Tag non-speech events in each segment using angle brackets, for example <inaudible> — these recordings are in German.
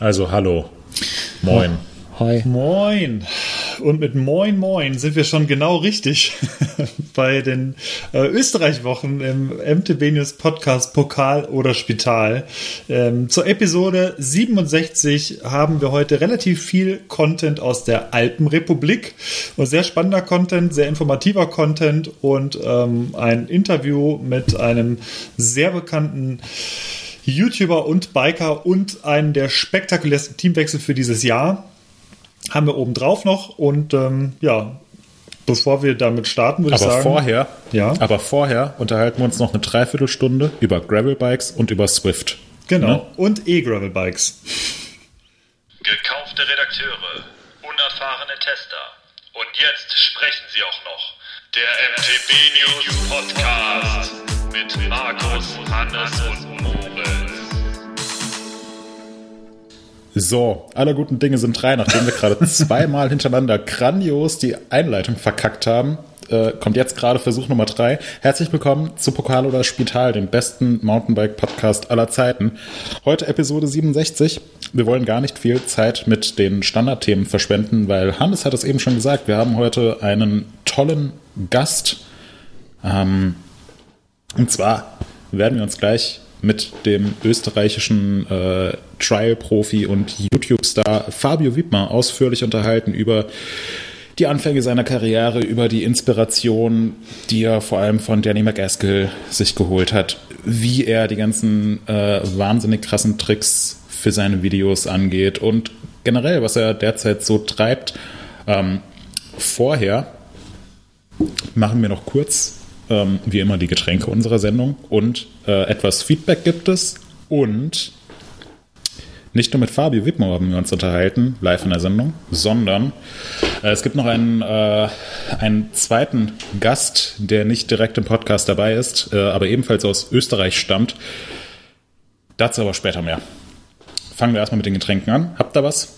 Also hallo. Moin. Hi. Moin. Und mit Moin Moin sind wir schon genau richtig <laughs> bei den äh, Österreich-Wochen im MTB News Podcast Pokal oder Spital. Ähm, zur Episode 67 haben wir heute relativ viel Content aus der Alpenrepublik. Und sehr spannender Content, sehr informativer Content und ähm, ein Interview mit einem sehr bekannten YouTuber und Biker und einen der spektakulärsten Teamwechsel für dieses Jahr haben wir oben drauf noch und ähm, ja, bevor wir damit starten, würde ich sagen. Aber vorher, ja? aber vorher unterhalten wir uns noch eine Dreiviertelstunde über Gravelbikes und über Swift. Genau. Ne? Und E-Gravelbikes. Gekaufte Redakteure, unerfahrene Tester. Und jetzt sprechen sie auch noch. Der MTB News Podcast mit Markus, Hannes und So, aller guten Dinge sind drei, nachdem wir gerade <laughs> zweimal hintereinander grandios die Einleitung verkackt haben. Äh, kommt jetzt gerade Versuch Nummer drei. Herzlich willkommen zu Pokal oder Spital, dem besten Mountainbike-Podcast aller Zeiten. Heute Episode 67. Wir wollen gar nicht viel Zeit mit den Standardthemen verschwenden, weil Hannes hat es eben schon gesagt. Wir haben heute einen tollen Gast. Ähm, und zwar werden wir uns gleich mit dem österreichischen äh, Trial-Profi und YouTube-Star Fabio Wittmer ausführlich unterhalten über die Anfänge seiner Karriere, über die Inspiration, die er vor allem von Danny McAskill sich geholt hat, wie er die ganzen äh, wahnsinnig krassen Tricks für seine Videos angeht und generell, was er derzeit so treibt. Ähm, vorher machen wir noch kurz ähm, wie immer die Getränke unserer Sendung und äh, etwas Feedback gibt es und nicht nur mit Fabio Wittmer haben wir uns unterhalten, live in der Sendung, sondern äh, es gibt noch einen, äh, einen zweiten Gast, der nicht direkt im Podcast dabei ist, äh, aber ebenfalls aus Österreich stammt. Dazu aber später mehr. Fangen wir erstmal mit den Getränken an. Habt ihr was?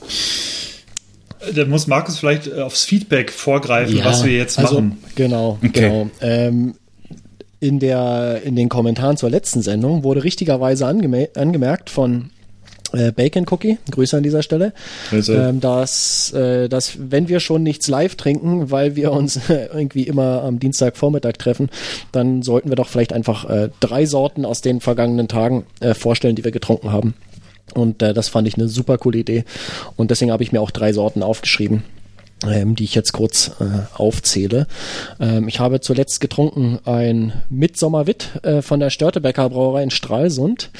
Da muss Markus vielleicht äh, aufs Feedback vorgreifen, ja, was wir jetzt also, machen. Genau, okay. genau. Ähm, in, der, in den Kommentaren zur letzten Sendung wurde richtigerweise angeme angemerkt von äh, Bacon Cookie, Grüße an dieser Stelle, also. ähm, dass, äh, dass wenn wir schon nichts live trinken, weil wir uns <laughs> irgendwie immer am Dienstagvormittag treffen, dann sollten wir doch vielleicht einfach äh, drei Sorten aus den vergangenen Tagen äh, vorstellen, die wir getrunken haben. Und äh, das fand ich eine super coole Idee. Und deswegen habe ich mir auch drei Sorten aufgeschrieben. Ähm, die ich jetzt kurz äh, aufzähle. Ähm, ich habe zuletzt getrunken ein Mitsommerwitt äh, von der Störtebecker Brauerei in Stralsund,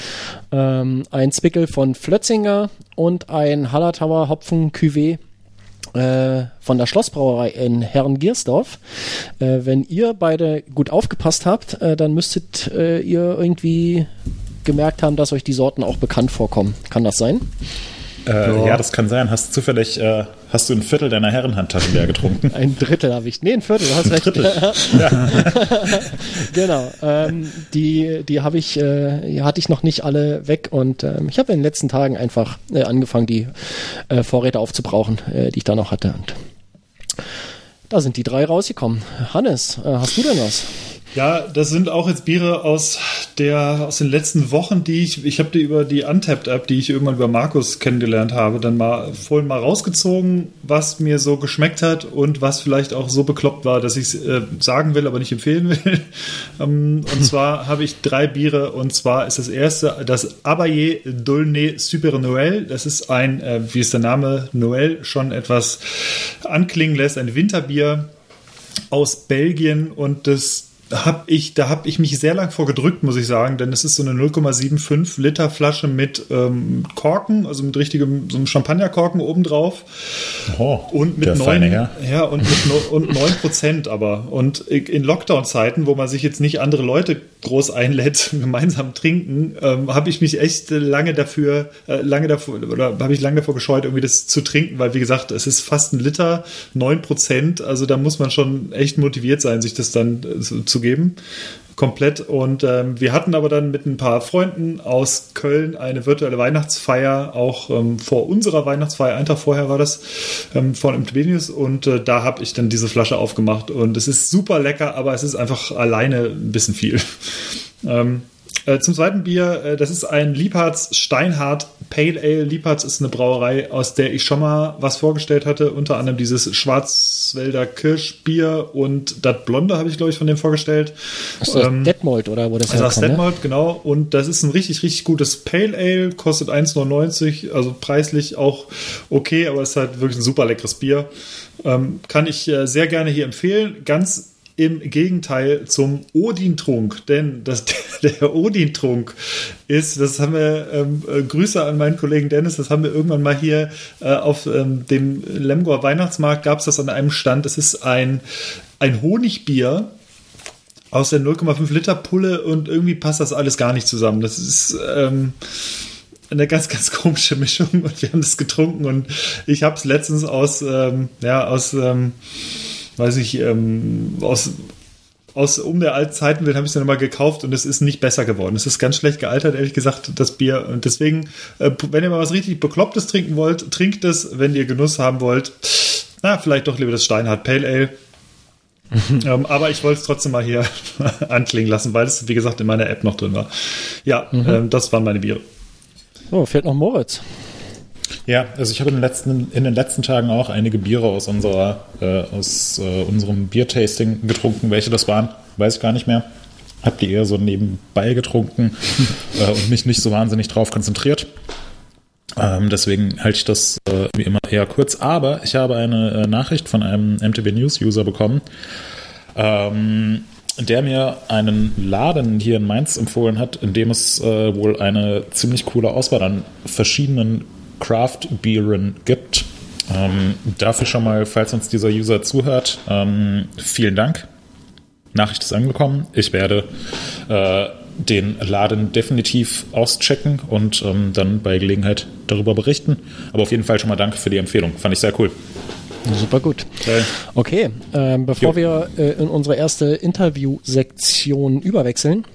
ähm, ein Zwickel von Flötzinger und ein Hallertauer Hopfen Cuvée äh, von der Schlossbrauerei in Herrengiersdorf. Äh, wenn ihr beide gut aufgepasst habt, äh, dann müsstet äh, ihr irgendwie gemerkt haben, dass euch die Sorten auch bekannt vorkommen. Kann das sein? Äh, ja. ja. das kann sein. Hast du zufällig, äh, hast du ein Viertel deiner Herrenhandtaschen leer getrunken? <laughs> ein Drittel habe ich. Nee, ein Viertel, du hast ein recht. Drittel. <laughs> ja. <laughs> genau. Ähm, die die habe ich, äh, hatte ich noch nicht alle weg und ähm, ich habe in den letzten Tagen einfach äh, angefangen, die äh, Vorräte aufzubrauchen, äh, die ich da noch hatte. Und da sind die drei rausgekommen. Hannes, hast du denn was? Ja, das sind auch jetzt Biere aus der aus den letzten Wochen, die ich ich habe die über die Untapped App, die ich irgendwann über Markus kennengelernt habe, dann mal vorhin mal rausgezogen, was mir so geschmeckt hat und was vielleicht auch so bekloppt war, dass ich es äh, sagen will, aber nicht empfehlen will. <laughs> ähm, und <laughs> zwar habe ich drei Biere und zwar ist das erste das Abaye Dolne Super Noël. Das ist ein, äh, wie es der Name Noël schon etwas anklingen lässt, ein Winterbier aus Belgien und das hab ich, da habe ich mich sehr lang vorgedrückt, muss ich sagen, denn es ist so eine 0,75 Liter Flasche mit ähm, Korken, also mit richtigem so einem Champagnerkorken obendrauf. Oh, und mit neun, ja, und mit no, und neun Prozent aber. Und in Lockdown-Zeiten, wo man sich jetzt nicht andere Leute groß einlädt, <laughs> gemeinsam trinken, ähm, habe ich mich echt lange dafür, äh, lange davor, oder habe ich lange davor gescheut, irgendwie das zu trinken, weil wie gesagt, es ist fast ein Liter, neun Prozent, also da muss man schon echt motiviert sein, sich das dann äh, zu geben. Komplett. Und ähm, wir hatten aber dann mit ein paar Freunden aus Köln eine virtuelle Weihnachtsfeier, auch ähm, vor unserer Weihnachtsfeier, einen Tag vorher war das, ähm, von Imtbenius. Und äh, da habe ich dann diese Flasche aufgemacht. Und es ist super lecker, aber es ist einfach alleine ein bisschen viel. <laughs> Ähm, Äh, zum zweiten Bier, äh, das ist ein Liebhards Steinhardt Pale Ale. Liebhards ist eine Brauerei, aus der ich schon mal was vorgestellt hatte. Unter anderem dieses Schwarzwälder Kirschbier und das Blonde habe ich, glaube ich, von dem vorgestellt. Das ist ähm, Detmold oder wo das Also das ne? Detmold, ne? genau. Und das ist ein richtig, richtig gutes Pale Ale. Kostet 1,99. Also preislich auch okay, aber ist halt wirklich ein super leckeres Bier. Ähm, kann ich äh, sehr gerne hier empfehlen. Ganz im Gegenteil zum Odin-Trunk, denn das, <laughs> der Odin-Trunk ist, das haben wir, ähm, äh, Grüße an meinen Kollegen Dennis, das haben wir irgendwann mal hier äh, auf ähm, dem Lemgoer Weihnachtsmarkt, gab es das an einem Stand. Es ist ein, ein Honigbier, aus der 0,5 Liter Pulle und irgendwie passt das alles gar nicht zusammen. Das ist ähm, eine ganz, ganz komische Mischung und wir haben das getrunken und ich habe es letztens aus, ähm, ja, aus ähm, weiß ich, ähm, aus, aus um der alten Zeiten willen habe ich es dann mal gekauft und es ist nicht besser geworden. Es ist ganz schlecht gealtert, ehrlich gesagt, das Bier. Und deswegen, äh, wenn ihr mal was richtig Beklopptes trinken wollt, trinkt es, wenn ihr Genuss haben wollt. Na, vielleicht doch lieber das Steinhardt Pale Ale. <laughs> ähm, aber ich wollte es trotzdem mal hier <laughs> anklingen lassen, weil es, wie gesagt, in meiner App noch drin war. Ja, mhm. ähm, das waren meine Biere. Oh, fehlt noch Moritz. Ja, also ich habe in den letzten, in den letzten Tagen auch einige Biere aus unserer, äh, aus äh, unserem Biertasting getrunken. Welche das waren, weiß ich gar nicht mehr. Hab die eher so nebenbei getrunken <laughs> äh, und mich nicht so wahnsinnig drauf konzentriert. Ähm, deswegen halte ich das äh, wie immer eher kurz. Aber ich habe eine äh, Nachricht von einem MTB News User bekommen, ähm, der mir einen Laden hier in Mainz empfohlen hat, in dem es äh, wohl eine ziemlich coole Auswahl an verschiedenen Craft-Bieren gibt. Ähm, dafür schon mal, falls uns dieser User zuhört, ähm, vielen Dank. Nachricht ist angekommen. Ich werde äh, den Laden definitiv auschecken und ähm, dann bei Gelegenheit darüber berichten. Aber auf jeden Fall schon mal danke für die Empfehlung. Fand ich sehr cool. Super gut. Okay, ähm, bevor jo. wir äh, in unsere erste Interviewsektion überwechseln,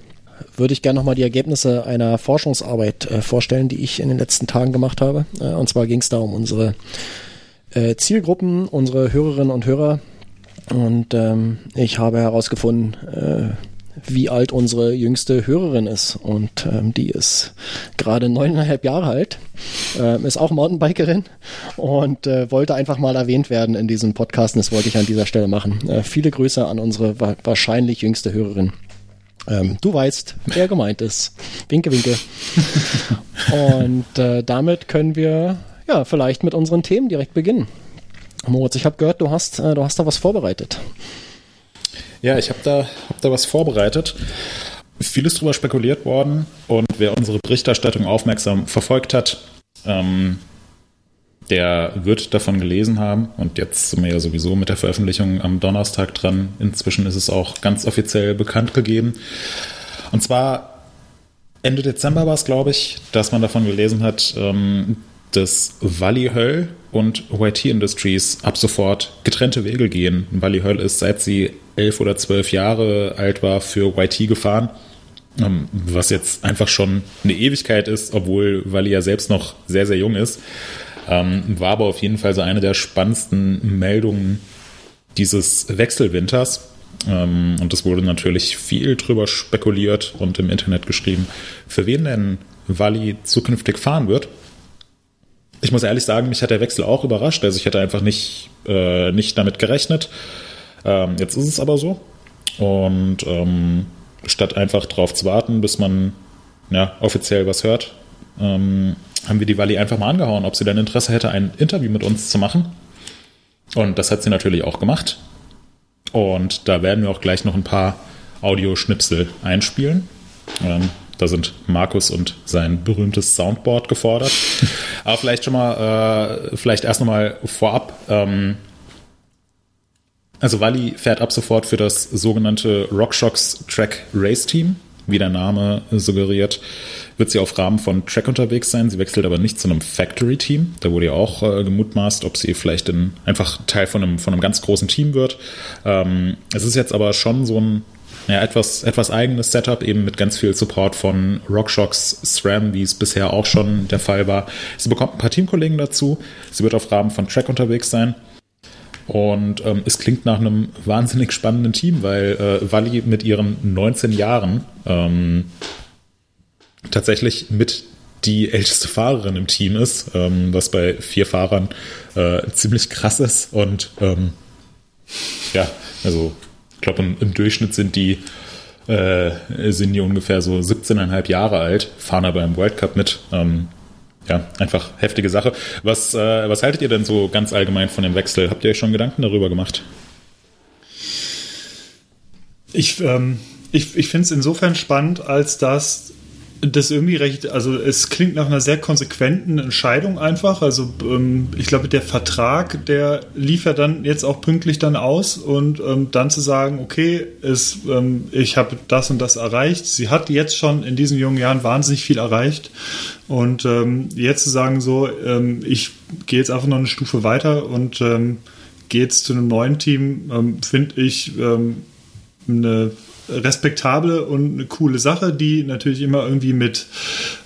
würde ich gerne nochmal die Ergebnisse einer Forschungsarbeit äh, vorstellen, die ich in den letzten Tagen gemacht habe. Äh, und zwar ging es da um unsere äh, Zielgruppen, unsere Hörerinnen und Hörer. Und ähm, ich habe herausgefunden, äh, wie alt unsere jüngste Hörerin ist. Und ähm, die ist gerade neuneinhalb Jahre alt, äh, ist auch Mountainbikerin und äh, wollte einfach mal erwähnt werden in diesem Podcast. Und das wollte ich an dieser Stelle machen. Äh, viele Grüße an unsere wa wahrscheinlich jüngste Hörerin. Ähm, du weißt, wer gemeint ist. Winke, winke. <laughs> Und äh, damit können wir ja vielleicht mit unseren Themen direkt beginnen. Moritz, ich habe gehört, du hast, äh, du hast da was vorbereitet. Ja, ich habe da, hab da was vorbereitet. Vieles drüber spekuliert worden und wer unsere Berichterstattung aufmerksam verfolgt hat, ähm, der wird davon gelesen haben und jetzt sind wir ja sowieso mit der Veröffentlichung am Donnerstag dran. Inzwischen ist es auch ganz offiziell bekannt gegeben. Und zwar Ende Dezember war es, glaube ich, dass man davon gelesen hat, ähm, dass Wally Höll und YT Industries ab sofort getrennte Wege gehen. Wally Höll ist, seit sie elf oder zwölf Jahre alt war, für YT gefahren. Ähm, was jetzt einfach schon eine Ewigkeit ist, obwohl Wally ja selbst noch sehr, sehr jung ist. Ähm, war aber auf jeden Fall so eine der spannendsten Meldungen dieses Wechselwinters. Ähm, und es wurde natürlich viel drüber spekuliert und im Internet geschrieben, für wen denn Wally zukünftig fahren wird. Ich muss ehrlich sagen, mich hat der Wechsel auch überrascht. Also ich hätte einfach nicht, äh, nicht damit gerechnet. Ähm, jetzt ist es aber so. Und ähm, statt einfach darauf zu warten, bis man ja, offiziell was hört, ähm, haben wir die Wally einfach mal angehauen, ob sie denn Interesse hätte, ein Interview mit uns zu machen. Und das hat sie natürlich auch gemacht. Und da werden wir auch gleich noch ein paar Audioschnipsel einspielen. Ähm, da sind Markus und sein berühmtes Soundboard gefordert. <laughs> Aber vielleicht schon mal, äh, vielleicht erst nochmal vorab. Ähm, also Wally fährt ab sofort für das sogenannte RockShox Track Race Team, wie der Name suggeriert wird sie auf Rahmen von Track unterwegs sein. Sie wechselt aber nicht zu einem Factory-Team. Da wurde ja auch äh, gemutmaßt, ob sie vielleicht in, einfach Teil von einem, von einem ganz großen Team wird. Ähm, es ist jetzt aber schon so ein ja, etwas, etwas eigenes Setup, eben mit ganz viel Support von RockShox SRAM, wie es bisher auch schon der Fall war. Sie bekommt ein paar Teamkollegen dazu. Sie wird auf Rahmen von Track unterwegs sein. Und ähm, es klingt nach einem wahnsinnig spannenden Team, weil äh, Wally mit ihren 19 Jahren ähm, tatsächlich mit die älteste Fahrerin im Team ist, ähm, was bei vier Fahrern äh, ziemlich krass ist. Und ähm, ja, also ich glaube, im, im, Durchschnitt sind die, äh, sind die ungefähr so 17,5 Jahre alt, fahren aber im World Cup mit. Ja, einfach heftige Sache. Was, äh, was haltet ihr denn so ganz allgemein von dem Wechsel? Habt ihr euch schon Gedanken darüber gemacht? Ich, ähm, ich, ich finde es insofern spannend, als dass das irgendwie recht, also es klingt nach einer sehr konsequenten Entscheidung einfach. Also ähm, ich glaube, der Vertrag, der lief ja dann jetzt auch pünktlich dann aus und ähm, dann zu sagen, okay, es, ähm, ich habe das und das erreicht. Sie hat jetzt schon in diesen jungen Jahren wahnsinnig viel erreicht und ähm, jetzt zu sagen so, ähm, ich gehe jetzt einfach noch eine Stufe weiter und ähm, gehe jetzt zu einem neuen Team, finde ich eine respektable und eine coole Sache, die natürlich immer irgendwie mit,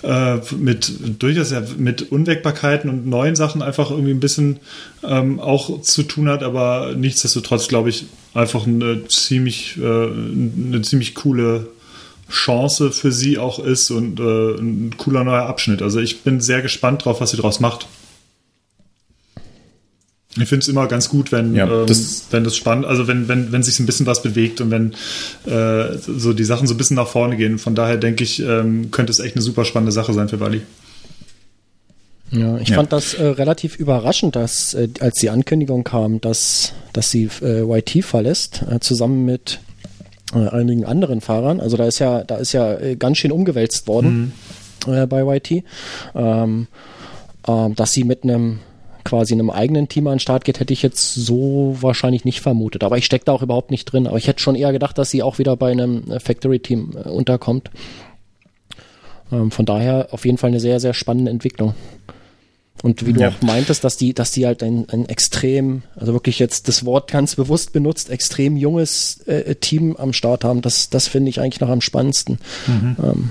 äh, mit durchaus ja mit Unwägbarkeiten und neuen Sachen einfach irgendwie ein bisschen ähm, auch zu tun hat, aber nichtsdestotrotz glaube ich einfach eine ziemlich, äh, eine ziemlich coole Chance für sie auch ist und äh, ein cooler neuer Abschnitt. Also ich bin sehr gespannt drauf, was sie daraus macht. Ich finde es immer ganz gut, wenn, ja, ähm, das, wenn das spannend, also wenn, wenn, wenn sich ein bisschen was bewegt und wenn äh, so die Sachen so ein bisschen nach vorne gehen. Von daher denke ich, ähm, könnte es echt eine super spannende Sache sein für Bali. Ja, ich ja. fand das äh, relativ überraschend, dass äh, als die Ankündigung kam, dass, dass sie äh, YT verlässt, äh, zusammen mit äh, einigen anderen Fahrern. Also da ist ja, da ist ja äh, ganz schön umgewälzt worden mhm. bei YT. Ähm, ähm, dass sie mit einem quasi in einem eigenen Team an den Start geht, hätte ich jetzt so wahrscheinlich nicht vermutet. Aber ich stecke da auch überhaupt nicht drin. Aber ich hätte schon eher gedacht, dass sie auch wieder bei einem äh, Factory-Team äh, unterkommt. Ähm, von daher auf jeden Fall eine sehr, sehr spannende Entwicklung. Und wie du ja. auch meintest, dass die, dass die halt ein, ein extrem, also wirklich jetzt das Wort ganz bewusst benutzt, extrem junges äh, Team am Start haben, das, das finde ich eigentlich noch am spannendsten. Mhm. Ähm.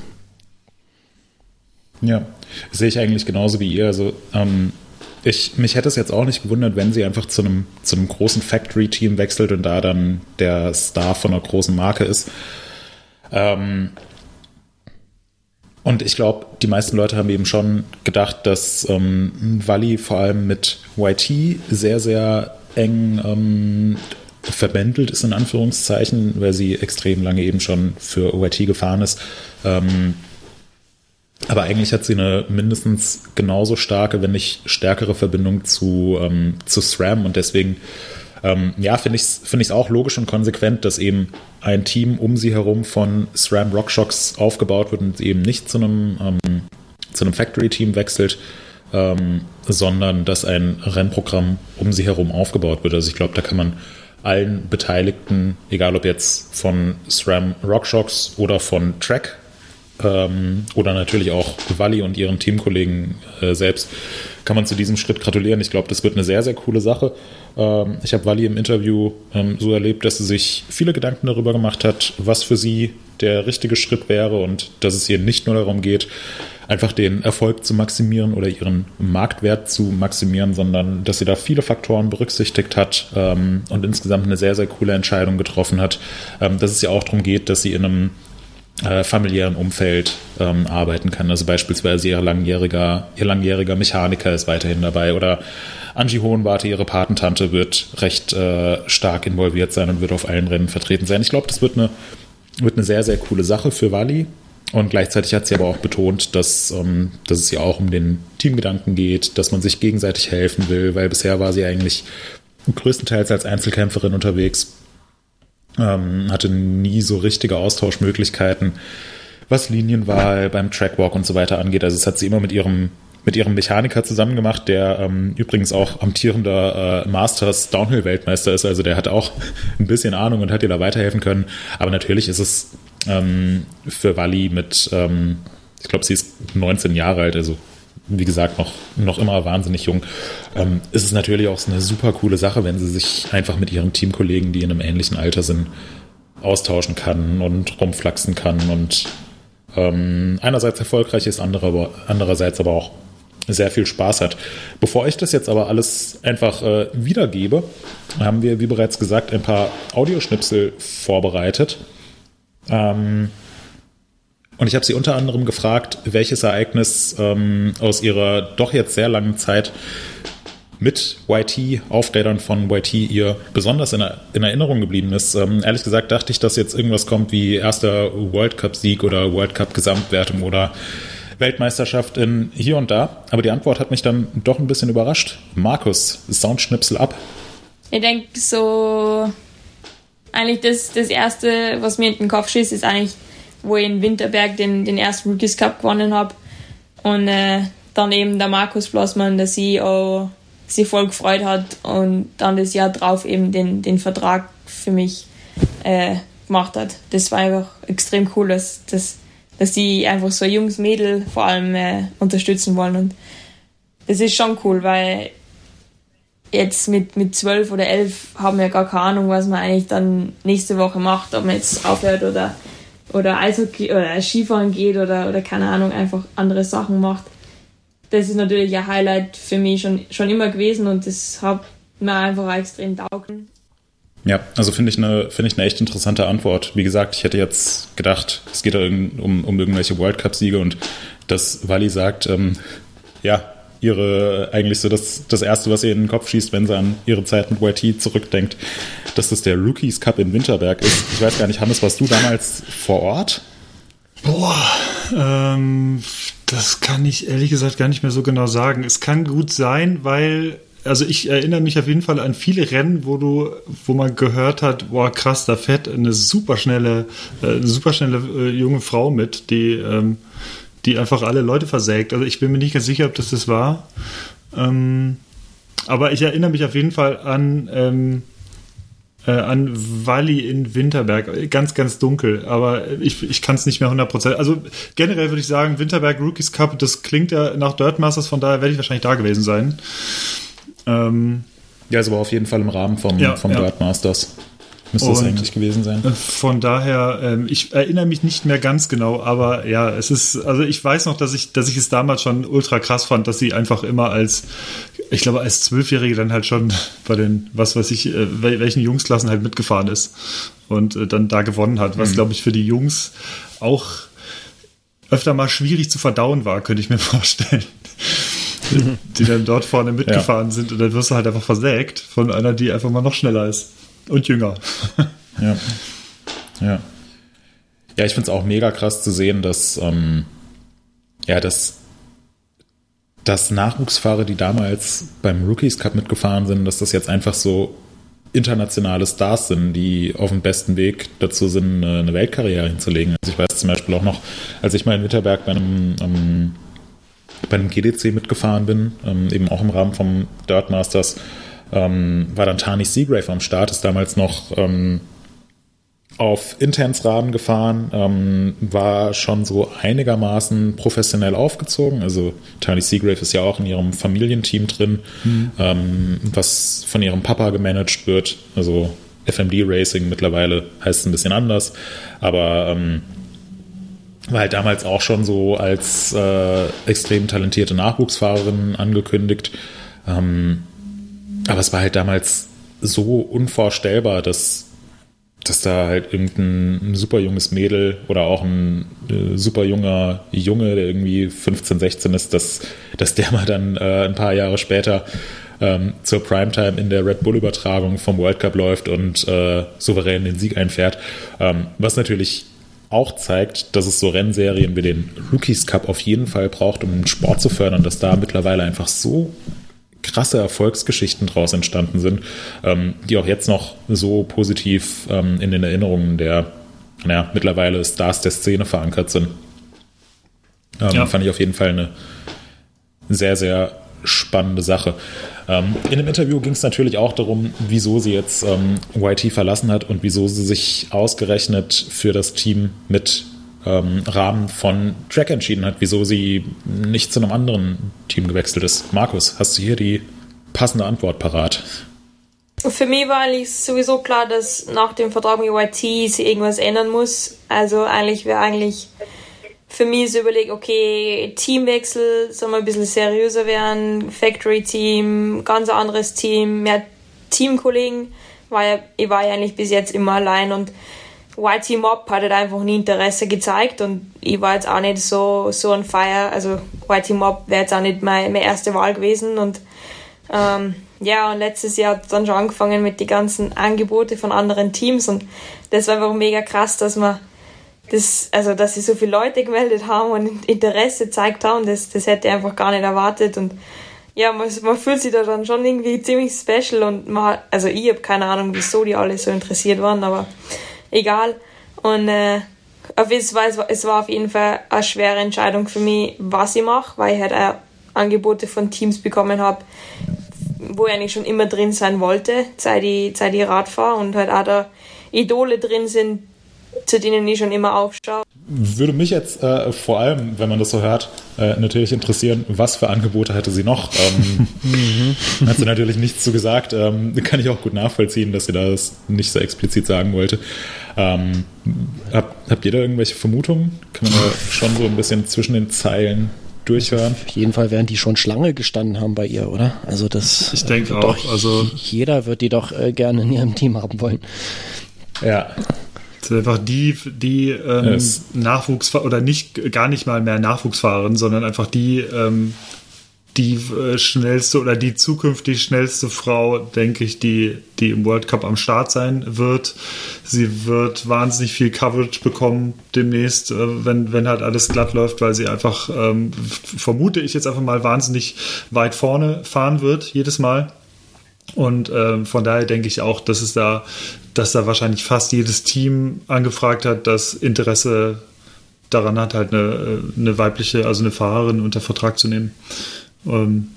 Ja, sehe ich eigentlich genauso wie ihr. Also ähm, ich, mich hätte es jetzt auch nicht gewundert, wenn sie einfach zu einem, zu einem großen Factory-Team wechselt und da dann der Star von einer großen Marke ist. Ähm, und ich glaube, die meisten Leute haben eben schon gedacht, dass ähm, Wally vor allem mit YT sehr, sehr eng ähm, verbändelt ist, in Anführungszeichen, weil sie extrem lange eben schon für YT gefahren ist. Ähm, aber eigentlich hat sie eine mindestens genauso starke, wenn nicht stärkere Verbindung zu, ähm, zu SRAM und deswegen, ähm, ja, finde ich es find auch logisch und konsequent, dass eben ein Team um sie herum von SRAM Rockshocks aufgebaut wird und eben nicht zu einem, ähm, zu einem Factory-Team wechselt, ähm, sondern dass ein Rennprogramm um sie herum aufgebaut wird. Also ich glaube, da kann man allen Beteiligten, egal ob jetzt von SRAM Rockshocks oder von Track, ähm, oder natürlich auch Walli und ihren Teamkollegen äh, selbst, kann man zu diesem Schritt gratulieren. Ich glaube, das wird eine sehr, sehr coole Sache. Ähm, ich habe Walli im Interview ähm, so erlebt, dass sie sich viele Gedanken darüber gemacht hat, was für sie der richtige Schritt wäre und dass es ihr nicht nur darum geht, einfach den Erfolg zu maximieren oder ihren Marktwert zu maximieren, sondern dass sie da viele Faktoren berücksichtigt hat ähm, und insgesamt eine sehr, sehr coole Entscheidung getroffen hat. Ähm, dass es ja auch darum geht, dass sie in einem äh, familiären Umfeld ähm, arbeiten kann. Also beispielsweise ihr langjähriger, ihr langjähriger Mechaniker ist weiterhin dabei oder Angie Hohenwarte, ihre Patentante, wird recht äh, stark involviert sein und wird auf allen Rennen vertreten sein. Ich glaube, das wird eine, wird eine sehr, sehr coole Sache für Wally. Und gleichzeitig hat sie aber auch betont, dass, ähm, dass es ja auch um den Teamgedanken geht, dass man sich gegenseitig helfen will, weil bisher war sie eigentlich größtenteils als Einzelkämpferin unterwegs ähm, hatte nie so richtige Austauschmöglichkeiten, was Linienwahl beim Trackwalk und so weiter angeht. Also es hat sie immer mit ihrem mit ihrem Mechaniker zusammen gemacht, der ähm, übrigens auch amtierender äh, Masters Downhill-Weltmeister ist. Also der hat auch <laughs> ein bisschen Ahnung und hat ihr da weiterhelfen können. Aber natürlich ist es ähm, für Wally mit, ähm, ich glaube, sie ist 19 Jahre alt, also wie gesagt, noch, noch immer wahnsinnig jung, ähm, ist es natürlich auch eine super coole Sache, wenn sie sich einfach mit ihren Teamkollegen, die in einem ähnlichen Alter sind, austauschen kann und rumflaxen kann und ähm, einerseits erfolgreich ist, andere, andererseits aber auch sehr viel Spaß hat. Bevor ich das jetzt aber alles einfach äh, wiedergebe, haben wir, wie bereits gesagt, ein paar Audioschnipsel vorbereitet. Ähm, Und ich habe sie unter anderem gefragt, welches Ereignis ähm, aus ihrer doch jetzt sehr langen Zeit mit YT, Aufrädern von YT, ihr besonders in, in Erinnerung geblieben ist. Ähm, ehrlich gesagt dachte ich, dass jetzt irgendwas kommt wie erster World Cup-Sieg oder World Cup-Gesamtwertung oder Weltmeisterschaft in hier und da. Aber die Antwort hat mich dann doch ein bisschen überrascht. Markus, Soundschnipsel ab. Ich denke so, eigentlich das, das Erste, was mir in den Kopf schießt, ist eigentlich, wo ich in Winterberg den, den ersten Rookies Cup gewonnen habe. Und äh, dann eben der Markus Blossmann, der CEO, sich voll gefreut hat und dann das Jahr drauf eben den, den Vertrag für mich äh, gemacht hat. Das war einfach extrem cool, dass, dass, dass die einfach so ein junges Mädel vor allem äh, unterstützen wollen. Und das ist schon cool, weil jetzt mit, mit zwölf oder elf haben wir gar keine Ahnung, was man eigentlich dann nächste Woche macht, ob man jetzt aufhört oder, oder Eishockey oder Skifahren geht oder, oder keine Ahnung, einfach andere Sachen macht das ist natürlich ein Highlight für mich schon, schon immer gewesen und das hat mir einfach extrem taugen. Ja, also finde ich, eine, find ich eine echt interessante Antwort. Wie gesagt, ich hätte jetzt gedacht, es geht um, um irgendwelche World Cup-Siege und dass Wally sagt, ähm, ja, ihre, eigentlich so das, das Erste, was ihr in den Kopf schießt, wenn sie an ihre Zeit mit YT zurückdenkt, dass das der Rookies Cup in Winterberg ist. Ich weiß gar nicht, Hannes, warst du damals vor Ort? Boah, ähm, das kann ich ehrlich gesagt gar nicht mehr so genau sagen. Es kann gut sein, weil also ich erinnere mich auf jeden Fall an viele Rennen, wo du, wo man gehört hat, boah krass, da fährt eine superschnelle, äh, superschnelle äh, junge Frau mit, die, ähm, die einfach alle Leute versägt. Also ich bin mir nicht ganz sicher, ob das das war. Ähm, aber ich erinnere mich auf jeden Fall an ähm, äh, an Walli in Winterberg. Ganz, ganz dunkel, aber ich, ich kann es nicht mehr 100%. Also generell würde ich sagen, Winterberg Rookies Cup, das klingt ja nach Dirt Masters, von daher werde ich wahrscheinlich da gewesen sein. Ähm, ja, es war auf jeden Fall im Rahmen vom, ja, vom ja. Dirt Masters. Müsste es eigentlich gewesen sein. Von daher, ähm, ich erinnere mich nicht mehr ganz genau, aber ja, es ist, also ich weiß noch, dass ich, dass ich es damals schon ultra krass fand, dass sie einfach immer als, ich glaube, als Zwölfjährige dann halt schon bei den, was weiß ich, äh, welchen Jungsklassen halt mitgefahren ist und äh, dann da gewonnen hat, was, mhm. glaube ich, für die Jungs auch öfter mal schwierig zu verdauen war, könnte ich mir <laughs> vorstellen. die dann dort vorne mitgefahren ja. sind und dann wirst du halt einfach versägt von einer, die einfach mal noch schneller ist. Und jünger. <laughs> ja. Ja. Ja, ich finde es auch mega krass zu sehen, dass, ähm, ja, dass, dass Nachwuchsfahrer, die damals beim Rookies Cup mitgefahren sind, dass das jetzt einfach so internationale Stars sind, die auf dem besten Weg dazu sind, eine Weltkarriere hinzulegen. Also ich weiß zum Beispiel auch noch, als ich mal in Witterberg bei einem, ähm, bei einem GDC mitgefahren bin, ähm, eben auch im Rahmen vom Dirt Masters, ähm, war dann Tani Seagrave am Start, ist damals noch ähm, auf Intensrahmen gefahren, ähm, war schon so einigermaßen professionell aufgezogen. Also Tani Seagrave ist ja auch in ihrem Familienteam drin, mhm. ähm, was von ihrem Papa gemanagt wird. Also FMD Racing mittlerweile heißt es ein bisschen anders, aber ähm, war halt damals auch schon so als äh, extrem talentierte Nachwuchsfahrerin angekündigt. Ähm, aber es war halt damals so unvorstellbar, dass, dass da halt irgendein super junges Mädel oder auch ein äh, super junger Junge, der irgendwie 15, 16 ist, dass, dass der mal dann äh, ein paar Jahre später ähm, zur Primetime in der Red Bull-Übertragung vom World Cup läuft und äh, souverän den Sieg einfährt. Ähm, was natürlich auch zeigt, dass es so Rennserien wie den Rookies Cup auf jeden Fall braucht, um den Sport zu fördern, dass da mittlerweile einfach so krasse Erfolgsgeschichten draus entstanden sind, ähm, die auch jetzt noch so positiv ähm, in den Erinnerungen der naja, mittlerweile Stars der Szene verankert sind. Ähm, ja. Fand ich auf jeden Fall eine sehr, sehr spannende Sache. Ähm, in dem Interview ging es natürlich auch darum, wieso sie jetzt ähm, YT verlassen hat und wieso sie sich ausgerechnet für das Team mit ähm, Rahmen von Track entschieden hat, wieso sie nicht zu einem anderen Team gewechselt ist. Markus, hast du hier die passende Antwort parat? Für mich war eigentlich sowieso klar, dass nach dem Vertrag mit YT sich irgendwas ändern muss. Also eigentlich wäre eigentlich für mich so überlegt, okay, Teamwechsel, soll mal ein bisschen seriöser werden, Factory-Team, ganz anderes Team, mehr Teamkollegen, weil ich war ja eigentlich bis jetzt immer allein und YT Mob hat halt einfach nie Interesse gezeigt und ich war jetzt auch nicht so, so on fire. Also YT Mob wäre jetzt auch nicht meine, meine erste Wahl gewesen und ähm, ja, und letztes Jahr hat es dann schon angefangen mit den ganzen Angebote von anderen Teams und das war einfach mega krass, dass man das, also dass sich so viele Leute gemeldet haben und Interesse gezeigt haben, das, das hätte ich einfach gar nicht erwartet und ja, man, man fühlt sich da dann schon irgendwie ziemlich special und man hat, also ich habe keine Ahnung, wieso die alle so interessiert waren, aber egal. Und äh, auf jeden Fall, es war auf jeden Fall eine schwere Entscheidung für mich, was ich mache, weil ich halt auch Angebote von Teams bekommen habe, wo ich eigentlich schon immer drin sein wollte, seit ich, seit ich Rad fahre und halt auch da Idole drin sind, zu denen ich schon immer aufschaue. Würde mich jetzt äh, vor allem, wenn man das so hört, äh, natürlich interessieren, was für Angebote hatte sie noch? Ähm, mhm. Hat sie natürlich nichts zu gesagt. Ähm, kann ich auch gut nachvollziehen, dass sie das nicht so explizit sagen wollte. Ähm, hab, habt ihr da irgendwelche Vermutungen? Kann man da schon so ein bisschen zwischen den Zeilen durchhören? Auf jeden Fall werden die schon Schlange gestanden haben bei ihr, oder? Also das. Ich denke äh, auch. Also jeder wird die doch äh, gerne in ihrem Team haben wollen. Ja. Das ist einfach die, die ähm, yes. Nachwuchs oder nicht gar nicht mal mehr Nachwuchsfahrerin, sondern einfach die, ähm, die äh, schnellste oder die zukünftig schnellste Frau, denke ich, die, die im World Cup am Start sein wird. Sie wird wahnsinnig viel Coverage bekommen demnächst, äh, wenn, wenn halt alles glatt läuft, weil sie einfach, ähm, vermute ich jetzt einfach mal, wahnsinnig weit vorne fahren wird, jedes Mal. Und äh, von daher denke ich auch, dass es da dass da wahrscheinlich fast jedes Team angefragt hat, das Interesse daran hat, halt eine, eine weibliche, also eine Fahrerin unter Vertrag zu nehmen. Ähm,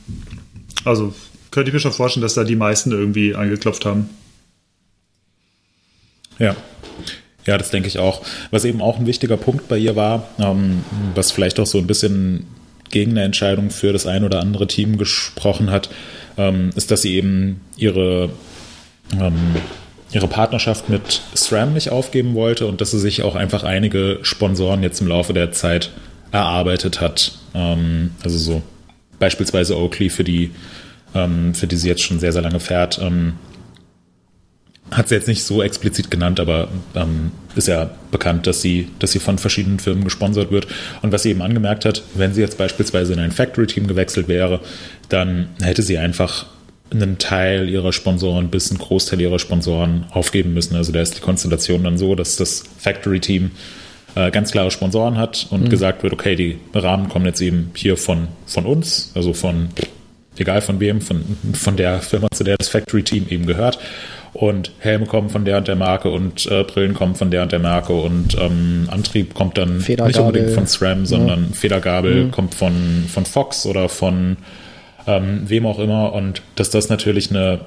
also könnte ich mir schon vorstellen, dass da die meisten irgendwie angeklopft haben. Ja. Ja, das denke ich auch. Was eben auch ein wichtiger Punkt bei ihr war, ähm, was vielleicht auch so ein bisschen gegen eine Entscheidung für das ein oder andere Team gesprochen hat, ähm, ist, dass sie eben ihre ähm, ihre Partnerschaft mit SRAM nicht aufgeben wollte und dass sie sich auch einfach einige Sponsoren jetzt im Laufe der Zeit erarbeitet hat. Ähm, also so beispielsweise Oakley, für die, ähm, für die sie jetzt schon sehr, sehr lange fährt. Hat sie jetzt nicht so explizit genannt, aber ähm, ist ja bekannt, dass sie, dass sie von verschiedenen Firmen gesponsert wird. Und was sie eben angemerkt hat, wenn sie jetzt beispielsweise in ein Factory-Team gewechselt wäre, dann hätte sie einfach einen Teil ihrer Sponsoren bis einen Großteil ihrer Sponsoren aufgeben müssen. Also da ist die Konstellation dann so, dass das Factory-Team äh, ganz klare Sponsoren hat und mhm. gesagt wird, okay, die Rahmen kommen jetzt eben hier von, von uns, also von, egal von wem, von, von der Firma, zu der das Factory-Team eben gehört. Und Helme kommen von der und der Marke und äh, Brillen kommen von der und der Marke und ähm, Antrieb kommt dann nicht unbedingt von SRAM, sondern ja. Federgabel mhm. kommt von, von Fox oder von ähm, wem auch immer. Und dass das natürlich eine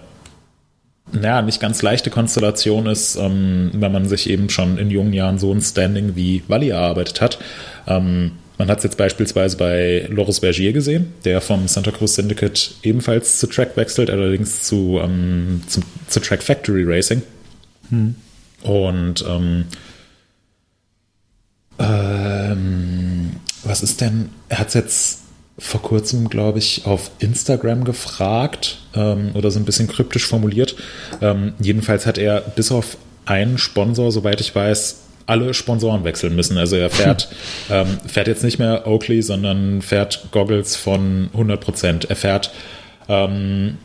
naja, nicht ganz leichte Konstellation ist, ähm, wenn man sich eben schon in jungen Jahren so ein Standing wie Walli erarbeitet hat. Ähm, man hat es jetzt beispielsweise bei Loris Bergier gesehen, der vom Santa Cruz Syndicate ebenfalls zu Track wechselt, allerdings zu, ähm, zu, zu, Track Factory Racing. Hm. Und ähm, ähm, was ist denn, er hat es jetzt vor kurzem, glaube ich, auf Instagram gefragt ähm, oder so ein bisschen kryptisch formuliert. Ähm, jedenfalls hat er bis auf einen Sponsor, soweit ich weiß, alle Sponsoren wechseln müssen. Also er fährt, <laughs> ähm, fährt jetzt nicht mehr Oakley, sondern fährt Goggles von 100 Prozent. Er fährt, ähm,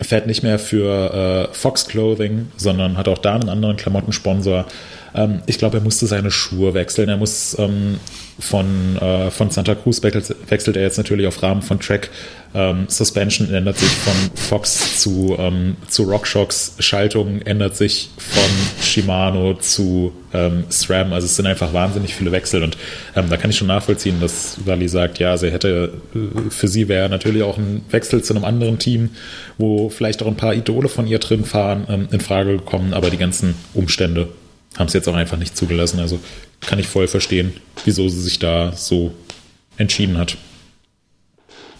fährt nicht mehr für äh, Fox Clothing, sondern hat auch da einen anderen Klamottensponsor. Ähm, ich glaube, er musste seine Schuhe wechseln. Er muss ähm, von, äh, von Santa Cruz wechselt, wechselt er jetzt natürlich auf Rahmen von Track. Ähm, Suspension ändert sich von Fox zu, ähm, zu RockShox. Schaltung ändert sich von Shimano zu ähm, SRAM. Also es sind einfach wahnsinnig viele Wechsel. Und ähm, da kann ich schon nachvollziehen, dass Wally sagt, ja, sie hätte, äh, für sie wäre natürlich auch ein Wechsel zu einem anderen Team, wo vielleicht auch ein paar Idole von ihr drin fahren, ähm, in Frage gekommen. Aber die ganzen Umstände haben es jetzt auch einfach nicht zugelassen. Also kann ich voll verstehen, wieso sie sich da so entschieden hat.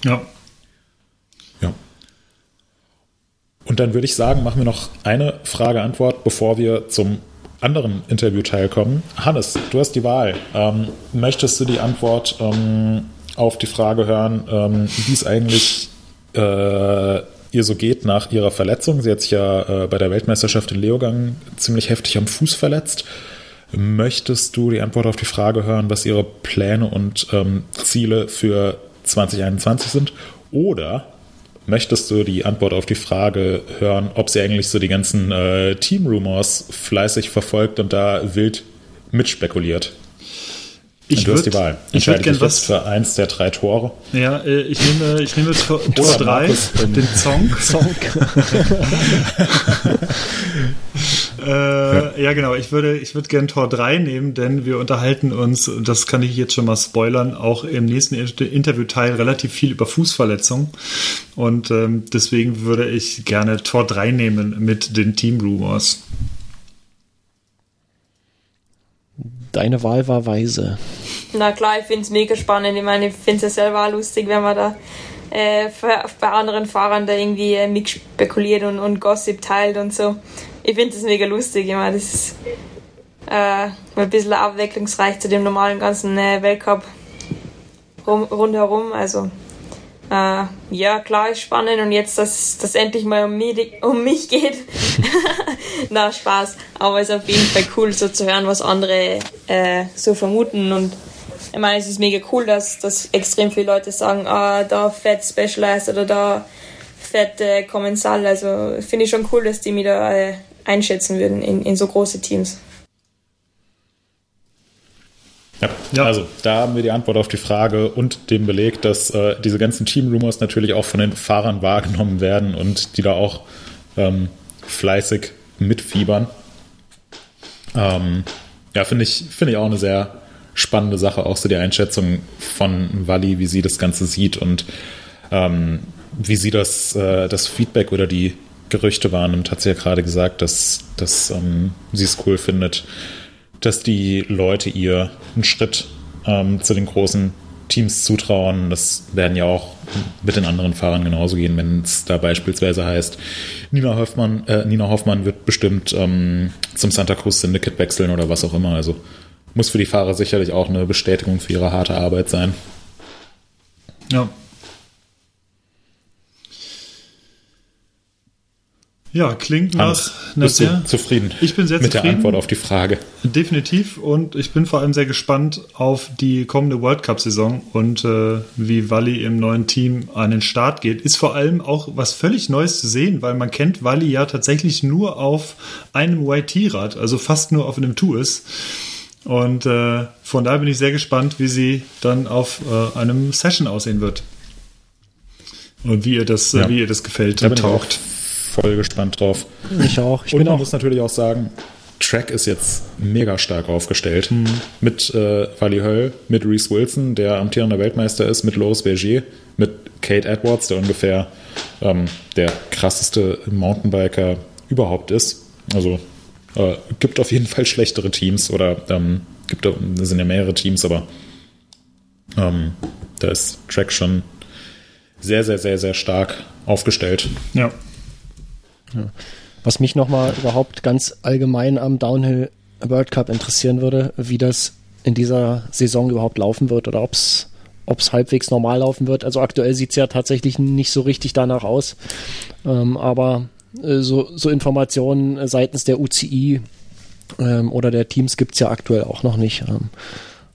Ja. Ja. Und dann würde ich sagen, machen wir noch eine Frage-Antwort, bevor wir zum anderen Interviewteil kommen. Hannes, du hast die Wahl. Ähm, möchtest du die Antwort ähm, auf die Frage hören, ähm, wie es eigentlich äh, ihr so geht nach ihrer Verletzung. Sie hat sich ja äh, bei der Weltmeisterschaft in Leogang ziemlich heftig am Fuß verletzt. Möchtest du die Antwort auf die Frage hören, was ihre Pläne und ähm, Ziele für 2021 sind? Oder möchtest du die Antwort auf die Frage hören, ob sie eigentlich so die ganzen äh, Team-Rumors fleißig verfolgt und da wild mitspekuliert? Ich du würd, hast die Wahl. Ich würde gerne was für eins der drei Tore. Ja, äh, ich nehme, ich nehme Tor, Tor 3, den Zonk. <laughs> Zonk. <laughs> äh, ja. ja. genau. Ich würde, ich würde gerne Tor 3 nehmen, denn wir unterhalten uns, das kann ich jetzt schon mal spoilern, auch im nächsten Interviewteil relativ viel über Fußverletzungen. Und ähm, deswegen würde ich gerne Tor 3 nehmen mit den Team Rumors. Deine Wahl war weise. Na klar, ich finde es mega spannend. Ich meine, ich finde es ja selber auch lustig, wenn man da äh, bei anderen Fahrern da irgendwie äh, mitspekuliert und, und Gossip teilt und so. Ich finde das mega lustig. Ich meine, das ist äh, ein bisschen abwechslungsreich zu dem normalen ganzen äh, Weltcup rum, rundherum. Also äh, ja, klar, ist spannend und jetzt, dass das endlich mal um mich, um mich geht. <laughs> Na, Spaß. Aber es ist auf jeden Fall cool, so zu hören, was andere äh, so vermuten und ich meine, es ist mega cool, dass, dass extrem viele Leute sagen, ah, da fett Specialized oder da fett äh, Kommensal. Also finde ich schon cool, dass die mich da äh, einschätzen würden in, in so große Teams. Ja, ja, also da haben wir die Antwort auf die Frage und den Beleg, dass äh, diese ganzen Team-Rumors natürlich auch von den Fahrern wahrgenommen werden und die da auch ähm, fleißig mitfiebern. Ähm, ja, finde ich, finde ich auch eine sehr spannende Sache, auch so die Einschätzung von Wally, wie sie das Ganze sieht und ähm, wie sie das, äh, das Feedback oder die Gerüchte wahrnimmt, hat sie ja gerade gesagt, dass, dass ähm, sie es cool findet, dass die Leute ihr einen Schritt ähm, zu den großen Teams zutrauen. Das werden ja auch mit den anderen Fahrern genauso gehen, wenn es da beispielsweise heißt, Nina Hoffmann, äh, Nina Hoffmann wird bestimmt ähm, zum Santa Cruz Syndicate wechseln oder was auch immer. Also muss für die Fahrer sicherlich auch eine Bestätigung für ihre harte Arbeit sein. Ja, Ja, klingt Hans, nach bist sehr, du zufrieden ich bin sehr mit zufrieden, der Antwort auf die Frage. Definitiv und ich bin vor allem sehr gespannt auf die kommende World Cup Saison und äh, wie Wally im neuen Team an den Start geht. Ist vor allem auch was völlig Neues zu sehen, weil man kennt Wally ja tatsächlich nur auf einem YT-Rad, also fast nur auf einem Tuis. Und äh, von daher bin ich sehr gespannt, wie sie dann auf äh, einem Session aussehen wird. Und wie ihr das, ja. wie ihr das gefällt da und taugt voll gespannt drauf. Ich auch. Ich und man auch. muss natürlich auch sagen, Track ist jetzt mega stark aufgestellt. Mhm. Mit äh, Wally Höll, mit Reese Wilson, der amtierender Weltmeister ist, mit Loris Berger, mit Kate Edwards, der ungefähr ähm, der krasseste Mountainbiker überhaupt ist. Also äh, gibt auf jeden Fall schlechtere Teams oder ähm, gibt, es sind ja mehrere Teams, aber ähm, da ist Track schon sehr, sehr, sehr, sehr stark aufgestellt. Ja. Ja. Was mich nochmal überhaupt ganz allgemein am Downhill World Cup interessieren würde, wie das in dieser Saison überhaupt laufen wird oder ob es halbwegs normal laufen wird. Also aktuell sieht es ja tatsächlich nicht so richtig danach aus. Ähm, aber äh, so, so, Informationen seitens der UCI ähm, oder der Teams gibt es ja aktuell auch noch nicht. Ähm,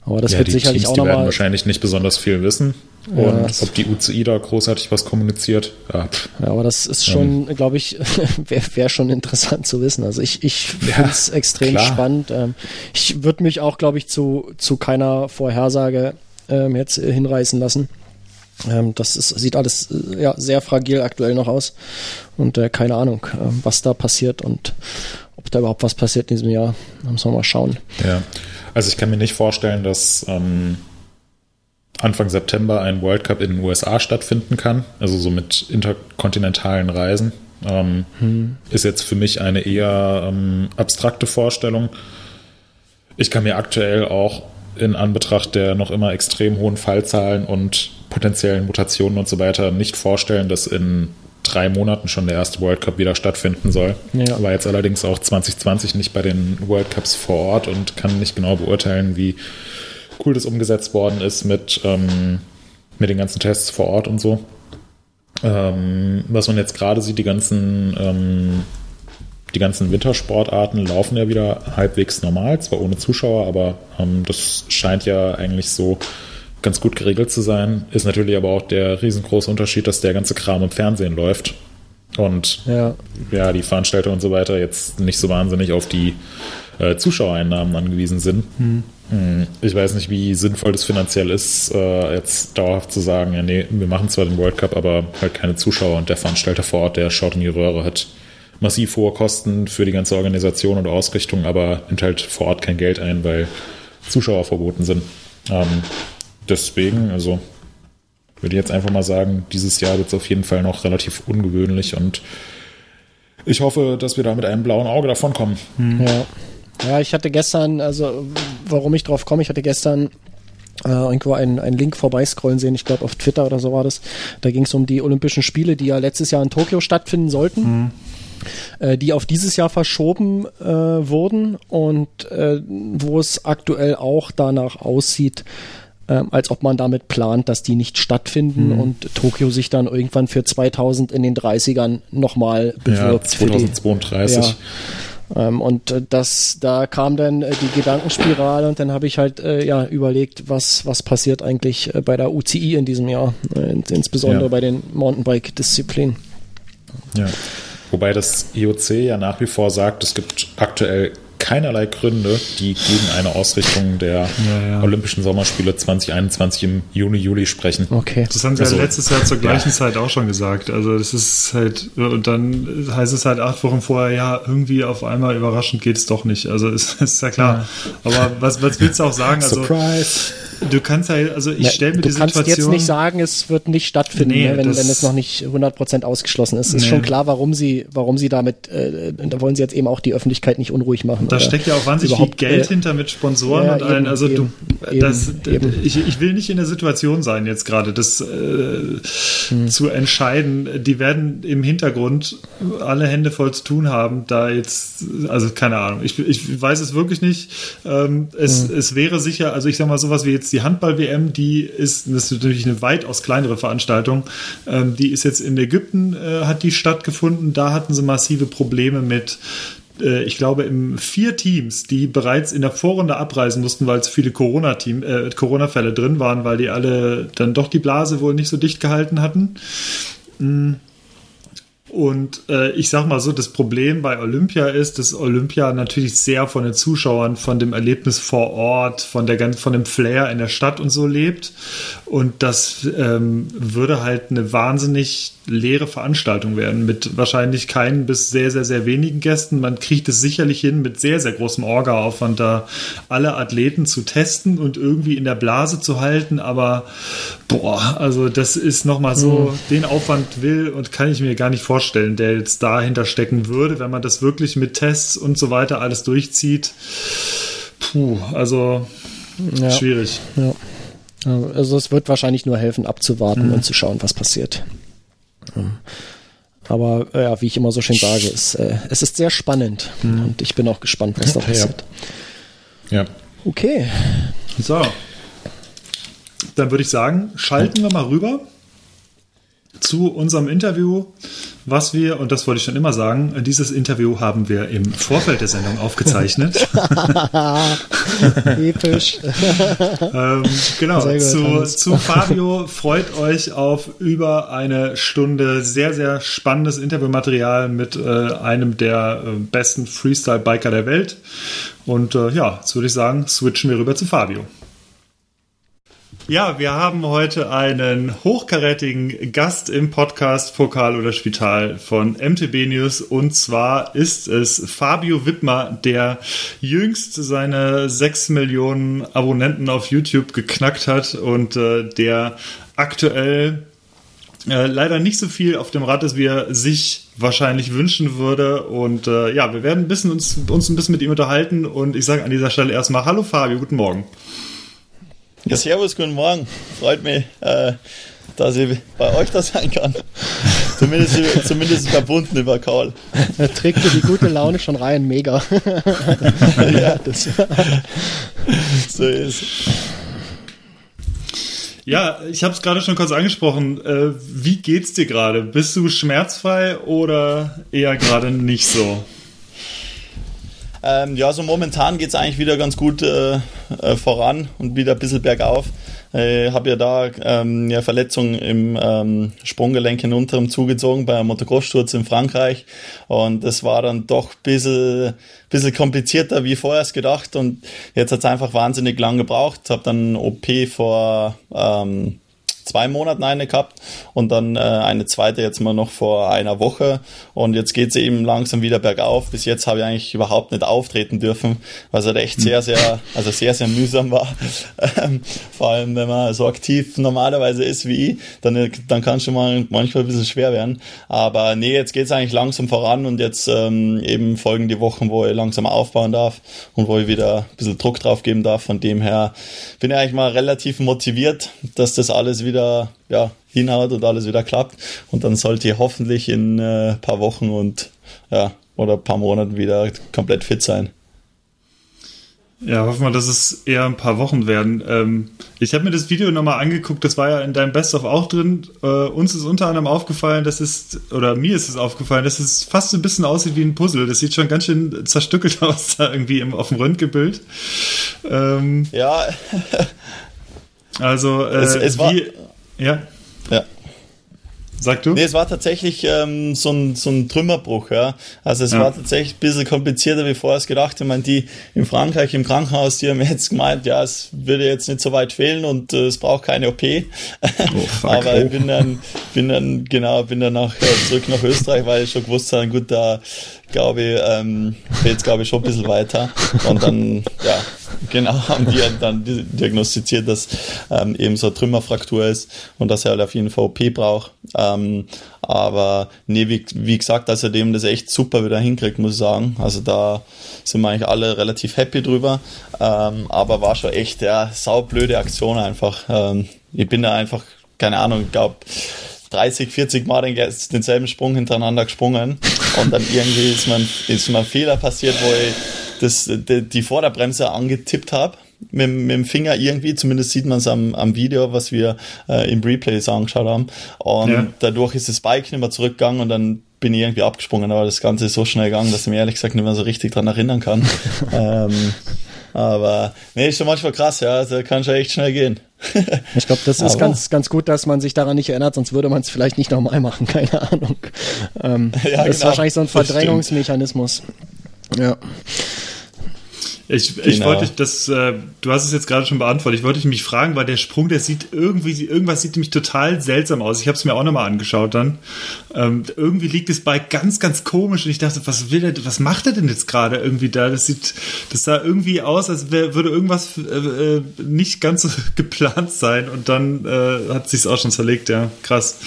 aber das ja, wird sicherlich Teams, auch nochmal. Die werden wahrscheinlich nicht besonders viel wissen. Und ja, ob die UCI da großartig was kommuniziert. Ja, ja aber das ist schon, ähm, glaube ich, <laughs> wäre wär schon interessant zu wissen. Also ich, ich finde es ja, extrem klar. spannend. Ähm, ich würde mich auch, glaube ich, zu, zu keiner Vorhersage ähm, jetzt hinreißen lassen. Ähm, das ist, sieht alles äh, ja, sehr fragil aktuell noch aus. Und äh, keine Ahnung, äh, was da passiert und ob da überhaupt was passiert in diesem Jahr. Da müssen wir mal schauen. Ja, also ich kann mir nicht vorstellen, dass ähm, Anfang September ein World Cup in den USA stattfinden kann, also so mit interkontinentalen Reisen. Ähm, hm. Ist jetzt für mich eine eher ähm, abstrakte Vorstellung. Ich kann mir aktuell auch in Anbetracht der noch immer extrem hohen Fallzahlen und potenziellen Mutationen und so weiter nicht vorstellen, dass in drei Monaten schon der erste World Cup wieder stattfinden soll. Ja. War jetzt allerdings auch 2020 nicht bei den World Cups vor Ort und kann nicht genau beurteilen, wie cool das umgesetzt worden ist mit, ähm, mit den ganzen Tests vor Ort und so. Ähm, was man jetzt gerade sieht, die ganzen ähm, die ganzen Wintersportarten laufen ja wieder halbwegs normal, zwar ohne Zuschauer, aber ähm, das scheint ja eigentlich so ganz gut geregelt zu sein. Ist natürlich aber auch der riesengroße Unterschied, dass der ganze Kram im Fernsehen läuft. Und ja, ja die Veranstalter und so weiter jetzt nicht so wahnsinnig auf die äh, Zuschauereinnahmen angewiesen sind. Hm. Ich weiß nicht, wie sinnvoll das finanziell ist, äh, jetzt dauerhaft zu sagen, ja, nee, wir machen zwar den World Cup, aber halt keine Zuschauer und der Veranstalter vor Ort, der schaut in die Röhre, hat massiv hohe Kosten für die ganze Organisation und Ausrichtung, aber nimmt halt vor Ort kein Geld ein, weil Zuschauer verboten sind. Ähm, deswegen, also würde ich jetzt einfach mal sagen, dieses Jahr wird es auf jeden Fall noch relativ ungewöhnlich und ich hoffe, dass wir da mit einem blauen Auge davonkommen. Mhm. Ja. Ja, ich hatte gestern, also warum ich drauf komme, ich hatte gestern äh, irgendwo einen, einen Link vorbeiscrollen sehen, ich glaube auf Twitter oder so war das. Da ging es um die Olympischen Spiele, die ja letztes Jahr in Tokio stattfinden sollten. Mhm äh, die auf dieses Jahr verschoben äh, wurden und äh, wo es aktuell auch danach aussieht, äh, als ob man damit plant, dass die nicht stattfinden mhm. und Tokio sich dann irgendwann für 2000 in den 30ern nochmal bewirbt. Ja, 2032. Die, ja. Ähm, und äh, das, da kam dann äh, die Gedankenspirale und dann habe ich halt äh, ja überlegt, was was passiert eigentlich bei der UCI in diesem Jahr, insbesondere ja. bei den Mountainbike-Disziplinen. Ja. Wobei das IOC ja nach wie vor sagt, es gibt aktuell keinerlei Gründe, die gegen eine Ausrichtung der ja, ja. Olympischen Sommerspiele 2021 im Juni, Juli sprechen. Okay. Das haben sie also, ja letztes Jahr zur gleichen ja. Zeit auch schon gesagt. Also das ist halt, und dann heißt es halt acht Wochen vorher, ja, irgendwie auf einmal überraschend geht es doch nicht. Also ist, <laughs> ist ja klar. Aber was, was willst du auch sagen? Also, Surprise! Du kannst halt, also ich stelle mir die Situation. Du kannst jetzt nicht sagen, es wird nicht stattfinden, nee, ne, wenn, wenn es noch nicht 100% ausgeschlossen ist. Es nee. ist schon klar, warum sie, warum sie damit, äh, da wollen sie jetzt eben auch die Öffentlichkeit nicht unruhig machen. Da steckt ja auch wahnsinnig viel Geld äh, hinter mit Sponsoren ja, und allen. Also eben, du, das, eben. Ich, ich will nicht in der Situation sein jetzt gerade, das äh, hm. zu entscheiden. Die werden im Hintergrund alle Hände voll zu tun haben, da jetzt, also keine Ahnung. Ich, ich weiß es wirklich nicht. Ähm, es, hm. es wäre sicher, also ich sag mal sowas wie jetzt jetzt die Handball-WM, die ist, das ist natürlich eine weitaus kleinere Veranstaltung, ähm, die ist jetzt in Ägypten, äh, hat die stattgefunden. Da hatten sie massive Probleme mit äh, ich glaube, im vier Teams, die bereits in der Vorrunde abreisen mussten, weil zu viele Corona-Fälle äh, Corona drin waren, weil die alle dann doch die Blase wohl nicht so dicht gehalten hatten. Und äh, ich sag mal so, das Problem bei Olympia ist, dass Olympia natürlich sehr von den Zuschauern, von dem Erlebnis vor Ort, von der von dem Flair in der Stadt und so lebt. Und das ähm, würde halt eine wahnsinnig leere Veranstaltung werden mit wahrscheinlich keinen bis sehr, sehr, sehr wenigen Gästen. Man kriegt es sicherlich hin, mit sehr, sehr großem Orga-Aufwand da alle Athleten zu testen und irgendwie in der Blase zu halten. Aber boah, also das ist nochmal so, mhm. den Aufwand will und kann ich mir gar nicht vorstellen, der jetzt dahinter stecken würde, wenn man das wirklich mit Tests und so weiter alles durchzieht. Puh, also ja. schwierig. Ja. Also es wird wahrscheinlich nur helfen, abzuwarten mhm. und zu schauen, was passiert. Aber äh, ja, wie ich immer so schön sage, es, äh, es ist sehr spannend mhm. und ich bin auch gespannt, was da <laughs> passiert. Ja. Okay. So. Dann würde ich sagen, schalten wir mal rüber zu unserem Interview, was wir, und das wollte ich schon immer sagen, dieses Interview haben wir im Vorfeld der Sendung aufgezeichnet. <laughs> Episch. ähm, genau, gut, zu, zu Fabio freut euch auf über eine Stunde sehr, sehr spannendes Interviewmaterial mit äh, einem der äh, besten Freestyle-Biker der Welt. Und äh, ja, jetzt würde ich sagen, switchen wir rüber zu Fabio. Ja, wir haben heute einen hochkarätigen Gast im Podcast Pokal oder Spital von MTB News und zwar ist es Fabio Wittmer, der jüngst seine 6 Millionen Abonnenten auf YouTube geknackt hat und äh, der aktuell äh, leider nicht so viel auf dem Rad ist, wie er sich wahrscheinlich wünschen würde. Und äh, ja, wir werden ein bisschen uns, uns ein bisschen mit ihm unterhalten und ich sage an dieser Stelle erstmal Hallo Fabio, guten Morgen. Ja, servus, guten Morgen. Freut mich, äh, dass ich bei euch da sein kann. Zumindest, zumindest verbunden über Call. Da trägt dir die gute Laune schon rein, mega. ja, das. so ist ja, ich habe es gerade schon kurz angesprochen. Äh, wie geht's dir gerade? Bist du schmerzfrei oder eher gerade nicht so? Ähm, ja, so momentan geht es eigentlich wieder ganz gut äh, äh, voran und wieder ein bisschen bergauf. Ich äh, habe ja da ähm, eine Verletzung im ähm, Sprunggelenk in unterem zugezogen bei einem Motocross-Sturz in Frankreich und das war dann doch ein bisschen, bisschen komplizierter wie vorher gedacht und jetzt hat es einfach wahnsinnig lang gebraucht. Habe dann OP vor ähm, zwei Monaten eine gehabt und dann äh, eine zweite jetzt mal noch vor einer Woche. Und jetzt geht es eben langsam wieder bergauf. Bis jetzt habe ich eigentlich überhaupt nicht auftreten dürfen, was halt echt sehr, sehr, also sehr, sehr mühsam war. <laughs> Ähm, vor allem, wenn man so aktiv normalerweise ist wie ich, dann, dann kann es schon mal manchmal ein bisschen schwer werden. Aber nee, jetzt geht es eigentlich langsam voran und jetzt ähm, eben folgen die Wochen, wo ich langsam aufbauen darf und wo ich wieder ein bisschen Druck drauf geben darf. Von dem her bin ich eigentlich mal relativ motiviert, dass das alles wieder wieder ja, hinhaut und alles wieder klappt. Und dann sollte ihr hoffentlich in ein äh, paar Wochen und ja, oder ein paar Monaten wieder komplett fit sein. Ja, hoffen wir, dass es eher ein paar Wochen werden. Ähm, ich habe mir das Video nochmal angeguckt, das war ja in deinem Best-of auch drin. Äh, uns ist unter anderem aufgefallen, dass es, oder mir ist es aufgefallen, dass es fast ein bisschen aussieht wie ein Puzzle. Das sieht schon ganz schön zerstückelt <laughs> aus da irgendwie im, auf dem Röntgenbild. Ähm, ja. also, äh, es, es war, wie, ja. Ja. Sag du? Nee, es war tatsächlich ähm, so, ein, so ein Trümmerbruch, ja. Also es ja. war tatsächlich ein bisschen komplizierter, wie vorher es gedacht. Ich meine, die in Frankreich im Krankenhaus, die haben jetzt gemeint, ja, es würde jetzt nicht so weit fehlen und äh, es braucht keine OP. Oh. <laughs> Aber ich bin dann, bin dann, genau, bin dann nach, äh, zurück nach Österreich, weil ich schon gewusst habe, gut, da glaube ich, ähm, fehlt glaube ich schon ein bisschen weiter. Und dann, ja, <laughs> genau, haben die dann diagnostiziert, dass ähm, eben so eine Trümmerfraktur ist und dass er halt auf jeden Fall OP braucht. Ähm, aber nee, wie, wie gesagt, dass er dem das echt super wieder hinkriegt, muss ich sagen. Also da sind wir eigentlich alle relativ happy drüber. Ähm, aber war schon echt, ja, saublöde Aktion einfach. Ähm, ich bin da einfach, keine Ahnung, ich glaube, 30, 40 Mal den, denselben Sprung hintereinander gesprungen und dann irgendwie ist mir, ist mir ein Fehler passiert, wo ich das, die, die Vorderbremse angetippt habe mit, mit dem Finger irgendwie, zumindest sieht man es am, am Video, was wir äh, im Replay angeschaut haben. Und ja. dadurch ist das Bike nicht mehr zurückgegangen und dann bin ich irgendwie abgesprungen, aber das Ganze ist so schnell gegangen, dass ich mir ehrlich gesagt nicht mehr so richtig dran erinnern kann. <laughs> ähm, aber nee, ist schon manchmal krass, ja, also kann schon echt schnell gehen. <laughs> ich glaube, das ist ganz, ganz gut, dass man sich daran nicht erinnert, sonst würde man es vielleicht nicht nochmal machen, <laughs> keine Ahnung. Ähm, <laughs> ja, das genau, ist wahrscheinlich so ein Verdrängungsmechanismus. Ja. Ich, genau. ich wollte das, äh, du hast es jetzt gerade schon beantwortet. Ich wollte mich fragen, weil der Sprung, der sieht irgendwie, irgendwas sieht nämlich total seltsam aus. Ich habe es mir auch nochmal angeschaut dann. Ähm, irgendwie liegt das Bike ganz, ganz komisch und ich dachte, was will er, was macht er denn jetzt gerade irgendwie da? Das sieht, das sah irgendwie aus, als wär, würde irgendwas äh, äh nicht ganz so <laughs> geplant sein und dann äh, hat sich's auch schon zerlegt, ja. Krass.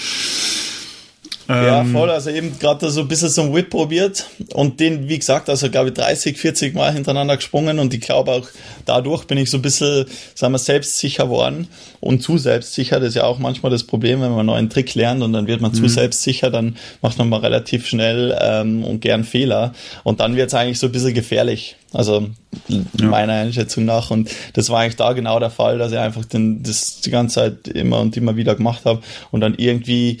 Ja, ähm, voll. Also eben gerade so ein bisschen so ein Whip probiert und den, wie gesagt, also glaube ich 30, 40 Mal hintereinander gesprungen und ich glaube auch dadurch bin ich so ein bisschen, sagen wir, selbstsicher geworden und zu selbstsicher. Das ist ja auch manchmal das Problem, wenn man einen neuen Trick lernt und dann wird man mhm. zu selbstsicher, dann macht man mal relativ schnell ähm, und gern Fehler und dann wird es eigentlich so ein bisschen gefährlich. Also ja. meiner Einschätzung nach. Und das war eigentlich da genau der Fall, dass ich einfach den, das die ganze Zeit immer und immer wieder gemacht habe und dann irgendwie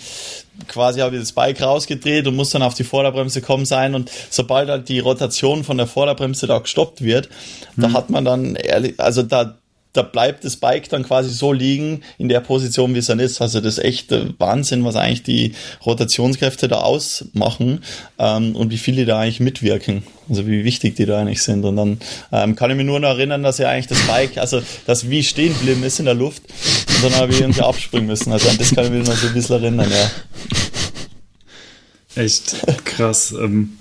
quasi habe ich das Bike rausgedreht und muss dann auf die Vorderbremse kommen sein und sobald halt die Rotation von der Vorderbremse da gestoppt wird, mhm. da hat man dann ehrlich, also da da bleibt das Bike dann quasi so liegen in der Position, wie es dann ist. Also das ist echt Wahnsinn, was eigentlich die Rotationskräfte da ausmachen ähm, und wie viele da eigentlich mitwirken. Also wie wichtig die da eigentlich sind. Und dann ähm, kann ich mich nur noch erinnern, dass ja eigentlich das Bike, also das wie stehen geblieben ist in der Luft und dann habe ich irgendwie abspringen müssen. Also an das kann ich mich noch so ein bisschen erinnern, ja. Echt krass. ähm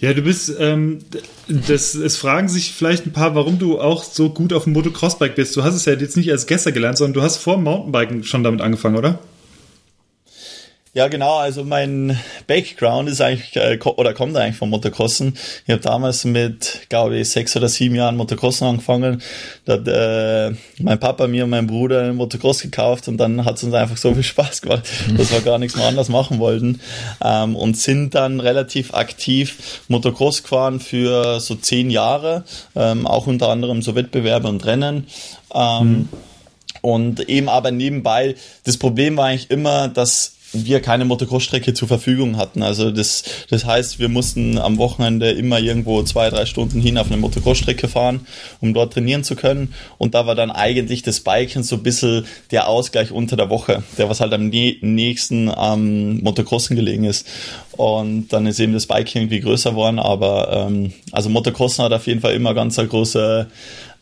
ja, du bist, ähm, das, es fragen sich vielleicht ein paar, warum du auch so gut auf dem Motocrossbike bist. Du hast es ja jetzt nicht als gestern gelernt, sondern du hast vor dem Mountainbiken schon damit angefangen, oder? Ja, genau. Also mein Background ist eigentlich äh, oder kommt eigentlich vom Motocrossen. Ich habe damals mit, glaube ich, sechs oder sieben Jahren Motocrossen angefangen. Da hat äh, mein Papa mir und mein Bruder einen Motocross gekauft und dann hat es uns einfach so viel Spaß gemacht, <laughs> dass wir gar nichts mehr anders machen wollten ähm, und sind dann relativ aktiv Motocross gefahren für so zehn Jahre, ähm, auch unter anderem so Wettbewerbe und Rennen. Ähm, mhm. Und eben aber nebenbei, das Problem war eigentlich immer, dass wir keine Motocross-Strecke zur Verfügung hatten. Also das, das heißt, wir mussten am Wochenende immer irgendwo zwei, drei Stunden hin auf eine Motocross-Strecke fahren, um dort trainieren zu können. Und da war dann eigentlich das Biken so ein bisschen der Ausgleich unter der Woche, der was halt am nächsten am Motocrossen gelegen ist. Und dann ist eben das Biking irgendwie größer geworden, aber ähm, also Motocrossen hat auf jeden Fall immer ganz eine große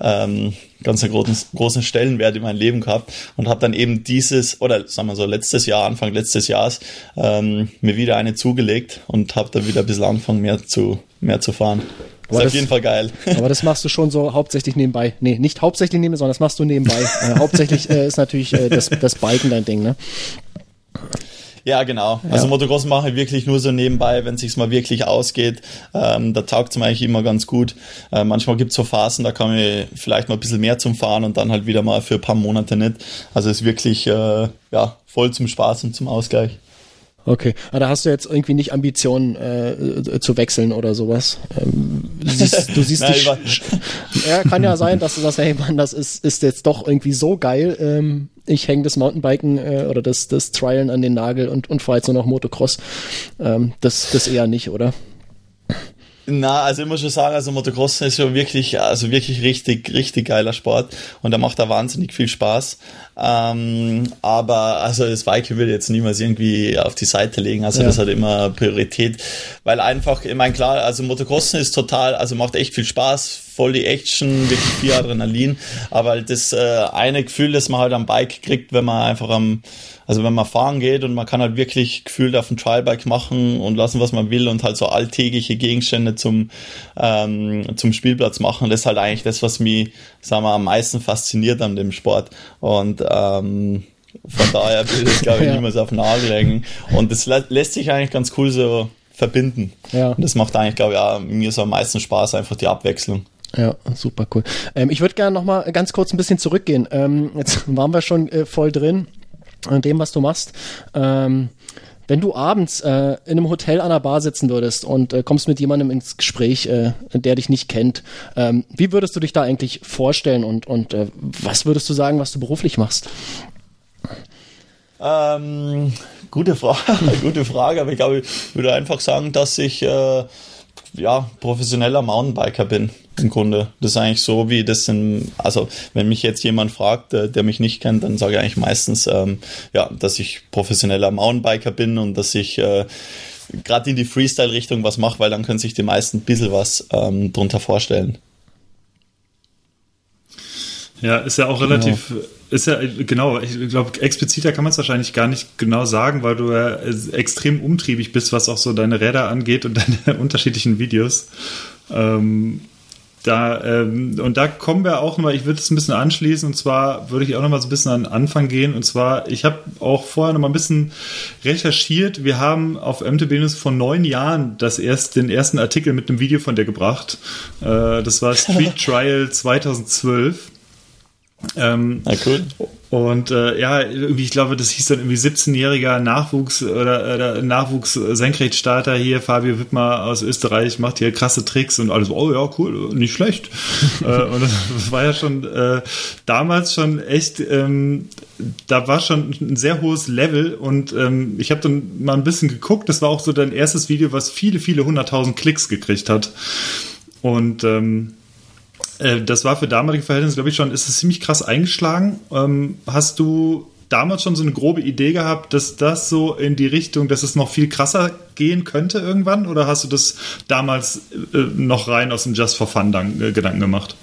ähm, ganz einen großen, großen Stellenwert in meinem Leben gehabt und habe dann eben dieses, oder sagen wir so, letztes Jahr, Anfang letztes Jahres, ähm, mir wieder eine zugelegt und habe dann wieder ein bisschen angefangen, mehr zu, mehr zu fahren. Aber ist auf jeden Fall geil. <laughs> Aber das machst du schon so hauptsächlich nebenbei. Nee, nicht hauptsächlich nebenbei, sondern das machst du nebenbei. äh, hauptsächlich äh, ist natürlich äh, das, das Biken dein Ding, ne? Ja, genau. Ja. Also Motocross mache ich wirklich nur so nebenbei, wenn es sich mal wirklich ausgeht. Ähm, da taugt es mir eigentlich immer ganz gut. Äh, manchmal gibt es so Phasen, da kann ich vielleicht mal ein bisschen mehr zum Fahren und dann halt wieder mal für ein paar Monate nicht. Also es ist wirklich äh, ja, voll zum Spaß und zum Ausgleich. Okay, aber da hast du jetzt irgendwie nicht Ambitionen äh, zu wechseln oder sowas. Ähm, du siehst, du siehst <laughs> Nein, dich. ja, kann ja sein, dass du sagst, hey Mann, das ist, ist jetzt doch irgendwie so geil. Ähm, ich hänge das Mountainbiken äh, oder das, das Trialen an den Nagel und, und fahre jetzt nur noch Motocross. Ähm, das, das eher nicht, oder? Na, also ich muss schon sagen, also Motocrossen ist ja wirklich, also wirklich richtig, richtig geiler Sport und da macht da wahnsinnig viel Spaß. Ähm, aber also das Bike will jetzt niemals irgendwie auf die Seite legen, also ja. das hat immer Priorität, weil einfach, ich meine klar, also Motocrossen ist total, also macht echt viel Spaß, voll die Action, wirklich viel Adrenalin, aber das äh, eine Gefühl, das man halt am Bike kriegt, wenn man einfach am also wenn man fahren geht und man kann halt wirklich gefühlt auf dem Trialbike machen und lassen, was man will und halt so alltägliche Gegenstände zum, ähm, zum Spielplatz machen, das ist halt eigentlich das, was mich, sagen wir, am meisten fasziniert an dem Sport. Und ähm, von daher will ich, glaube <laughs> ich, ja. niemals auf den Nagel hängen. Und das lässt sich eigentlich ganz cool so verbinden. Ja. Und das macht eigentlich, glaube ich, auch mir so am meisten Spaß, einfach die Abwechslung. Ja, super cool. Ähm, ich würde gerne noch mal ganz kurz ein bisschen zurückgehen. Ähm, jetzt <laughs> waren wir schon äh, voll drin in dem, was du machst. Ähm, wenn du abends äh, in einem Hotel an der Bar sitzen würdest und äh, kommst mit jemandem ins Gespräch, äh, der dich nicht kennt, ähm, wie würdest du dich da eigentlich vorstellen und, und äh, was würdest du sagen, was du beruflich machst? Ähm, gute Frage, <laughs> gute Frage, aber ich glaube, ich würde einfach sagen, dass ich äh, ja, professioneller Mountainbiker bin im Grunde. Das ist eigentlich so, wie das in, also wenn mich jetzt jemand fragt, der, der mich nicht kennt, dann sage ich eigentlich meistens, ähm, ja, dass ich professioneller Mountainbiker bin und dass ich äh, gerade in die Freestyle-Richtung was mache, weil dann können sich die meisten ein bisschen was ähm, drunter vorstellen. Ja, ist ja auch relativ, genau. ist ja, genau, ich glaube, expliziter kann man es wahrscheinlich gar nicht genau sagen, weil du ja extrem umtriebig bist, was auch so deine Räder angeht und <laughs> deine unterschiedlichen Videos. Ähm, da, ähm, und da kommen wir auch nochmal, ich würde es ein bisschen anschließen, und zwar würde ich auch nochmal so ein bisschen an den Anfang gehen. Und zwar, ich habe auch vorher nochmal ein bisschen recherchiert. Wir haben auf MTB News vor neun Jahren das erst, den ersten Artikel mit einem Video von dir gebracht. Äh, das war <laughs> Street Trial 2012. Ähm, Na cool. Und äh, ja, irgendwie, ich glaube, das hieß dann irgendwie 17-jähriger Nachwuchs oder, oder Nachwuchs-Senkrechtstarter hier, Fabio Wittmer aus Österreich, macht hier krasse Tricks und alles, oh ja, cool, nicht schlecht. <laughs> äh, und das war ja schon äh, damals schon echt, ähm, da war schon ein sehr hohes Level und ähm, ich habe dann mal ein bisschen geguckt, das war auch so dein erstes Video, was viele, viele hunderttausend Klicks gekriegt hat. Und ähm, äh, das war für damalige Verhältnisse, glaube ich, schon, ist es ziemlich krass eingeschlagen. Ähm, hast du damals schon so eine grobe Idee gehabt, dass das so in die Richtung, dass es noch viel krasser gehen könnte irgendwann? Oder hast du das damals äh, noch rein aus dem Just for Fun äh, Gedanken gemacht?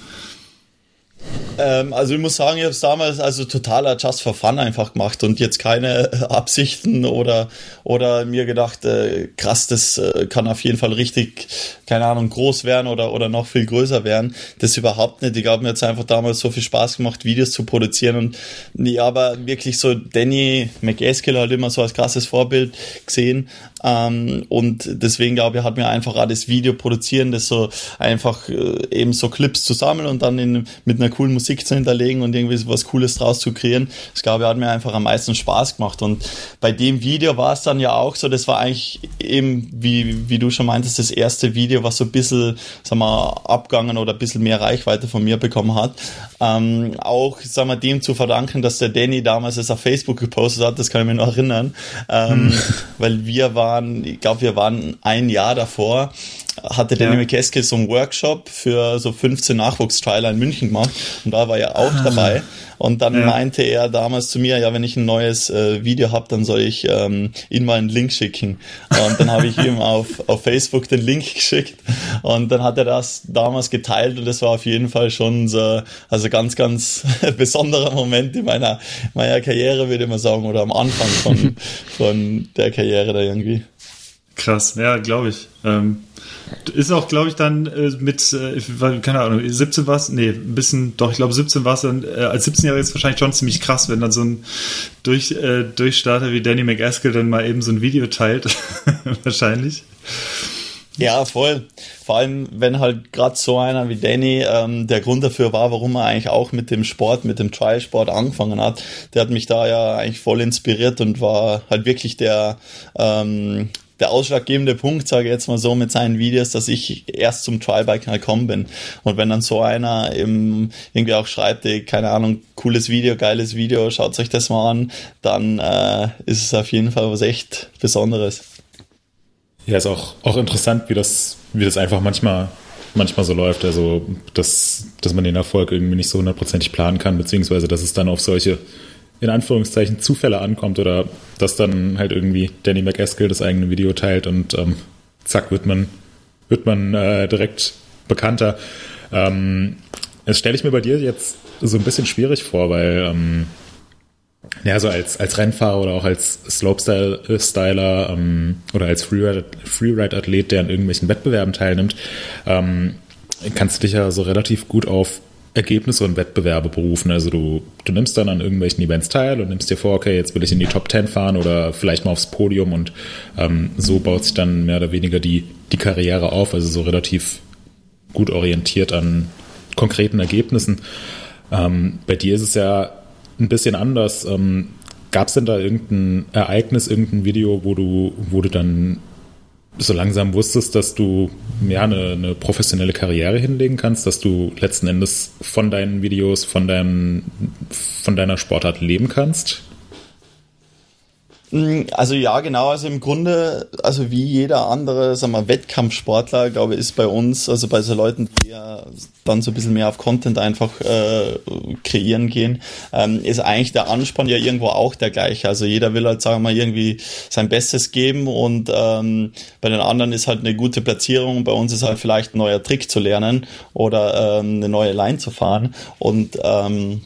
Ähm, also ich muss sagen, ich habe es damals also totaler Just for Fun einfach gemacht und jetzt keine äh, Absichten oder, oder mir gedacht, äh, krass, das äh, kann auf jeden Fall richtig, keine Ahnung, groß werden oder, oder noch viel größer werden. Das überhaupt nicht. Ich habe mir jetzt einfach damals so viel Spaß gemacht, Videos zu produzieren und ich aber wirklich so Danny McEskill halt immer so als krasses Vorbild gesehen ähm, und deswegen glaube ich, hat mir einfach auch das Video produzieren, das so einfach äh, eben so Clips zusammen und dann in, mit einer coolen Musik zu hinterlegen und irgendwie was Cooles draus zu kreieren. Das glaube ich hat mir einfach am meisten Spaß gemacht. Und bei dem Video war es dann ja auch so, das war eigentlich eben, wie, wie du schon meintest, das erste Video, was so ein bisschen, sag mal, abgangen oder ein bisschen mehr Reichweite von mir bekommen hat. Ähm, auch, sag mal, dem zu verdanken, dass der Danny damals es auf Facebook gepostet hat, das kann ich mir noch erinnern. Ähm, hm. Weil wir waren, ich glaube, wir waren ein Jahr davor hatte Danny ja. McKeskill so einen Workshop für so 15 Nachwuchstrailer in München gemacht und da war er auch ah. dabei. Und dann ja. meinte er damals zu mir, ja, wenn ich ein neues äh, Video habe, dann soll ich ähm, ihm mal einen Link schicken. Und dann habe ich ihm <laughs> auf, auf Facebook den Link geschickt und dann hat er das damals geteilt und das war auf jeden Fall schon so, also ganz, ganz <laughs> besonderer Moment in meiner, meiner Karriere, würde ich mal sagen, oder am Anfang von, <laughs> von der Karriere da irgendwie. Krass, ja, glaube ich. Ähm, ist auch, glaube ich, dann äh, mit, äh, keine Ahnung, 17 war es, nee, ein bisschen, doch, ich glaube 17 war es dann, äh, als 17-Jähriger ist wahrscheinlich schon ziemlich krass, wenn dann so ein Durch, äh, Durchstarter wie Danny McAskill dann mal eben so ein Video teilt. <laughs> wahrscheinlich. Ja, voll. Vor allem, wenn halt gerade so einer wie Danny ähm, der Grund dafür war, warum er eigentlich auch mit dem Sport, mit dem Trial-Sport angefangen hat. Der hat mich da ja eigentlich voll inspiriert und war halt wirklich der ähm, der ausschlaggebende Punkt, sage ich jetzt mal so, mit seinen Videos, dass ich erst zum Trialbiken gekommen bin. Und wenn dann so einer im, irgendwie auch schreibt, ey, keine Ahnung, cooles Video, geiles Video, schaut euch das mal an, dann äh, ist es auf jeden Fall was echt Besonderes. Ja, ist auch, auch interessant, wie das, wie das einfach manchmal, manchmal so läuft. Also, dass, dass man den Erfolg irgendwie nicht so hundertprozentig planen kann, beziehungsweise dass es dann auf solche in Anführungszeichen Zufälle ankommt oder dass dann halt irgendwie Danny McEskill das eigene Video teilt und ähm, zack wird man wird man äh, direkt bekannter. Ähm, das stelle ich mir bei dir jetzt so ein bisschen schwierig vor, weil ähm, ja, so als, als Rennfahrer oder auch als Slopestyler ähm, oder als Freeride-Athlet, der an irgendwelchen Wettbewerben teilnimmt, ähm, kannst du dich ja so relativ gut auf Ergebnisse und Wettbewerbe berufen. Also du, du nimmst dann an irgendwelchen Events teil und nimmst dir vor, okay, jetzt will ich in die Top 10 fahren oder vielleicht mal aufs Podium und ähm, so baut sich dann mehr oder weniger die, die Karriere auf, also so relativ gut orientiert an konkreten Ergebnissen. Ähm, bei dir ist es ja ein bisschen anders. Ähm, Gab es denn da irgendein Ereignis, irgendein Video, wo du, wo du dann so langsam wusstest, dass du ja eine, eine, professionelle Karriere hinlegen kannst, dass du letzten Endes von deinen Videos, von deinem, von deiner Sportart leben kannst? Mm, also ja, genau. Also im Grunde, also wie jeder andere, sagen wir, Wettkampfsportler, glaube ich, ist bei uns, also bei so Leuten, die ja dann so ein bisschen mehr auf Content einfach äh, kreieren gehen, ähm, ist eigentlich der Anspann ja irgendwo auch der gleiche. Also jeder will halt, sagen wir mal, irgendwie sein Bestes geben und ähm, bei den anderen ist halt eine gute Platzierung. Bei uns ist halt vielleicht ein neuer Trick zu lernen oder ähm, eine neue Line zu fahren und ähm,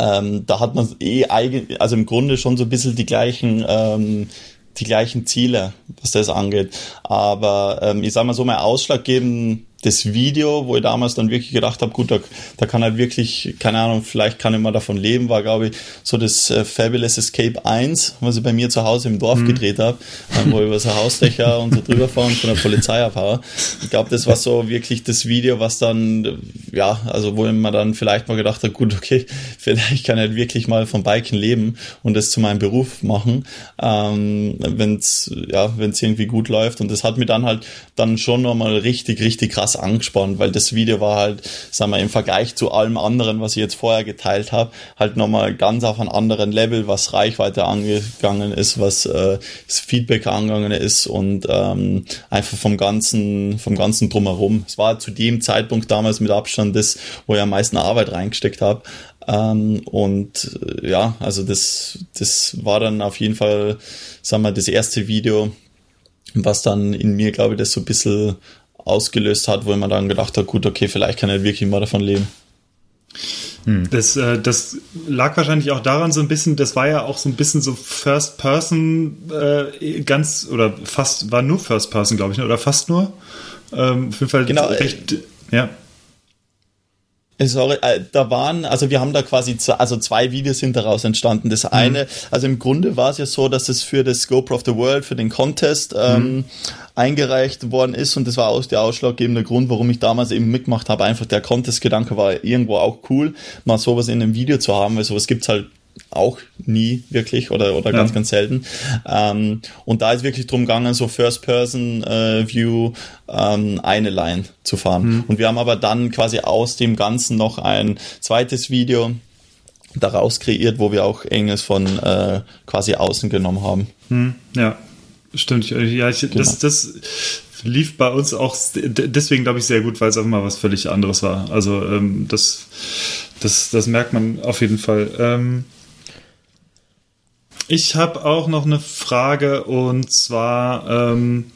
ähm, da hat man eh eigen, also im Grunde schon so ein bisschen die gleichen, ähm, die gleichen Ziele, was das angeht. Aber ähm, ich sage mal so, mein ausschlaggebend das Video, wo ich damals dann wirklich gedacht habe, gut, da, da kann er wirklich, keine Ahnung, vielleicht kann ich mal davon leben, war, glaube ich, so das äh, Fabulous Escape 1, was ich bei mir zu Hause im Dorf mhm. gedreht habe, ähm, wo ich über so Hausdächer und so drüber fahre und von der Polizei abhaue. Ich glaube, das war so wirklich das Video, was dann, ja, also wo man dann vielleicht mal gedacht hat, gut, okay, <laughs> vielleicht kann ich halt wirklich mal vom Biken leben und das zu meinem Beruf machen, ähm, wenn es ja, wenn's irgendwie gut läuft. Und das hat mir dann halt dann schon nochmal richtig, richtig krass angespannt, weil das Video war halt, sagen wir, im Vergleich zu allem anderen, was ich jetzt vorher geteilt habe, halt nochmal ganz auf einem anderen Level, was Reichweite angegangen ist, was äh, das Feedback angegangen ist und ähm, einfach vom ganzen, vom ganzen drumherum. Es war zu dem Zeitpunkt damals mit Abstand das, wo ich am meisten Arbeit reingesteckt habe. Ähm, und äh, ja, also das, das war dann auf jeden Fall, sagen wir, das erste Video, was dann in mir, glaube ich, das so ein bisschen ausgelöst hat, wo man dann gedacht hat, gut, okay, vielleicht kann er wirklich mal davon leben. Hm. Das, äh, das lag wahrscheinlich auch daran so ein bisschen, das war ja auch so ein bisschen so First Person, äh, ganz, oder fast, war nur First Person, glaube ich, ne? oder fast nur. Ähm, auf jeden Fall genau, recht, äh, ja. Sorry, äh, da waren, also wir haben da quasi, also zwei Videos sind daraus entstanden. Das eine, mhm. also im Grunde war es ja so, dass es für das GoPro of the World, für den Contest ähm, mhm. eingereicht worden ist und das war auch der ausschlaggebende Grund, warum ich damals eben mitgemacht habe. Einfach der Contest-Gedanke war irgendwo auch cool, mal sowas in einem Video zu haben, weil sowas gibt's halt auch nie wirklich oder, oder ja. ganz, ganz selten. Ähm, und da ist wirklich drum gegangen, so First-Person-View äh, ähm, eine Line zu fahren. Mhm. Und wir haben aber dann quasi aus dem Ganzen noch ein zweites Video daraus kreiert, wo wir auch Engels von äh, quasi außen genommen haben. Mhm. Ja, stimmt. Ja, ich, genau. das, das lief bei uns auch deswegen, glaube ich, sehr gut, weil es einfach mal was völlig anderes war. Also ähm, das, das, das merkt man auf jeden Fall. Ähm, ich habe auch noch eine Frage und zwar ähm,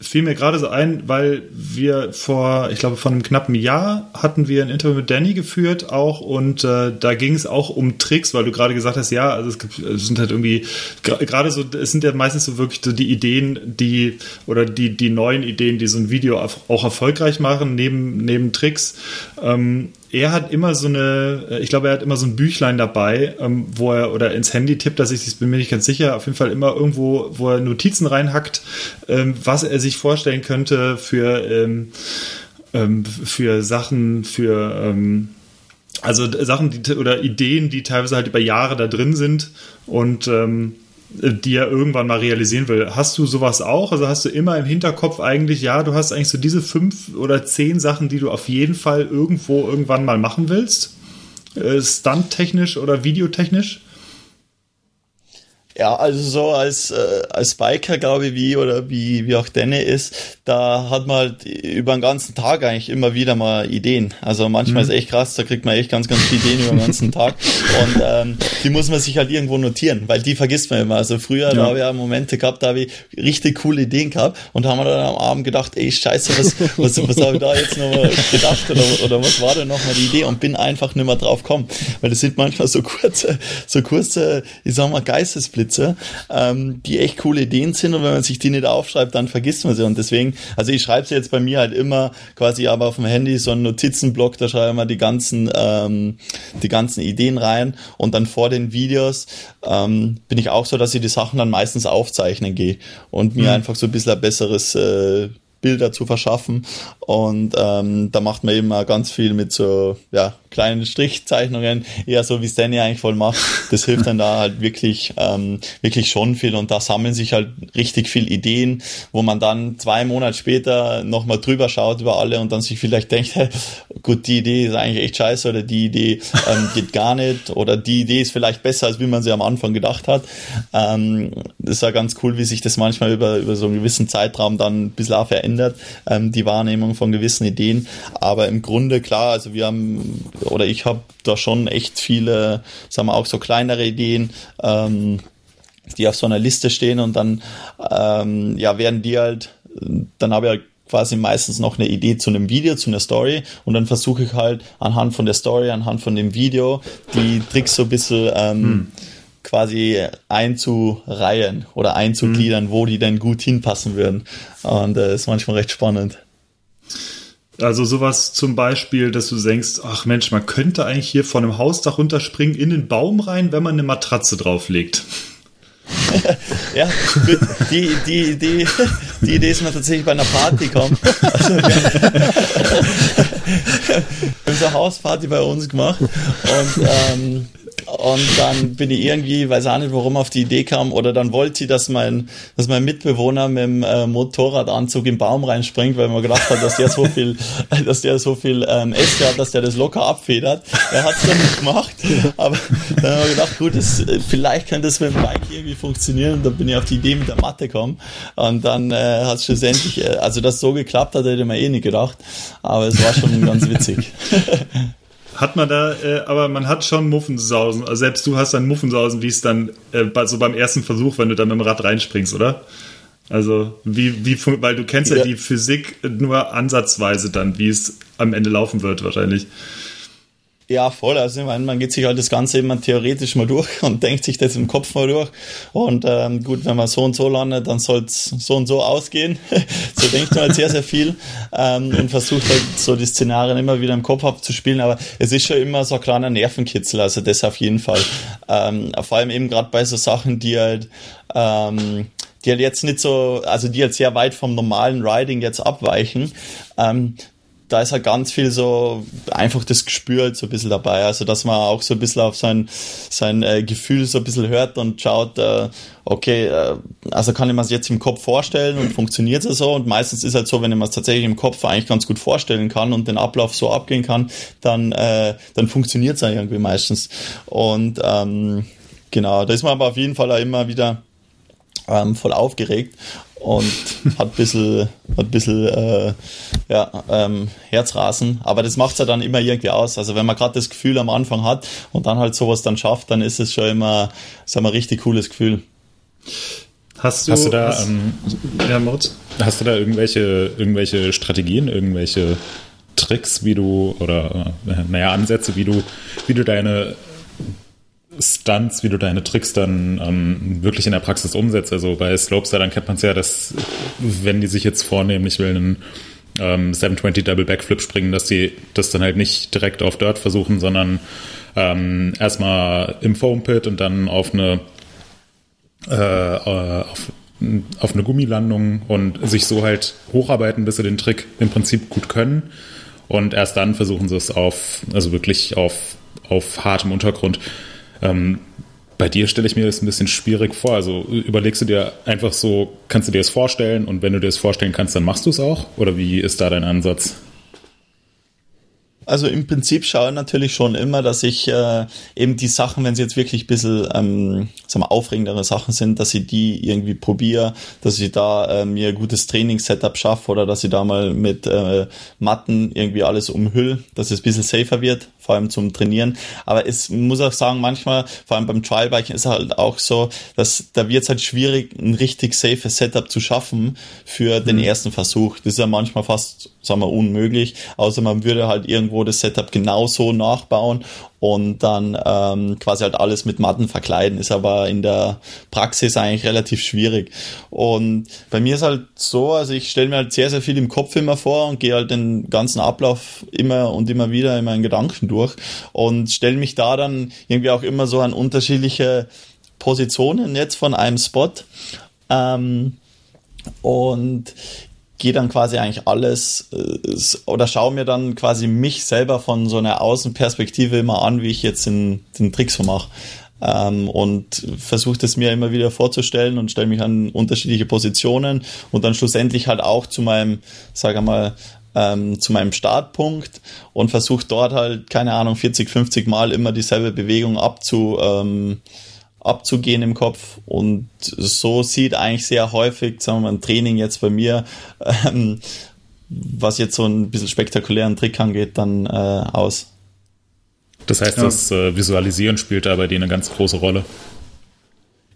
fiel mir gerade so ein, weil wir vor, ich glaube, vor einem knappen Jahr hatten wir ein Interview mit Danny geführt auch und äh, da ging es auch um Tricks, weil du gerade gesagt hast, ja, also es, gibt, es sind halt irgendwie gerade so, es sind ja meistens so wirklich so die Ideen, die oder die die neuen Ideen, die so ein Video auch erfolgreich machen neben neben Tricks. Ähm, er hat immer so eine, äh, ich glaube, er hat immer so ein Büchlein dabei, ähm, wo er oder ins Handy tippt, dass ich bin mir nicht ganz sicher, auf jeden Fall immer irgendwo, wo er Notizen reinhackt, ähm, was er sich vorstellen könnte für, ähm, für Sachen, für also Sachen die, oder Ideen, die teilweise halt über Jahre da drin sind. Und die er irgendwann mal realisieren will. Hast du sowas auch? Also hast du immer im Hinterkopf eigentlich, ja, du hast eigentlich so diese fünf oder zehn Sachen, die du auf jeden Fall irgendwo irgendwann mal machen willst? Äh, Stunt-technisch oder videotechnisch? Ja, also so als, äh, als Biker, glaube ich, wie oder wie, wie auch Danny ist, da hat man halt über den ganzen Tag eigentlich immer wieder mal Ideen. Also manchmal mhm. ist echt krass, da kriegt man echt ganz, ganz viele Ideen über den ganzen Tag. Und ähm, die muss man sich halt irgendwo notieren, weil die vergisst man immer. Also früher, ja. da habe ich ja Momente gehabt, da habe ich richtig coole Ideen gehabt und da haben wir dann am Abend gedacht, ey scheiße, was, was, was habe ich da jetzt nochmal gedacht oder, oder was war denn nochmal die Idee und bin einfach nicht mehr drauf gekommen. Weil das sind manchmal so kurze, so kurze, ich sag mal, Geistesblitze Witze, ähm, die echt coole Ideen sind und wenn man sich die nicht aufschreibt, dann vergisst man sie und deswegen, also ich schreibe sie jetzt bei mir halt immer quasi aber auf dem Handy so einen Notizenblock, da schreibe ich mal die ganzen, ähm, die ganzen Ideen rein und dann vor den Videos ähm, bin ich auch so, dass ich die Sachen dann meistens aufzeichnen gehe und mir mhm. einfach so ein bisschen ein besseres äh, Bilder zu verschaffen. Und ähm, da macht man eben auch ganz viel mit so ja, kleinen Strichzeichnungen, eher so wie Stanley eigentlich voll macht. Das hilft dann da halt wirklich, ähm, wirklich schon viel und da sammeln sich halt richtig viel Ideen, wo man dann zwei Monate später nochmal drüber schaut über alle und dann sich vielleicht denkt, hey, gut, die Idee ist eigentlich echt scheiße oder die Idee ähm, geht gar nicht oder die Idee ist vielleicht besser, als wie man sie am Anfang gedacht hat. Ähm, das ja ganz cool, wie sich das manchmal über, über so einen gewissen Zeitraum dann ein bisschen verändert, ähm, die Wahrnehmung von gewissen Ideen. Aber im Grunde klar, also wir haben oder ich habe da schon echt viele, sagen wir auch so kleinere Ideen. Ähm, die auf so einer Liste stehen und dann ähm, ja werden die halt, dann habe ich halt quasi meistens noch eine Idee zu einem Video, zu einer Story und dann versuche ich halt anhand von der Story, anhand von dem Video die Tricks so ein bisschen ähm, hm quasi einzureihen oder einzugliedern, mhm. wo die denn gut hinpassen würden. Und das äh, ist manchmal recht spannend. Also sowas zum Beispiel, dass du denkst, ach Mensch, man könnte eigentlich hier von einem Hausdach runterspringen in den Baum rein, wenn man eine Matratze drauflegt. <laughs> ja, die, die, die, die Idee ist mir tatsächlich bei einer Party gekommen. Also, <laughs> wir haben so eine Hausparty bei uns gemacht und ähm, und dann bin ich irgendwie, weiß auch nicht, warum auf die Idee kam, oder dann wollte sie, dass mein, dass mein Mitbewohner mit dem äh, Motorradanzug im Baum reinspringt, weil man gedacht hat, dass der so viel, <laughs> dass der so viel ähm, Äste hat, dass der das locker abfedert. Er hat es dann nicht gemacht, aber dann haben wir gedacht, gut, das, äh, vielleicht könnte das mit dem Bike irgendwie funktionieren. Und dann bin ich auf die Idee mit der Matte gekommen. Und dann äh, hat es schlussendlich, äh, also das so geklappt hat, hätte ich mir eh nicht gedacht. Aber es war schon ganz witzig. <laughs> Hat man da, äh, aber man hat schon Muffensausen. Also selbst du hast dann Muffensausen, wie es dann äh, so beim ersten Versuch, wenn du dann mit dem Rad reinspringst, oder? Also wie, wie, weil du kennst ja. ja die Physik nur ansatzweise dann, wie es am Ende laufen wird wahrscheinlich. Ja, voll. Also ich meine, man geht sich halt das Ganze immer theoretisch mal durch <laughs> und denkt sich das im Kopf mal durch. Und ähm, gut, wenn man so und so landet, dann soll es so und so ausgehen. <laughs> so denkt man halt sehr, sehr viel ähm, und versucht halt so die Szenarien immer wieder im Kopf abzuspielen. Aber es ist schon immer so ein kleiner Nervenkitzel, also das auf jeden Fall. Ähm, vor allem eben gerade bei so Sachen, die halt ähm, die halt jetzt nicht so, also die halt sehr weit vom normalen Riding jetzt abweichen, ähm, da ist halt ganz viel so einfach das Gespür halt so ein bisschen dabei. Also, dass man auch so ein bisschen auf sein, sein äh, Gefühl so ein bisschen hört und schaut, äh, okay, äh, also kann ich mir das jetzt im Kopf vorstellen und funktioniert es so? Und meistens ist halt so, wenn ich mir es tatsächlich im Kopf eigentlich ganz gut vorstellen kann und den Ablauf so abgehen kann, dann, äh, dann funktioniert es ja irgendwie meistens. Und ähm, genau, da ist man aber auf jeden Fall auch immer wieder ähm, voll aufgeregt und hat ein bisschen, hat ein bisschen äh, ja, ähm, Herzrasen. Aber das macht es ja dann immer irgendwie aus. Also wenn man gerade das Gefühl am Anfang hat und dann halt sowas dann schafft, dann ist es schon immer, sagen wir, ein richtig cooles Gefühl. Hast du, hast du da, hast, ähm, ja, hast du da irgendwelche, irgendwelche Strategien, irgendwelche Tricks, wie du, oder äh, naja, Ansätze, wie du, wie du deine Stunts, wie du deine Tricks dann ähm, wirklich in der Praxis umsetzt. Also bei Slopestyle, dann kennt man es ja, dass wenn die sich jetzt vornehmen, ich will einen ähm, 720 Double Backflip springen, dass die das dann halt nicht direkt auf Dirt versuchen, sondern ähm, erstmal im Foam Pit und dann auf eine äh, auf, auf eine Gummilandung und sich so halt hocharbeiten, bis sie den Trick im Prinzip gut können. Und erst dann versuchen sie es auf, also wirklich auf, auf hartem Untergrund. Ähm, bei dir stelle ich mir das ein bisschen schwierig vor. Also überlegst du dir einfach so, kannst du dir das vorstellen und wenn du dir das vorstellen kannst, dann machst du es auch? Oder wie ist da dein Ansatz? Also im Prinzip schaue ich natürlich schon immer, dass ich äh, eben die Sachen, wenn sie jetzt wirklich ein bisschen ähm, wir, aufregendere Sachen sind, dass ich die irgendwie probiere, dass ich da äh, mir ein gutes Trainingssetup schaffe oder dass ich da mal mit äh, Matten irgendwie alles umhüll, dass es ein bisschen safer wird, vor allem zum Trainieren. Aber es muss auch sagen, manchmal, vor allem beim Trialbiken ist halt auch so, dass da wird es halt schwierig, ein richtig safes Setup zu schaffen für den mhm. ersten Versuch. Das ist ja manchmal fast, sagen wir, unmöglich, außer man würde halt irgendwo das Setup genauso nachbauen und dann ähm, quasi halt alles mit Matten verkleiden. Ist aber in der Praxis eigentlich relativ schwierig. Und bei mir ist halt so, also ich stelle mir halt sehr, sehr viel im Kopf immer vor und gehe halt den ganzen Ablauf immer und immer wieder in meinen Gedanken durch und stelle mich da dann irgendwie auch immer so an unterschiedliche Positionen jetzt von einem Spot. Ähm, und gehe dann quasi eigentlich alles äh, oder schaue mir dann quasi mich selber von so einer Außenperspektive immer an, wie ich jetzt den, den Trick so mache. Ähm, und versuche das mir immer wieder vorzustellen und stelle mich an unterschiedliche Positionen und dann schlussendlich halt auch zu meinem, sage mal, ähm, zu meinem Startpunkt und versuche dort halt, keine Ahnung, 40, 50 Mal immer dieselbe Bewegung abzu, ähm, abzugehen im Kopf. Und so sieht eigentlich sehr häufig, sagen wir mal, ein Training jetzt bei mir, ähm, was jetzt so ein bisschen spektakulären Trick angeht, dann äh, aus. Das heißt, ja. das äh, Visualisieren spielt da bei dir eine ganz große Rolle.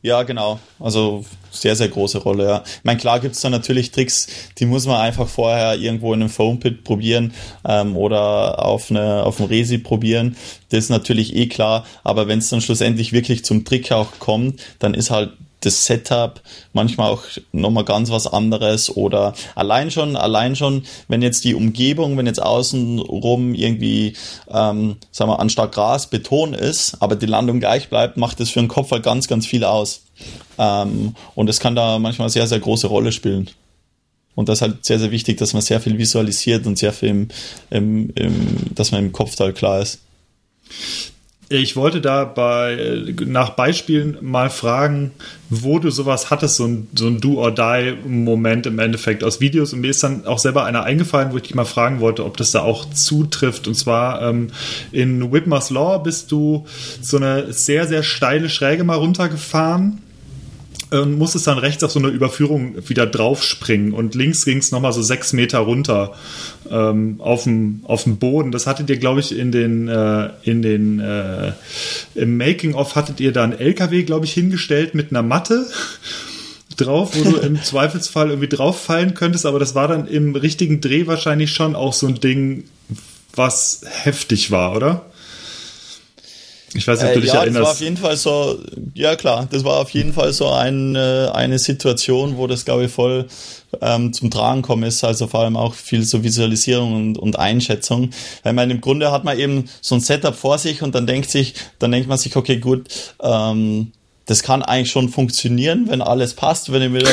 Ja, genau. Also sehr, sehr große Rolle, ja. Ich meine, klar gibt's da natürlich Tricks, die muss man einfach vorher irgendwo in einem Foam-Pit probieren ähm, oder auf, eine, auf einem Resi probieren. Das ist natürlich eh klar, aber wenn es dann schlussendlich wirklich zum Trick auch kommt, dann ist halt das Setup, manchmal auch nochmal ganz was anderes oder allein schon, allein schon, wenn jetzt die Umgebung, wenn jetzt außenrum irgendwie, ähm, sagen wir, anstatt Gras Beton ist, aber die Landung gleich bleibt, macht das für den Kopf halt ganz, ganz viel aus. Ähm, und es kann da manchmal sehr, sehr große Rolle spielen. Und das ist halt sehr, sehr wichtig, dass man sehr viel visualisiert und sehr viel im, im, im dass man im Kopf klar ist. Ich wollte da bei, nach Beispielen mal fragen, wo du sowas hattest, so ein, so ein Do-or-Die-Moment im Endeffekt aus Videos. Und mir ist dann auch selber einer eingefallen, wo ich dich mal fragen wollte, ob das da auch zutrifft. Und zwar ähm, in Whitmer's Law bist du so eine sehr, sehr steile Schräge mal runtergefahren und musstest dann rechts auf so eine Überführung wieder draufspringen und links ging es nochmal so sechs Meter runter ähm, auf dem Boden. Das hattet ihr, glaube ich, in den äh, in den äh, im Making of hattet ihr da einen LKW, glaube ich, hingestellt mit einer Matte <laughs> drauf, wo du im <laughs> Zweifelsfall irgendwie drauf fallen könntest, aber das war dann im richtigen Dreh wahrscheinlich schon auch so ein Ding, was heftig war, oder? Ich weiß nicht, ob du äh, dich ja, erinnerst. Das war auf jeden Fall so, ja klar, das war auf jeden Fall so ein, äh, eine Situation, wo das, glaube ich, voll ähm, zum Tragen kommen ist, also vor allem auch viel so Visualisierung und, und Einschätzung. Weil man im Grunde hat man eben so ein Setup vor sich und dann denkt sich, dann denkt man sich, okay, gut, ähm, das kann eigentlich schon funktionieren, wenn alles passt. Wenn, wieder,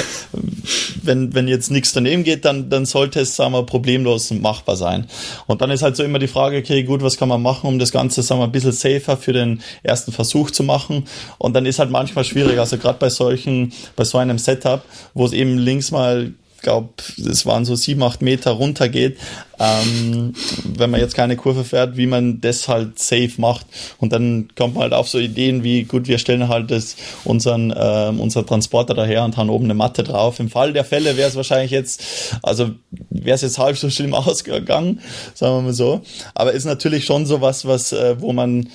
wenn, wenn jetzt nichts daneben geht, dann, dann sollte es, sagen wir, problemlos machbar sein. Und dann ist halt so immer die Frage, okay, gut, was kann man machen, um das Ganze, sagen wir, ein bisschen safer für den ersten Versuch zu machen. Und dann ist halt manchmal schwierig, also gerade bei solchen, bei so einem Setup, wo es eben links mal glaube, es waren so sieben, acht Meter runter geht, ähm, wenn man jetzt keine Kurve fährt, wie man das halt safe macht. Und dann kommt man halt auf so Ideen wie, gut, wir stellen halt das, unseren, äh, unser Transporter daher und haben oben eine Matte drauf. Im Fall der Fälle wäre es wahrscheinlich jetzt, also wäre es jetzt halb so schlimm <laughs> ausgegangen, sagen wir mal so. Aber ist natürlich schon so was, was, äh, wo man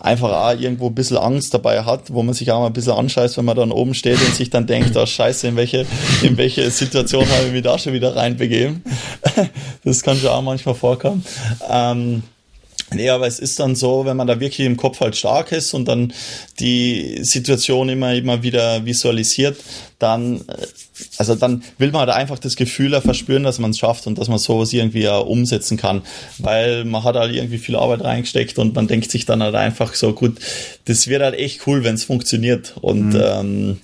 einfach auch irgendwo ein bisschen Angst dabei hat, wo man sich auch mal ein bisschen anscheißt, wenn man dann oben steht und sich dann denkt, oh scheiße, in welche, in welche Situation habe ich mich da schon wieder reinbegeben. <laughs> Das kann schon auch manchmal vorkommen. Ähm, Nee, aber es ist dann so, wenn man da wirklich im Kopf halt stark ist und dann die Situation immer, immer wieder visualisiert, dann, äh, also dann will man halt einfach das Gefühl verspüren, dass man es schafft und dass man sowas irgendwie ja umsetzen kann, weil man hat halt irgendwie viel Arbeit reingesteckt und man denkt sich dann halt einfach so, gut, das wird halt echt cool, wenn es funktioniert und mhm. ähm,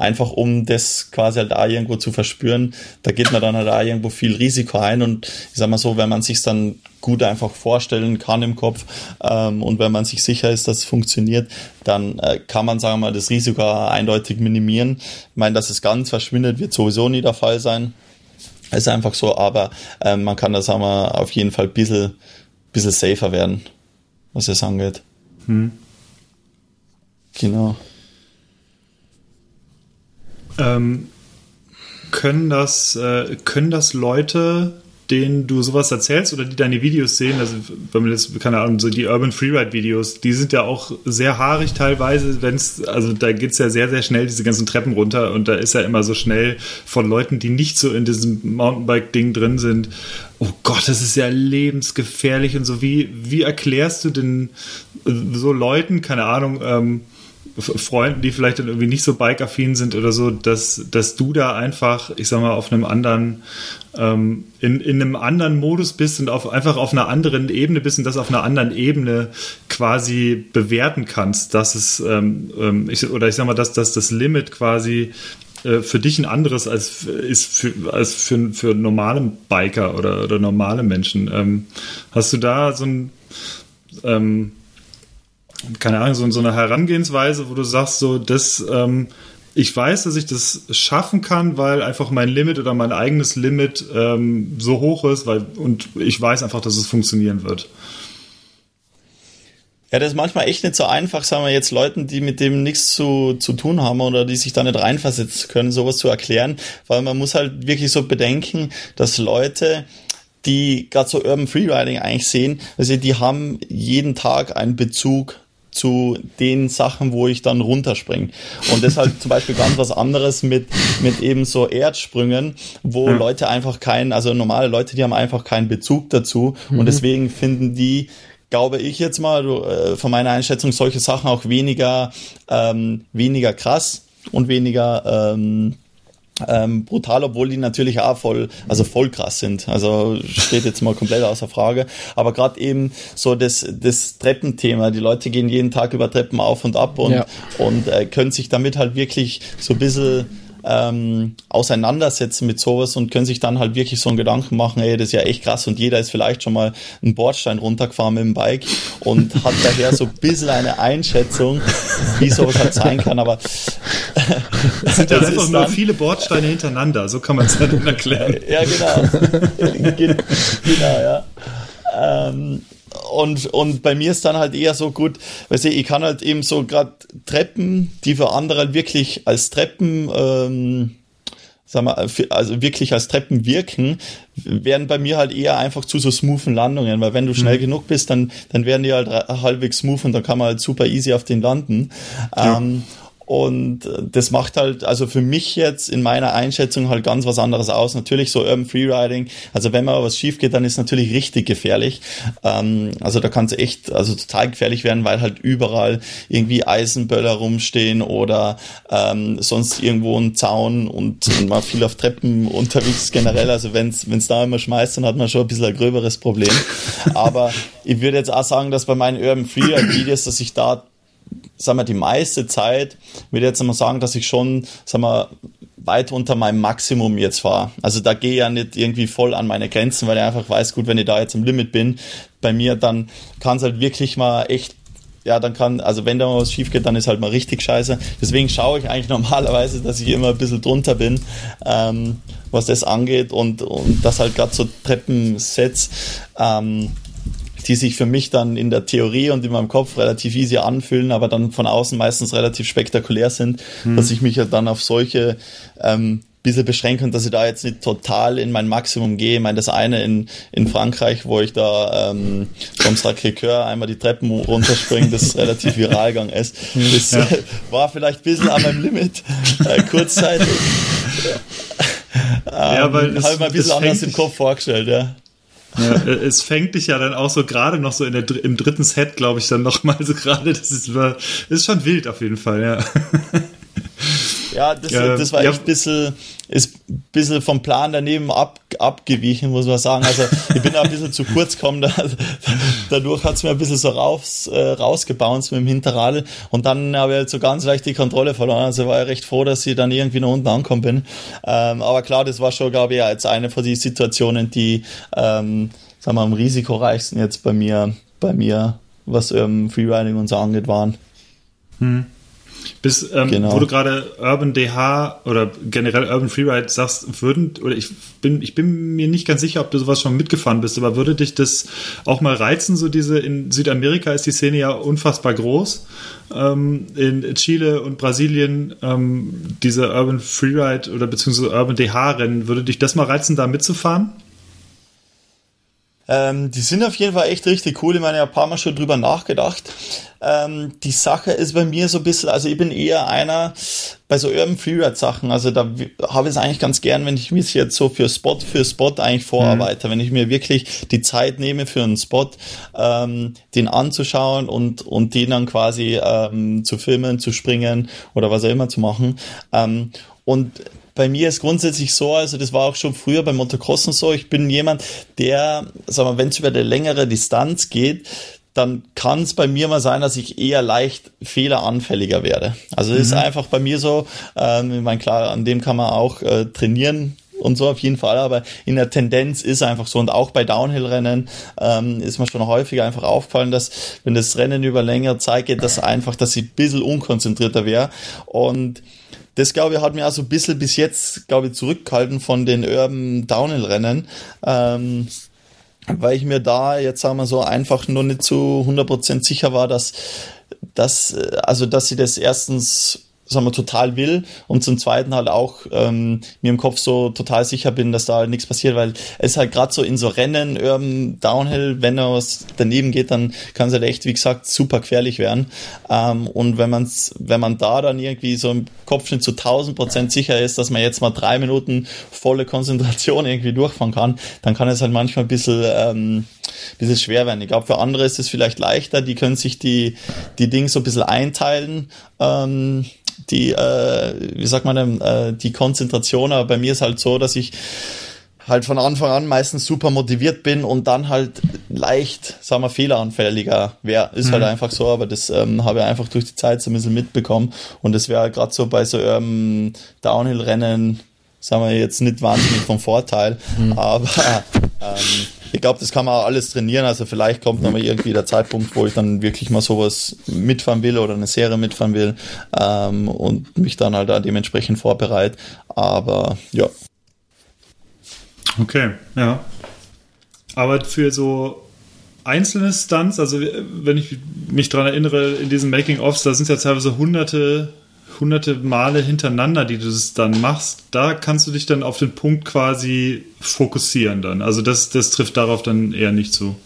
einfach um das quasi halt da irgendwo zu verspüren, da geht man dann halt da irgendwo viel Risiko ein und ich sag mal so, wenn man sich dann gut einfach vorstellen kann im Kopf ähm, und wenn man sich sicher ist, dass es funktioniert, dann äh, kann man, sagen wir mal, das Risiko eindeutig minimieren. Ich meine, dass es ganz verschwindet, wird sowieso nie der Fall sein. Ist einfach so, aber äh, man kann da, sagen wir, auf jeden Fall ein bisschen, bisschen safer werden, was es angeht. Hm. Genau. Ähm, können das, äh, können das Leute, denen du sowas erzählst oder die deine Videos sehen, also wenn man jetzt, keine Ahnung, so die Urban Freeride Videos, die sind ja auch sehr haarig teilweise, wenn es, also da geht es ja sehr, sehr schnell diese ganzen Treppen runter und da ist ja immer so schnell von Leuten, die nicht so in diesem Mountainbike-Ding drin sind, oh Gott, das ist ja lebensgefährlich und so. Wie, wie erklärst du denn so Leuten, keine Ahnung, ähm, Freunden, die vielleicht dann irgendwie nicht so bike-affin sind oder so, dass, dass du da einfach, ich sag mal, auf einem anderen, ähm, in, in einem anderen Modus bist und auf, einfach auf einer anderen Ebene bist und das auf einer anderen Ebene quasi bewerten kannst, dass es, ähm, ähm ich, oder ich sag mal, dass, dass das Limit quasi äh, für dich ein anderes als ist für, als für, für normale Biker oder, oder normale Menschen. Ähm, hast du da so ein ähm, keine Ahnung, so, so eine Herangehensweise, wo du sagst, so, das, ähm, ich weiß, dass ich das schaffen kann, weil einfach mein Limit oder mein eigenes Limit ähm, so hoch ist, weil, und ich weiß einfach, dass es funktionieren wird. Ja, das ist manchmal echt nicht so einfach, sagen wir jetzt Leuten, die mit dem nichts zu, zu tun haben oder die sich da nicht reinversetzen können, sowas zu erklären, weil man muss halt wirklich so bedenken, dass Leute, die gerade so Urban Freeriding eigentlich sehen, also die haben jeden Tag einen Bezug zu den Sachen, wo ich dann runterspringe. Und deshalb zum Beispiel ganz was anderes mit, mit eben so Erdsprüngen, wo ja. Leute einfach keinen, also normale Leute, die haben einfach keinen Bezug dazu mhm. und deswegen finden die glaube ich jetzt mal, äh, von meiner Einschätzung, solche Sachen auch weniger, ähm, weniger krass und weniger ähm, ähm, brutal, obwohl die natürlich auch voll, also voll krass sind. Also steht jetzt mal komplett außer Frage. Aber gerade eben so das, das Treppenthema. Die Leute gehen jeden Tag über Treppen auf und ab und, ja. und äh, können sich damit halt wirklich so ein bisschen ähm, auseinandersetzen mit sowas und können sich dann halt wirklich so einen Gedanken machen, ey, das ist ja echt krass und jeder ist vielleicht schon mal einen Bordstein runtergefahren mit dem Bike und hat daher so ein bisschen eine Einschätzung, wie sowas halt sein kann, aber es sind ja einfach nur viele Bordsteine hintereinander, so kann man es dann erklären. Ja, genau. <laughs> genau, ja. Ähm, und, und bei mir ist dann halt eher so gut, weißt du, ich kann halt eben so gerade Treppen, die für andere halt wirklich als Treppen, ähm, sag mal, also wirklich als Treppen wirken, werden bei mir halt eher einfach zu so smoothen Landungen, weil wenn du schnell mhm. genug bist, dann, dann werden die halt halbwegs smooth und dann kann man halt super easy auf den landen. Ja. Ähm, Und das macht halt, also für mich jetzt in meiner Einschätzung halt ganz was anderes aus. Natürlich so Urban Freeriding. Also wenn mal was schief geht, dann ist natürlich richtig gefährlich. Ähm, also da kann es echt, also total gefährlich werden, weil halt überall irgendwie Eisenböller rumstehen oder ähm, sonst irgendwo ein Zaun und, man viel auf Treppen unterwegs generell. Also wenn es da immer schmeißt, dann hat man schon ein bisschen ein gröberes Problem. Aber ich würde jetzt auch sagen, dass bei meinen Urban Freeride Videos, dass ich da sagen wir, die meiste Zeit, würde jetzt mal sagen, dass ich schon, sagen wir, weit unter meinem Maximum jetzt war. Also da gehe ich ja nicht irgendwie voll an meine Grenzen, weil ich einfach weiß, gut, wenn ich da jetzt im Limit bin, bei mir, dann kann es halt wirklich mal echt ja, dann kann, also wenn da mal was schief geht, dann ist halt mal richtig scheiße. Deswegen schaue ich eigentlich <laughs> normalerweise, dass ich immer ein bisschen drunter bin, ähm, was das angeht und, und das halt gerade so Treppensets, ähm, die sich für mich dann in der Theorie und in meinem Kopf relativ easy anfühlen, aber dann von außen meistens relativ spektakulär sind, hm. dass ich mich ja dann auf solche ähm, bisschen beschränken, dass ich da jetzt nicht total in mein Maximum gehe. Ich meine, das eine in, in Frankreich, wo ich da ähm, vom Sacré-Cœur einmal die Treppen runterspringe, das <laughs> relativ viral gegangen ist. Das ja. äh, war vielleicht ein bisschen an meinem Limit, äh, kurzzeitig. ja, weil ähm, habe ich mir ein bisschen anders im Kopf vorgestellt, ja. Ja, <laughs> äh, es fängt dich ja dann auch so gerade noch so in der, im dritten Set, glaube ich, dann noch mal so <laughs> gerade. Das ist, ist schon wild auf jeden Fall, ja. <laughs> Ja, das, ja, das war ja. echt ein bisschen, ist ein bisschen vom Plan daneben ab, abgewichen, muss man sagen. Also ich bin da ein bisschen zu kurz gekommen. Da, dadurch hat es mir ein bisschen so raus, äh, rausgebounced mit dem Hinterradl und dann habe ich halt so ganz leicht die Kontrolle verloren. Also war ich recht froh, dass ich dann irgendwie nach unten angekommen bin. Ähm, aber klar, das war schon, glaube ich, jetzt eine von den Situationen, die ähm, sagen wir, am risikoreichsten jetzt bei mir, bei mir, was ähm, Freeriding und so angeht, waren. Hm. Bis, ähm, genau. wo du gerade Urban DH oder generell Urban Freeride sagst, würden, oder ich bin, ich bin mir nicht ganz sicher, ob du sowas schon mitgefahren bist, aber würde dich das auch mal reizen, so diese, in Südamerika ist die Szene ja unfassbar groß. Ähm, in Chile und Brasilien, ähm, diese Urban Freeride oder beziehungsweise Urban DH-Rennen, würde dich das mal reizen, da mitzufahren? Ähm, die sind auf jeden Fall echt richtig cool. Ich meine, ich habe ein paar Mal schon drüber nachgedacht. Ähm, die Sache ist bei mir so ein bisschen, also ich bin eher einer bei so Urban Freeride Sachen, also da habe ich es eigentlich ganz gern, wenn ich mich jetzt so für Spot für Spot eigentlich vorarbeite, mhm. wenn ich mir wirklich die Zeit nehme für einen Spot, ähm, den anzuschauen und, und den dann quasi ähm, zu filmen, zu springen oder was auch immer zu machen. Ähm, und bei mir ist grundsätzlich so, also das war auch schon früher beim Motocrossen so, ich bin jemand, der, sagen wir, wenn es über eine längere Distanz geht, dann kann es bei mir mal sein, dass ich eher leicht fehleranfälliger werde. Also das mhm. ist einfach bei mir so, ähm, ich meine, klar, an dem kann man auch äh, trainieren, und so auf jeden Fall, aber in der Tendenz ist einfach so und auch bei Downhill-Rennen ähm, ist mir schon häufiger einfach aufgefallen, dass wenn das Rennen über längere Zeit geht, dass einfach, dass ich ein bisschen unkonzentrierter wäre und das, glaube ich, hat mir so ein bisschen bis jetzt, glaube ich, zurückgehalten von den Urban Downhill-Rennen. Ähm, weil ich mir da jetzt sagen wir so einfach nur nicht zu 100% sicher war, dass, dass, also, dass sie das erstens sagen wir, total will und zum Zweiten halt auch ähm, mir im Kopf so total sicher bin, dass da halt nichts passiert, weil es halt gerade so in so Rennen, Urban Downhill, wenn da was daneben geht, dann kann es halt echt, wie gesagt, super gefährlich werden. Ähm, und wenn man's, wenn man da dann irgendwie so im Kopf nicht zu 1000 Prozent sicher ist, dass man jetzt mal drei Minuten volle Konzentration irgendwie durchfahren kann, dann kann es halt manchmal ein bisschen, ähm, bisschen schwer werden. Ich glaube, für andere ist es vielleicht leichter, die können sich die, die Dinge so ein bisschen einteilen. Ähm, die, äh, wie sagt man denn, äh, die Konzentration, aber bei mir ist halt so, dass ich halt von Anfang an meistens super motiviert bin und dann halt leicht, sagen wir, fehleranfälliger wäre. Ist halt mhm. halt einfach so, aber das ähm, habe ich einfach durch die Zeit so ein bisschen mitbekommen. Und das wäre gerade so bei so ähm, Downhill-Rennen, sagen wir jetzt nicht wahnsinnig vom Vorteil, mhm. aber ähm, ich glaube, das kann man alles trainieren. Also vielleicht kommt nochmal irgendwie der Zeitpunkt, wo ich dann wirklich mal sowas mitfahren will oder eine Serie mitfahren will ähm, und mich dann halt da dementsprechend vorbereite. Aber ja. Okay, ja. Aber für so einzelne Stunts, also wenn ich mich daran erinnere, in diesen Making-ofs, da sind ja teilweise hunderte hunderte Male hintereinander, die du das dann machst, da kannst du dich dann auf den Punkt quasi fokussieren dann. Also das, das trifft darauf dann eher nicht zu.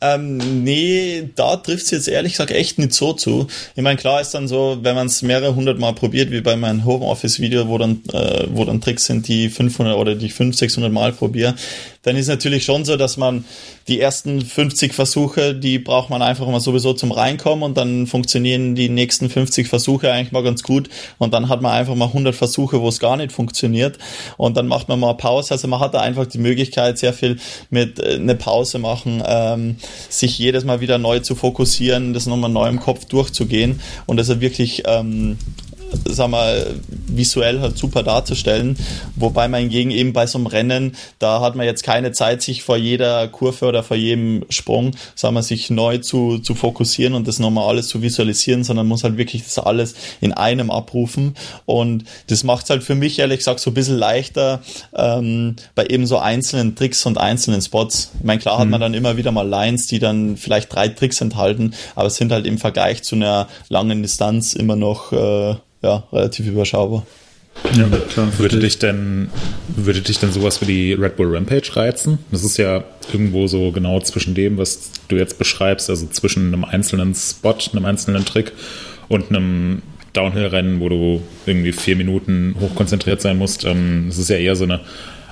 Ähm, nee, da trifft es jetzt ehrlich gesagt echt nicht so zu. Ich meine, klar ist dann so, wenn man es mehrere hundert Mal probiert, wie bei meinem Homeoffice-Video, wo dann, äh, wo dann Tricks sind, die 500 oder die 500, 600 Mal probiere, dann ist natürlich schon so, dass man die ersten 50 Versuche, die braucht man einfach mal sowieso zum Reinkommen und dann funktionieren die nächsten 50 Versuche eigentlich mal ganz gut und dann hat man einfach mal 100 Versuche, wo es gar nicht funktioniert und dann macht man mal Pause. Also man hat da einfach die Möglichkeit, sehr viel mit äh, eine Pause machen, ähm, sich jedes Mal wieder neu zu fokussieren, das nochmal neu im Kopf durchzugehen und das ist wirklich ähm, sag mal, visuell halt super darzustellen. Wobei man hingegen eben bei so einem Rennen, da hat man jetzt keine Zeit, sich vor jeder Kurve oder vor jedem Sprung, sag mal, sich neu zu, zu fokussieren und das nochmal alles zu visualisieren, sondern muss halt wirklich das alles in einem abrufen. Und das macht es halt für mich, ehrlich gesagt, so ein bisschen leichter ähm, bei eben so einzelnen Tricks und einzelnen Spots. Ich meine, klar hat man mhm. dann immer wieder mal Lines, die dann vielleicht drei Tricks enthalten, aber es sind halt im Vergleich zu einer langen Distanz immer noch äh, ja, relativ überschaubar. Ja, klar. Würde dich denn, würde dich denn sowas wie die Red Bull Rampage reizen? Das ist ja irgendwo so genau zwischen dem, was du jetzt beschreibst, also zwischen einem einzelnen Spot, einem einzelnen Trick und einem Downhill-Rennen, wo du irgendwie vier Minuten hochkonzentriert sein musst. Ähm, es ist ja eher so eine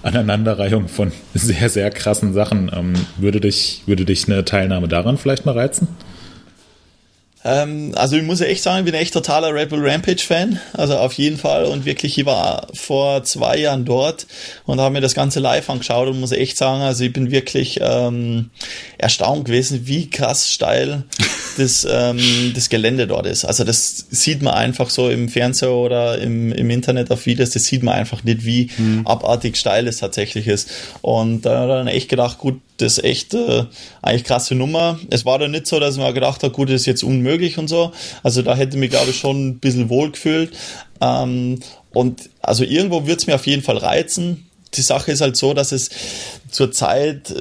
Aneinanderreihung von <laughs> sehr, sehr krassen Sachen. Ähm, würde dich, würde dich eine Teilnahme daran vielleicht mal reizen? Ähm, also ich muss echt sagen, ich bin echt totaler Red Bull Rampage Fan. Also auf jeden Fall. Und wirklich, ich war vor zwei Jahren dort und habe mir das Ganze live angeschaut und muss echt sagen, also ich bin wirklich ähm, erstaunt gewesen, wie krass steil <laughs> das, ähm, das Gelände dort ist. Also das sieht man einfach so im Fernseher oder im, im Internet auf Videos, das sieht man einfach nicht, wie mhm. abartig steil es tatsächlich ist. Und da habe ich dann echt gedacht, gut, das echt äh, eigentlich krasse Nummer. Es war dann nicht so, dass man gedacht hat, gut, das ist jetzt unmöglich und so. Also da hätte mich, glaube ich, schon ein bisschen wohl gefühlt. Ähm, und also irgendwo wird es mir auf jeden Fall reizen. Die Sache ist halt so, dass es zurzeit,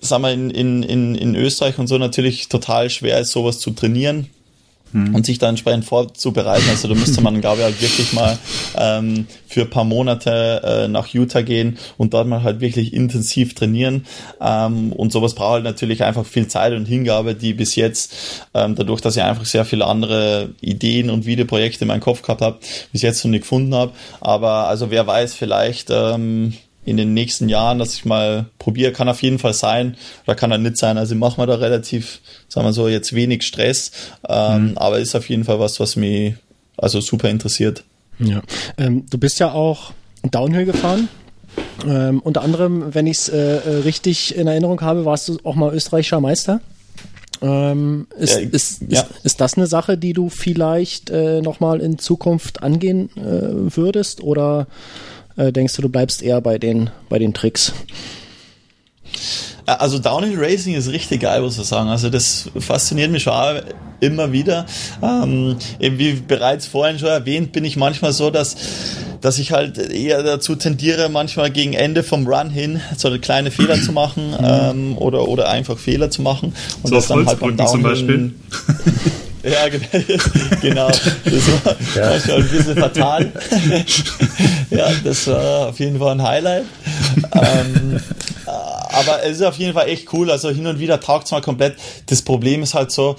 sagen wir, in, in, in Österreich und so natürlich total schwer ist, sowas zu trainieren mhm. und sich da entsprechend vorzubereiten. Also da müsste man, glaube ich, halt wirklich mal ähm, für ein paar Monate äh, nach Utah gehen und dort mal halt wirklich intensiv trainieren. Ähm, und sowas braucht halt natürlich einfach viel Zeit und Hingabe, die bis jetzt, ähm, dadurch, dass ich einfach sehr viele andere Ideen und Videoprojekte in meinem Kopf gehabt habe, bis jetzt noch nicht gefunden habe. Aber also wer weiß, vielleicht ähm, in den nächsten Jahren, dass ich mal probiere, kann auf jeden Fall sein oder kann er nicht sein. Also machen wir da relativ, sagen wir so, jetzt wenig Stress, ähm, mhm. aber ist auf jeden Fall was, was mich also super interessiert. Ja, ähm, du bist ja auch Downhill gefahren. Ähm, unter anderem, wenn ich es äh, äh, richtig in Erinnerung habe, warst du auch mal österreichischer Meister. Ähm, ist, ja, ist, ja. ist, ist, das eine Sache, die du vielleicht äh, nochmal in Zukunft angehen äh, würdest? Oder äh, denkst du, du bleibst eher bei den, bei den Tricks? Also Downhill Racing ist richtig geil, muss ich sagen. Also das fasziniert mich schon immer wieder. Ähm, eben wie bereits vorhin schon erwähnt, bin ich manchmal so, dass dass ich halt eher dazu tendiere, manchmal gegen Ende vom Run hin so kleine Fehler zu machen mhm. ähm, oder, oder einfach Fehler zu machen. Und so das dann halt beim Downhill zum Beispiel. <laughs> Ja, <laughs> genau. Das war ja. manchmal ein bisschen fatal. <laughs> ja, das war auf jeden Fall ein Highlight. Ähm, aber es ist auf jeden Fall echt cool. Also hin und wieder taugt es mal komplett. Das Problem ist halt so,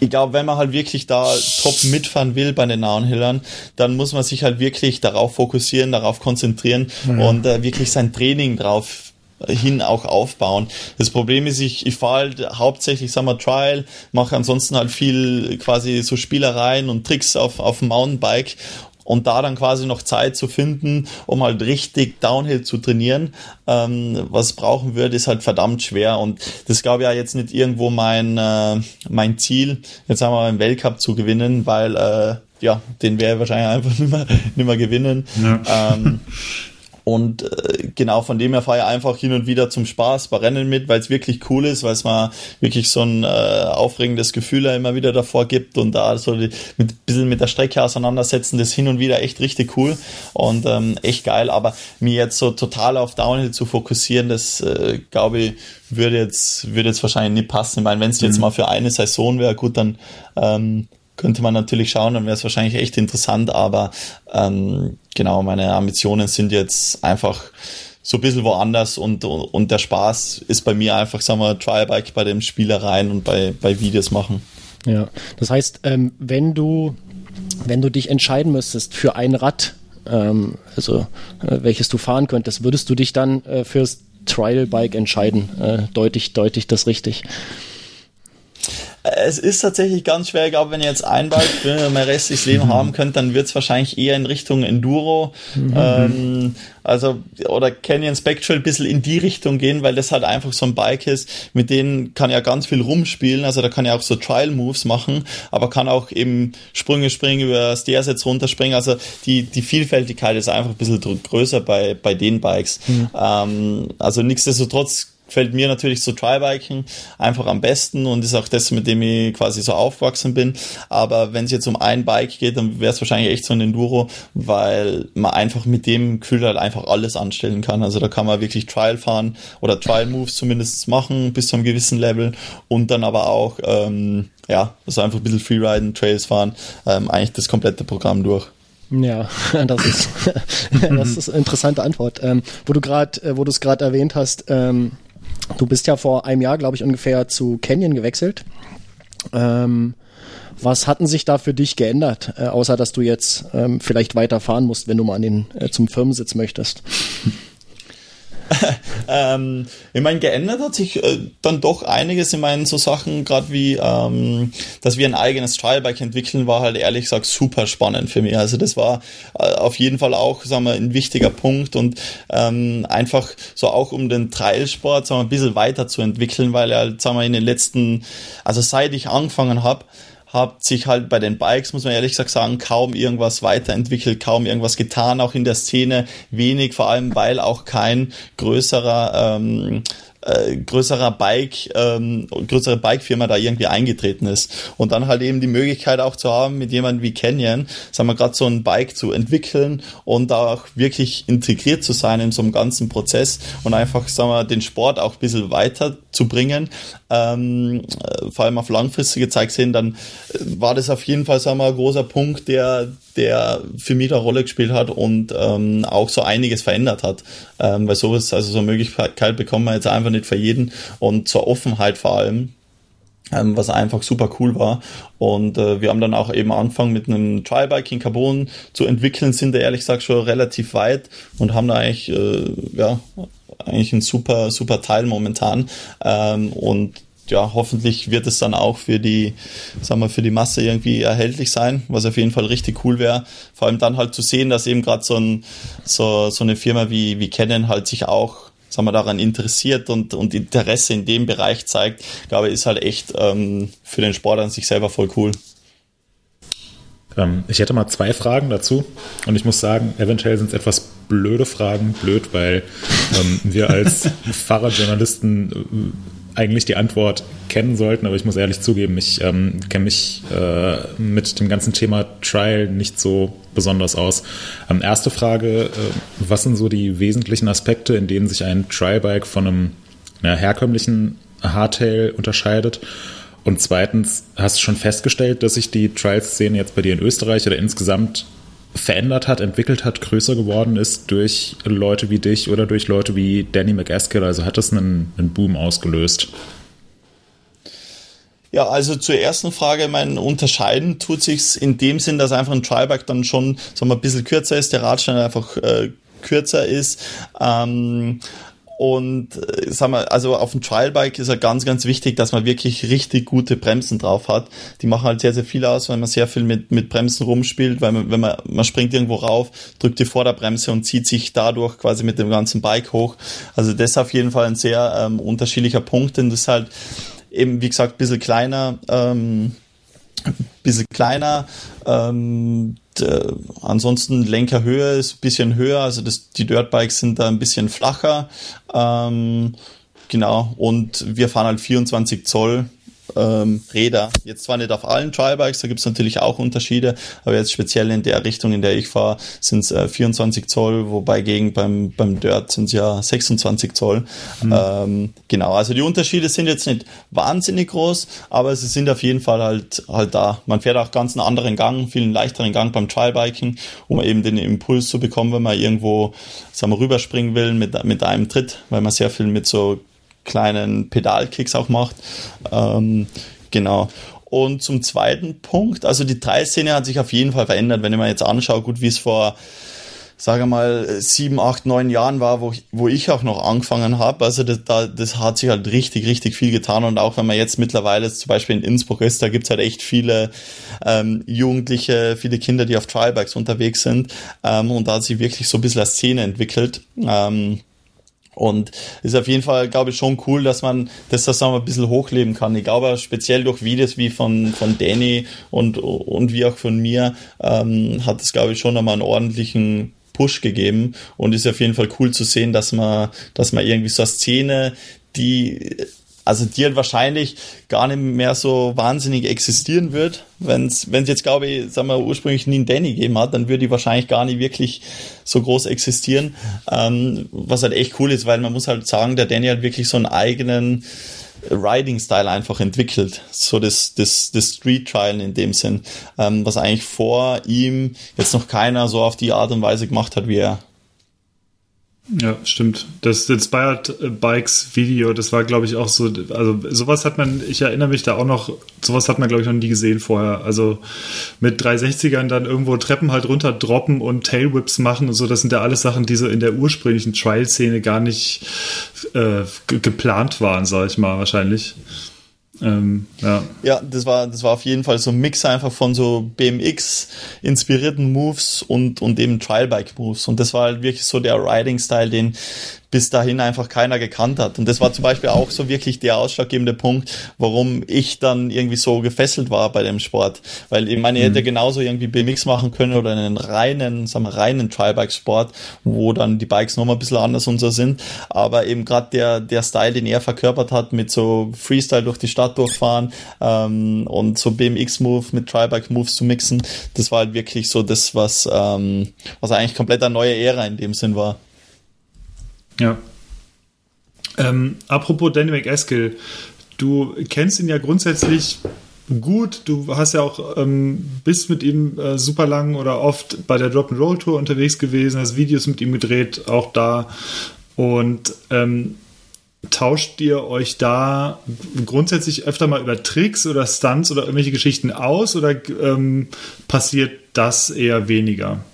ich glaube, wenn man halt wirklich da top mitfahren will bei den Downhillern, dann muss man sich halt wirklich darauf fokussieren, darauf konzentrieren mhm. und äh, wirklich sein Training drauf hin auch aufbauen. Das Problem ist, ich, ich fahre halt hauptsächlich, sagen wir, Trial, mache ansonsten halt viel quasi so Spielereien und Tricks auf, auf dem Mountainbike und da dann quasi noch Zeit zu finden, um halt richtig Downhill zu trainieren, ähm, was brauchen würde, ist halt verdammt schwer und das glaube ich ja jetzt nicht irgendwo mein, äh, mein Ziel, jetzt haben wir einen Weltcup zu gewinnen, weil äh, ja, den wäre wahrscheinlich <laughs> einfach nicht mehr, nicht mehr gewinnen. Ja. Ähm, <laughs> Und äh, genau von dem her fahre ich einfach hin und wieder zum Spaß bei Rennen mit, weil es wirklich cool ist, weil es mal wirklich so ein äh, aufregendes Gefühl immer wieder davor gibt und da so die, mit ein bisschen mit der Strecke auseinandersetzen, das hin und wieder echt richtig cool und ähm, echt geil. Aber mir jetzt so total auf Downhill zu fokussieren, das äh, glaube ich, würde jetzt, würde jetzt wahrscheinlich nicht passen. Ich meine, wenn es jetzt mhm. mal für eine Saison wäre, gut, dann ähm, könnte man natürlich schauen, dann wäre es wahrscheinlich echt interessant, aber ähm, genau, meine Ambitionen sind jetzt einfach so ein bisschen woanders und, und der Spaß ist bei mir einfach, sagen wir, Trialbike bei den Spielereien und bei, bei Videos machen. Ja, das heißt, ähm, wenn du, wenn du dich entscheiden müsstest für ein Rad, ähm, also äh, welches du fahren könntest, würdest du dich dann äh, fürs Trial-Bike entscheiden? Äh, deutlich, deutlich das richtig. Es ist tatsächlich ganz schwer. Ich glaube, wenn ihr jetzt ein Bike für mein restliches Leben mhm. haben könnt, dann wird es wahrscheinlich eher in Richtung Enduro. Mhm. Ähm, also, oder Canyon Spectral ein bisschen in die Richtung gehen, weil das halt einfach so ein Bike ist, mit denen kann ja ganz viel rumspielen. Also da kann ja auch so Trial Moves machen, aber kann auch eben Sprünge springen, über Stairs jetzt runterspringen. Also die, die Vielfältigkeit ist einfach ein bisschen größer bei, bei den Bikes. Mhm. Ähm, also nichtsdestotrotz gefällt mir natürlich so Tribiken einfach am besten und ist auch das, mit dem ich quasi so aufgewachsen bin. Aber wenn es jetzt um ein Bike geht, dann wäre es wahrscheinlich echt so ein Enduro, weil man einfach mit dem Gefühl halt einfach alles anstellen kann. Also da kann man wirklich Trial fahren oder Trial Moves zumindest machen bis zu einem gewissen Level und dann aber auch, ähm, ja, also einfach ein bisschen Freeriden, Trails fahren, ähm, eigentlich das komplette Programm durch. Ja, <laughs> das ist, <laughs> das ist eine interessante Antwort. Ähm, wo du gerade, äh, wo du es gerade erwähnt hast, ähm, Du bist ja vor einem Jahr, glaube ich, ungefähr zu Canyon gewechselt. Ähm, was hatten sich da für dich geändert, äh, außer dass du jetzt ähm, vielleicht weiterfahren musst, wenn du mal an den, äh, zum Firmensitz möchtest? <laughs> ähm, ich meine, geändert hat sich äh, dann doch einiges. Ich meine, so Sachen, gerade wie, ähm, dass wir ein eigenes Trialbike entwickeln, war halt ehrlich gesagt super spannend für mich. Also das war äh, auf jeden Fall auch, sagen wir, ein wichtiger Punkt und ähm, einfach so auch um den Trailsport, sagen wir, ein bisschen weiter zu entwickeln, weil er halt, sagen wir, in den letzten, also seit ich angefangen habe, hat sich halt bei den Bikes, muss man ehrlich gesagt sagen, kaum irgendwas weiterentwickelt, kaum irgendwas getan, auch in der Szene wenig, vor allem weil auch kein größerer ähm, äh, größerer Bike, ähm, größere Bike-Firma da irgendwie eingetreten ist. Und dann halt eben die Möglichkeit auch zu haben, mit jemandem wie Canyon, sagen wir gerade so ein Bike zu entwickeln und da auch wirklich integriert zu sein in so einem ganzen Prozess und einfach, sagen wir, den Sport auch ein bisschen weiter zu bringen, ähm, äh, vor allem auf langfristige Zeit gesehen, dann war das auf jeden Fall, sagen wir, ein großer Punkt, der, der für mich eine Rolle gespielt hat und ähm, auch so einiges verändert hat. Ähm, weil sowas, also so eine Möglichkeit bekommt man jetzt einfach nicht für jeden und zur Offenheit vor allem ähm, was einfach super cool war. Und äh, wir haben dann auch eben angefangen mit einem Tribike in Carbon zu entwickeln, sind da ehrlich gesagt schon relativ weit und haben da eigentlich, äh, ja, eigentlich ein super, super Teil momentan. Ähm, und ja, hoffentlich wird es dann auch für die, sagen wir, für die Masse irgendwie erhältlich sein, was auf jeden Fall richtig cool wäre. Vor allem dann halt zu sehen, dass eben gerade so, ein, so, so eine Firma wie, wie Canon halt sich auch sagen wir, daran interessiert und, und Interesse in dem Bereich zeigt, glaube ich, ist halt echt ähm, für den Sport an sich selber voll cool. Ähm, ich hätte mal zwei Fragen dazu und ich muss sagen, eventuell sind es etwas blöde Fragen, blöd, weil ähm, wir als <laughs> Fahrradjournalisten äh, eigentlich die Antwort kennen sollten, aber ich muss ehrlich zugeben, ich ähm, kenne mich äh, mit dem ganzen Thema Trial nicht so besonders aus. Ähm, erste Frage, äh, was sind so die wesentlichen Aspekte, in denen sich ein Trial-Bike von einem na, herkömmlichen Hardtail unterscheidet? Und zweitens, hast du schon festgestellt, dass sich die Trial-Szene jetzt bei dir in Österreich oder insgesamt verändert hat, entwickelt hat, größer geworden ist durch Leute wie dich oder durch Leute wie Danny McAskill? Also hat das einen, einen Boom ausgelöst? Ja, also zur ersten Frage, mein Unterscheiden tut sich's in dem Sinn, dass einfach ein Triback dann schon, sagen wir, ein bisschen kürzer ist, der Radstand einfach äh, kürzer ist. Ähm, und äh, sagen wir, also auf dem Trialbike ist ja ganz, ganz wichtig, dass man wirklich richtig gute Bremsen drauf hat. Die machen halt sehr, sehr viel aus, weil man sehr viel mit, mit Bremsen rumspielt, weil man, wenn man, man springt irgendwo rauf, drückt die Vorderbremse und zieht sich dadurch quasi mit dem ganzen Bike hoch. Also das ist auf jeden Fall ein sehr ähm, unterschiedlicher Punkt, denn das ist halt eben, wie gesagt, ein bisschen kleiner, ähm, bisschen kleiner, ähm, äh, ansonsten Lenkerhöhe ist ein bisschen höher, also das, die Dirtbikes sind da ein bisschen flacher. Ähm, genau, und wir fahren halt 24 Zoll ähm, Räder. Jetzt zwar nicht auf allen Trialbikes, da gibt es natürlich auch Unterschiede, aber jetzt speziell in der Richtung, in der ich fahre, sind es äh, 24 Zoll, wobei gegen beim, beim Dirt sind es ja 26 Zoll. Mhm. Ähm, genau, also die Unterschiede sind jetzt nicht wahnsinnig groß, aber sie sind auf jeden Fall halt, halt da. Man fährt auch ganz einen anderen Gang, viel einen leichteren Gang beim Trialbiking, um eben den Impuls zu bekommen, wenn man irgendwo, sagen wir, rüberspringen will mit, mit einem Tritt, weil man sehr viel mit so kleinen Pedalkicks auch macht. Ähm, genau. Und zum zweiten Punkt, also die Dreiszene hat sich auf jeden Fall verändert, wenn ich mir jetzt anschaue, gut, wie es vor, sage mal, sieben, acht, neun Jahren war, wo ich, wo ich auch noch angefangen habe. Also das, da, das hat sich halt richtig, richtig viel getan. Und auch wenn man jetzt mittlerweile zum Beispiel in Innsbruck ist, da gibt's halt echt viele ähm, Jugendliche, viele Kinder, die auf Trialbikes unterwegs sind. Ähm, und da hat sich wirklich so ein bisschen eine Szene entwickelt. Ähm, und ist auf jeden Fall, glaube ich, schon cool, dass man das, wir, ein bisschen hochleben kann. Ich glaube, speziell durch Videos wie von, von Danny und, und wie auch von mir, ähm, hat es, glaube ich, schon nochmal einen ordentlichen Push gegeben und ist auf jeden Fall cool zu sehen, dass man, dass man irgendwie so eine Szene, die also die halt wahrscheinlich gar nicht mehr so wahnsinnig existieren wird. Wenn es jetzt, glaube ich, sagen wir, ursprünglich nie einen Danny gegeben hat, dann würde die wahrscheinlich gar nicht wirklich so groß existieren. Ähm, was halt echt cool ist, weil man muss halt sagen, der Danny hat wirklich so einen eigenen Riding-Style einfach entwickelt. So das, das, das Street-Trial in dem Sinn, ähm, was eigentlich vor ihm jetzt noch keiner so auf die Art und Weise gemacht hat, wie er. Ja, stimmt. Das Inspired Bikes Video, das war, glaube ich, auch so, also sowas hat man, ich erinnere mich da auch noch, sowas hat man, glaube ich, noch nie gesehen vorher. Also mit 360ern dann irgendwo Treppen halt runter droppen und Tailwhips machen und so, das sind ja alles Sachen, die so in der ursprünglichen Trial-Szene gar nicht äh, geplant waren, sage ich mal, wahrscheinlich. Ähm, ja. ja, das war, das war auf jeden Fall so ein Mix einfach von so BMX-inspirierten Moves und, und eben Trialbike-Moves. Und das war halt wirklich so der Riding-Style, den, bis dahin einfach keiner gekannt hat. Und das war zum Beispiel auch so wirklich der ausschlaggebende Punkt, warum ich dann irgendwie so gefesselt war bei dem Sport. Weil ich meine, ich hätte mhm. genauso irgendwie BMX machen können oder einen reinen, sagen wir, reinen Tribike-Sport, wo dann die Bikes nochmal ein bisschen anders und so sind. Aber eben gerade der, der Style, den er verkörpert hat, mit so Freestyle durch die Stadt durchfahren ähm, und so BMX-Move mit Tribike-Moves zu mixen, das war halt wirklich so das, was, ähm, was eigentlich komplett eine neue Ära in dem Sinn war. Ja. Ähm, apropos Danny McEskill, du kennst ihn ja grundsätzlich gut. Du hast ja auch ähm, bist mit ihm äh, super lang oder oft bei der Drop and Roll Tour unterwegs gewesen, hast Videos mit ihm gedreht, auch da. Und ähm, tauscht ihr euch da grundsätzlich öfter mal über Tricks oder Stunts oder irgendwelche Geschichten aus oder ähm, passiert das eher weniger?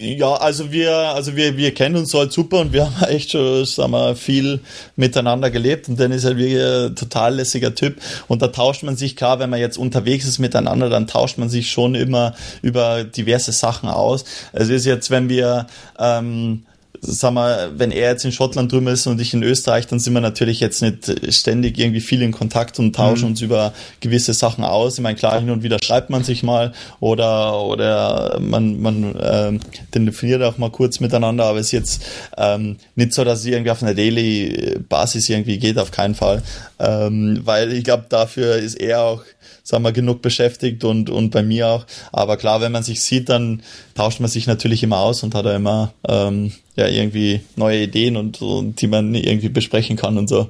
Ja, also wir, also wir, wir kennen uns halt super und wir haben <laughs> echt schon, sagen wir, viel miteinander gelebt und dann ist er wirklich ein total lässiger Typ und da tauscht man sich, klar, wenn man jetzt unterwegs ist miteinander, dann tauscht man sich schon immer über diverse Sachen aus. Es ist jetzt, wenn wir, ähm, sag mal, wenn er jetzt in Schottland drüben ist und ich in Österreich, dann sind wir natürlich jetzt nicht ständig irgendwie viel in Kontakt und tauschen mhm. uns über gewisse Sachen aus. Ich meine, klar, hin und wieder schreibt man sich mal oder, oder man, man ähm, telefoniert auch mal kurz miteinander, aber es ist jetzt ähm, nicht so, dass es irgendwie auf einer Daily-Basis irgendwie geht, auf keinen Fall. Ähm, weil ich glaube, dafür ist er auch sagen wir, genug beschäftigt und, und bei mir auch. Aber klar, wenn man sich sieht, dann tauscht man sich natürlich immer aus und hat da immer ähm, ja irgendwie neue Ideen und, und die man irgendwie besprechen kann und so.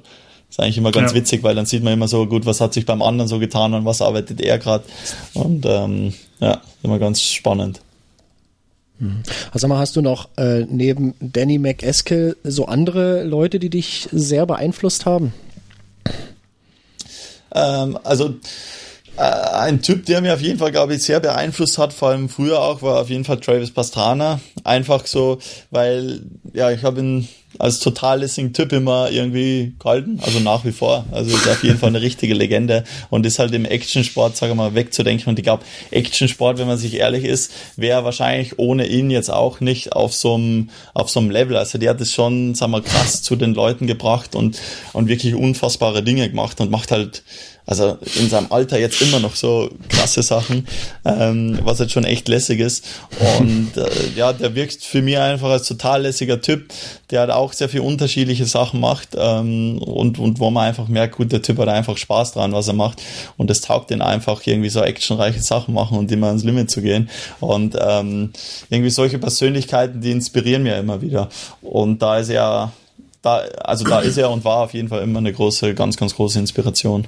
ist eigentlich immer ganz ja. witzig, weil dann sieht man immer so, gut, was hat sich beim anderen so getan und was arbeitet er gerade. Und ähm, ja, immer ganz spannend. Mhm. Also mal, hast du noch äh, neben Danny McEskill so andere Leute, die dich sehr beeinflusst haben? Ähm, also ein Typ, der mir auf jeden Fall, glaube ich, sehr beeinflusst hat, vor allem früher auch, war auf jeden Fall Travis Pastrana. Einfach so, weil, ja, ich habe ihn als total lässigen Typ immer irgendwie gehalten, also nach wie vor. Also ist auf jeden Fall eine richtige Legende und ist halt im Actionsport, sage mal, wegzudenken. Und ich glaube, Actionsport, wenn man sich ehrlich ist, wäre wahrscheinlich ohne ihn jetzt auch nicht auf so einem, auf so einem Level. Also der hat es schon, sagen wir, krass zu den Leuten gebracht und, und wirklich unfassbare Dinge gemacht und macht halt also in seinem Alter jetzt immer noch so krasse Sachen, ähm, was jetzt schon echt lässig ist. Und äh, ja, der wirkt für mich einfach als total lässiger Typ, der hat auch sehr viel unterschiedliche Sachen macht ähm, und, und wo man einfach merkt, gut, der Typ hat einfach Spaß dran, was er macht. Und es taugt ihn einfach, irgendwie so actionreiche Sachen machen und immer ans Limit zu gehen. Und ähm, irgendwie solche Persönlichkeiten, die inspirieren mir immer wieder. Und da ist er da, also da ist er und war auf jeden Fall immer eine große, ganz, ganz große Inspiration.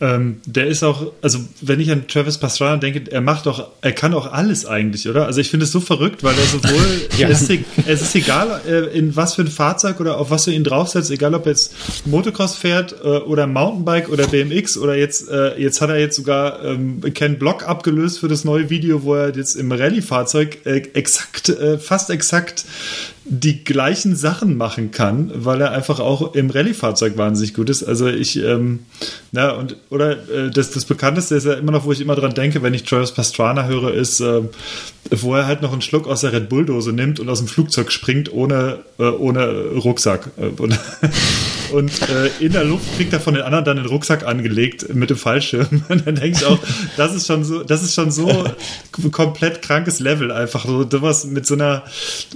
Ähm, der ist auch, also wenn ich an Travis Pastrana denke, er macht doch, er kann auch alles eigentlich, oder? Also ich finde es so verrückt, weil er sowohl, <laughs> ja. es, ist, es ist egal, äh, in was für ein Fahrzeug oder auf was du ihn draufsetzt, egal ob jetzt Motocross fährt äh, oder Mountainbike oder BMX oder jetzt, äh, jetzt hat er jetzt sogar ähm, Ken Block abgelöst für das neue Video, wo er jetzt im Rallye-Fahrzeug exakt, fast exakt die gleichen Sachen machen kann, weil er einfach auch im Rallye-Fahrzeug wahnsinnig gut ist. Also ich, ähm, ja, und, oder äh, das, das Bekannteste ist ja immer noch, wo ich immer dran denke, wenn ich Travis Pastrana höre, ist, äh, wo er halt noch einen Schluck aus der Red Bull-Dose nimmt und aus dem Flugzeug springt ohne, äh, ohne Rucksack. Und, und äh, in der Luft kriegt er von den anderen dann den Rucksack angelegt mit dem Fallschirm. <laughs> Und dann denke ich auch, das ist schon so, das ist schon so komplett krankes Level einfach. So sowas mit so einer,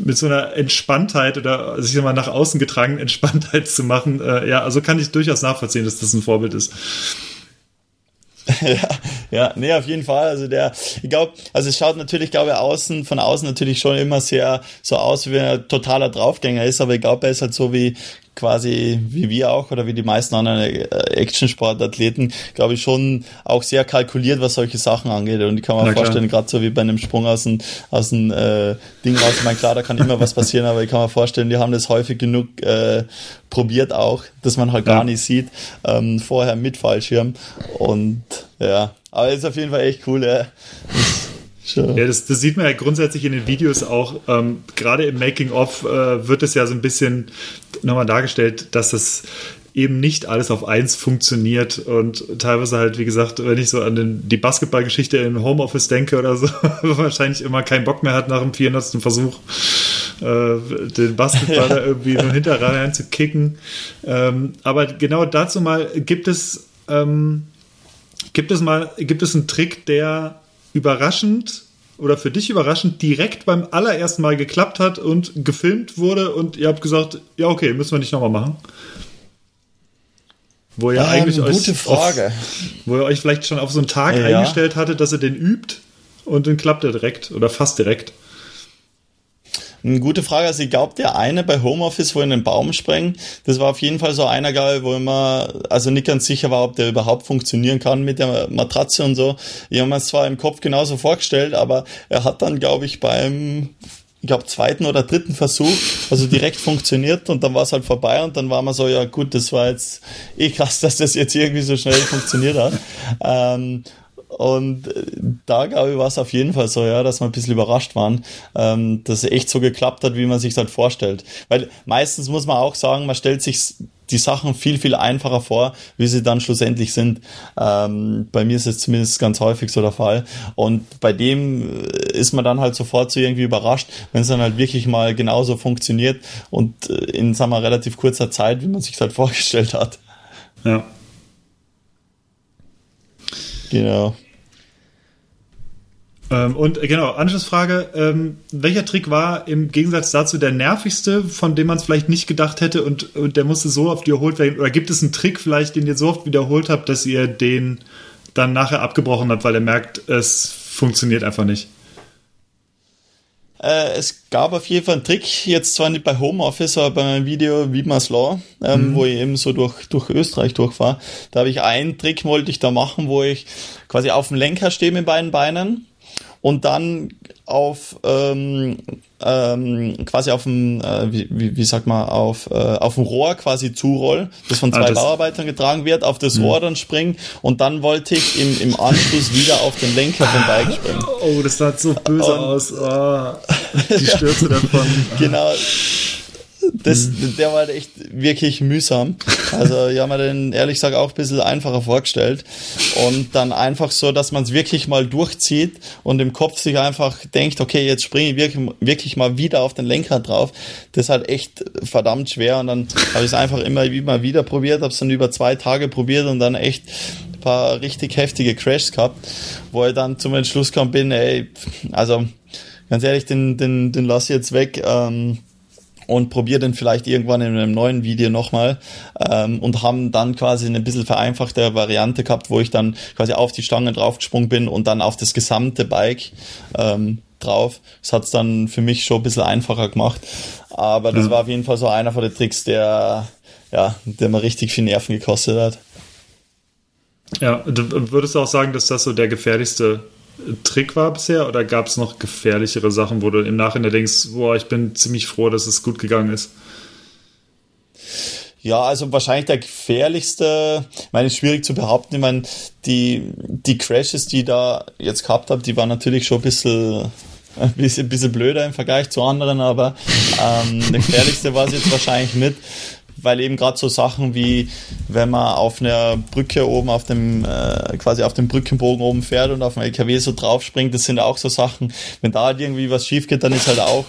mit so einer Entspanntheit oder sich mal nach außen getragenen Entspanntheit zu machen. Äh, ja, also kann ich durchaus nachvollziehen, dass das ein Vorbild ist. ja, ja, nee, auf jeden Fall. Also der, ich glaube, also es schaut natürlich, glaube ich, außen, von außen natürlich schon immer sehr so aus, wie ein totaler Draufgänger ist, aber ich glaube, er ist halt so wie quasi wie wir auch oder wie die meisten anderen äh, Action-Sportathleten, glaube ich, schon auch sehr kalkuliert, was solche Sachen angeht. Und ich kann mir vorstellen, gerade so wie bei einem Sprung aus dem, aus dem äh, Ding raus, ich meine, klar, da kann immer was passieren, aber ich kann mir vorstellen, die haben das häufig genug äh, probiert auch, dass man halt ja. gar nicht sieht, ähm, vorher mit Fallschirm. Und ja, aber ist auf jeden Fall echt cool, ja. Sure. Ja, das, das, sieht man ja grundsätzlich in den Videos auch. Ähm, Gerade im Making-of äh, wird es ja so ein bisschen nochmal dargestellt, dass das eben nicht alles auf eins funktioniert und teilweise halt, wie gesagt, wenn ich so an den, die Basketballgeschichte im Homeoffice denke oder so, <laughs> wahrscheinlich immer keinen Bock mehr hat nach dem 400. Versuch, äh, den Basketball ja. irgendwie nur hinterher zu kicken. Ähm, aber genau dazu mal gibt es, ähm, gibt es mal, gibt es einen Trick, der überraschend oder für dich überraschend direkt beim allerersten Mal geklappt hat und gefilmt wurde und ihr habt gesagt, ja okay, müssen wir nicht nochmal machen? Wo ihr ähm, eigentlich Frage. Auf, wo ihr euch vielleicht schon auf so einen Tag ja. eingestellt hattet, dass ihr den übt und dann klappt er direkt oder fast direkt. Eine gute Frage. Also ich glaube, der eine bei Homeoffice, wo in den Baum sprengen, das war auf jeden Fall so einer, glaube wo immer, also nicht ganz sicher war, ob der überhaupt funktionieren kann mit der Matratze und so. Ich habe mir es zwar im Kopf genauso vorgestellt, aber er hat dann, glaube ich, beim ich glaube, zweiten oder dritten Versuch, also direkt <laughs> funktioniert und dann war es halt vorbei und dann war man so, ja gut, das war jetzt eh krass, <laughs> dass das jetzt irgendwie so schnell funktioniert hat. Ähm, und äh, da, glaube ich, war es auf jeden Fall so, ja, dass wir ein bisschen überrascht waren, ähm, dass es echt so geklappt hat, wie man sich halt vorstellt. Weil meistens muss man auch sagen, man stellt sich die Sachen viel, viel einfacher vor, wie sie dann schlussendlich sind. Ähm, bei mir ist es zumindest ganz häufig so der Fall. Und bei dem äh, ist man dann halt sofort so irgendwie überrascht, wenn es dann halt wirklich mal genauso funktioniert und äh, in, sagen wir, relativ kurzer Zeit, wie man sich halt <laughs> vorgestellt hat. Ja. Genau. Ähm, und äh, genau, Anschlussfrage, ähm, welcher Trick war im Gegensatz dazu der nervigste, von dem man es vielleicht nicht gedacht hätte und, und der musste so oft wiederholt werden? Oder gibt es einen Trick vielleicht, den ihr so oft wiederholt habt, dass ihr den dann nachher abgebrochen habt, weil ihr merkt, es funktioniert einfach nicht? Äh, es gab auf jeden Fall einen Trick, jetzt zwar nicht bei Homeoffice, aber bei meinem Video Wiedmars Law, ähm, mhm. wo ich eben so durch, durch Österreich durchfahre. Da habe ich einen Trick, wollte ich da machen, wo ich quasi auf dem Lenker stehe mit beiden Beinen und dann auf ähm, ähm, quasi auf dem, äh, wie, wie, wie sagt man, auf, äh, auf dem Rohr quasi zuroll, das von zwei ah, das Bauarbeitern getragen wird, auf das mh. Rohr dann springen und dann wollte ich im, im Anschluss wieder auf den Lenker vom Bike springen. Oh, das sah so böse und, aus. Oh, <laughs> die Stürze davon. genau. Das, der war echt wirklich mühsam. Also ich habe mir den ehrlich gesagt auch ein bisschen einfacher vorgestellt. Und dann einfach so, dass man es wirklich mal durchzieht und im Kopf sich einfach denkt, okay, jetzt springe ich wirklich, wirklich mal wieder auf den Lenker drauf. Das ist halt echt verdammt schwer. Und dann habe ich es einfach immer, immer wieder probiert, habe es dann über zwei Tage probiert und dann echt ein paar richtig heftige Crashs gehabt, wo ich dann zum Entschluss kam bin, ey, also ganz ehrlich, den, den, den lass ich jetzt weg. Ähm, und probiere den vielleicht irgendwann in einem neuen Video nochmal ähm, und haben dann quasi eine bisschen vereinfachte Variante gehabt, wo ich dann quasi auf die Stange draufgesprungen bin und dann auf das gesamte Bike ähm, drauf. Das hat's dann für mich schon ein bisschen einfacher gemacht. Aber das ja. war auf jeden Fall so einer von den Tricks, der, ja, der mir richtig viel Nerven gekostet hat. Ja, du würdest auch sagen, dass das so der gefährlichste Trick war bisher oder gab es noch gefährlichere Sachen, wo du im Nachhinein denkst, boah, ich bin ziemlich froh, dass es gut gegangen ist? Ja, also wahrscheinlich der gefährlichste, ich meine, ist schwierig zu behaupten. Ich meine, die, die Crashes, die ich da jetzt gehabt habe, die waren natürlich schon ein bisschen, ein bisschen, ein bisschen blöder im Vergleich zu anderen, aber ähm, der <laughs> gefährlichste war es jetzt wahrscheinlich mit, weil eben gerade so Sachen wie, wenn man auf einer Brücke oben auf dem, äh, quasi auf dem Brückenbogen oben fährt und auf dem LKW so draufspringt, das sind auch so Sachen, wenn da halt irgendwie was schief geht, dann ist halt auch,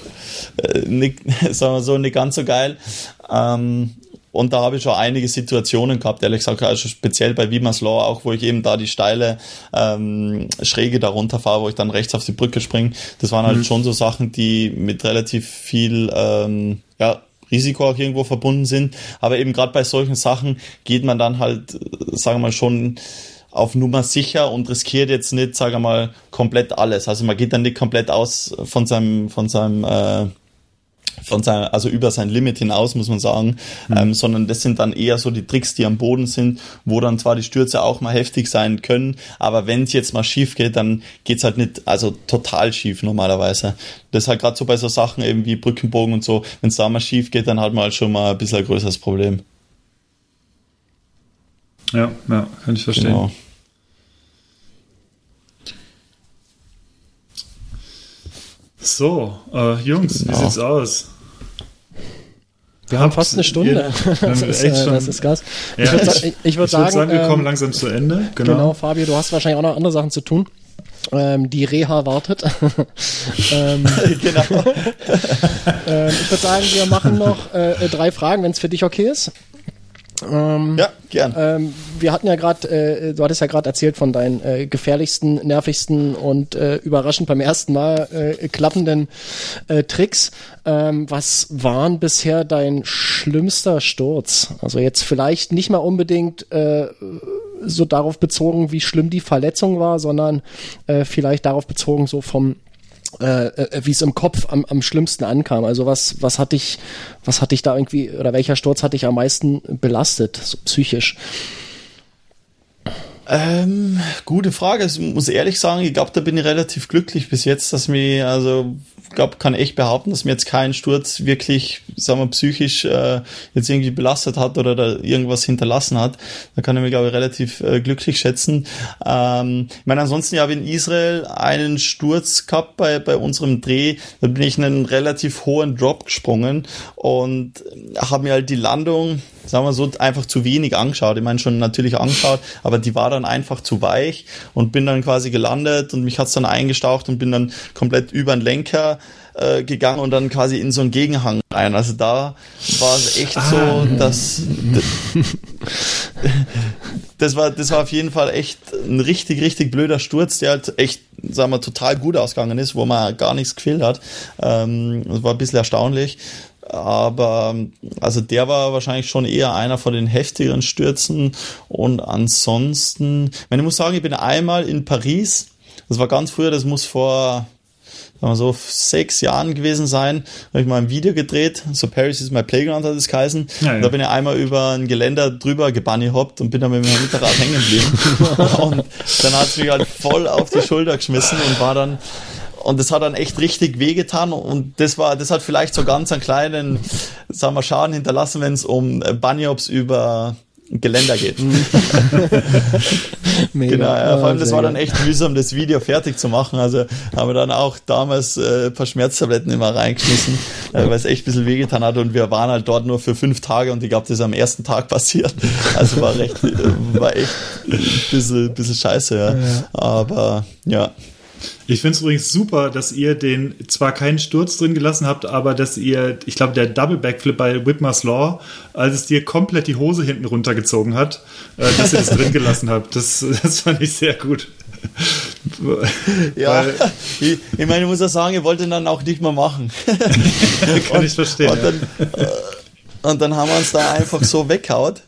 äh, nicht, <laughs> sagen wir so, nicht ganz so geil. Ähm, und da habe ich schon einige Situationen gehabt, ehrlich gesagt, also speziell bei Wimas Law auch, wo ich eben da die steile ähm, Schräge darunter fahre, wo ich dann rechts auf die Brücke springe. Das waren halt mhm. schon so Sachen, die mit relativ viel ähm, ja, Risiko auch irgendwo verbunden sind. Aber eben gerade bei solchen Sachen geht man dann halt, sagen wir mal, schon auf Nummer sicher und riskiert jetzt nicht, sagen wir mal, komplett alles. Also man geht dann nicht komplett aus von seinem, von seinem äh, von sein, also über sein Limit hinaus, muss man sagen, mhm. ähm, sondern das sind dann eher so die Tricks, die am Boden sind, wo dann zwar die Stürze auch mal heftig sein können, aber wenn es jetzt mal schief geht, dann geht's halt nicht, also total schief normalerweise. Das ist halt gerade so bei so Sachen eben wie Brückenbogen und so, wenn es da mal schief geht, dann hat man halt schon mal ein bisschen ein größeres Problem. Ja, ja, kann ich verstehen. Genau. So, äh, Jungs, wie ja. sieht's aus? Wir haben fast eine Stunde. Ihr, <laughs> das, ist, äh, das ist krass. Ja, ich würde ich würd sagen, sagen, wir kommen ähm, langsam zu Ende. Genau. genau, Fabio, du hast wahrscheinlich auch noch andere Sachen zu tun. Ähm, die Reha wartet. <laughs> ähm, <laughs> genau. ähm, ich würde sagen, wir machen noch äh, drei Fragen, wenn es für dich okay ist. Ähm, ja, gern. Ähm, wir hatten ja gerade, äh, du hattest ja gerade erzählt von deinen äh, gefährlichsten, nervigsten und äh, überraschend beim ersten Mal äh, klappenden äh, Tricks. Ähm, was waren bisher dein schlimmster Sturz? Also jetzt vielleicht nicht mal unbedingt äh, so darauf bezogen, wie schlimm die Verletzung war, sondern äh, vielleicht darauf bezogen so vom äh, äh, wie es im Kopf am, am schlimmsten ankam. Also was, was hat dich, was hat dich da irgendwie, oder welcher Sturz hat dich am meisten belastet, so psychisch? Ähm, gute Frage. Ich muss ehrlich sagen, ich glaube, da bin ich relativ glücklich bis jetzt, dass mir, also glaube, kann echt behaupten, dass mir jetzt kein Sturz wirklich, sagen wir, psychisch äh, jetzt irgendwie belastet hat oder da irgendwas hinterlassen hat. Da kann ich mich, glaube ich, relativ äh, glücklich schätzen. Ähm, ich meine, ansonsten ja, in Israel einen Sturz gehabt bei, bei unserem Dreh. Da bin ich einen relativ hohen Drop gesprungen und habe mir halt die Landung sagen wir so, einfach zu wenig angeschaut. Ich meine, schon natürlich angeschaut, aber die war dann einfach zu weich und bin dann quasi gelandet und mich hat's dann eingestaucht und bin dann komplett über den Lenker äh, gegangen und dann quasi in so einen Gegenhang rein. Also da war es echt ah. so, dass <laughs> das war, das war auf jeden Fall echt ein richtig, richtig blöder Sturz, der halt echt, sagen wir, total gut ausgegangen ist, wo man gar nichts gefehlt hat. Ähm, das war ein bisschen erstaunlich. Aber also der war wahrscheinlich schon eher einer von den heftigeren Stürzen. Und ansonsten, ich, meine, ich muss sagen, ich bin einmal in Paris. Das war ganz früher, das muss vor wir so sechs Jahren gewesen sein, habe ich mal ein Video gedreht, so Paris is my playground hat es geheißen. Ja, ja. Da bin ich einmal über ein Geländer drüber gebunnyhoppt und bin dann mit meinem Hinterrad hängen geblieben. <laughs> und dann hat es mich halt voll auf die Schulter geschmissen und war dann und das hat dann echt richtig wehgetan und das war, das hat vielleicht so ganz einen kleinen, sagen wir, Schaden hinterlassen, wenn es um Bunnyhops über Geländer geht. <laughs> genau, ja, vor allem das war dann echt mühsam, das Video fertig zu machen. Also haben wir dann auch damals äh, ein paar Schmerztabletten immer reingeschmissen, äh, weil es echt ein bisschen wehgetan hat und wir waren halt dort nur für fünf Tage und ich glaube, das ist am ersten Tag <laughs> passiert. Also war recht, äh, war echt ein bisschen, bisschen scheiße, ja. ja. Aber ja, ich finde es übrigens super, dass ihr den zwar keinen Sturz drin gelassen habt, aber dass ihr, ich glaube, der Double Backflip bei Whitmer's Law, als es dir komplett die Hose hinten runtergezogen hat, äh, dass ihr das drin gelassen habt. Das, das fand ich sehr gut. ja, ich, ich, meine, ich muss ja sagen, ihr wollt ihn dann auch nicht mehr machen. <laughs> Kann und, ich verstehen. Und dann, äh, und dann haben wir uns da einfach so weghaut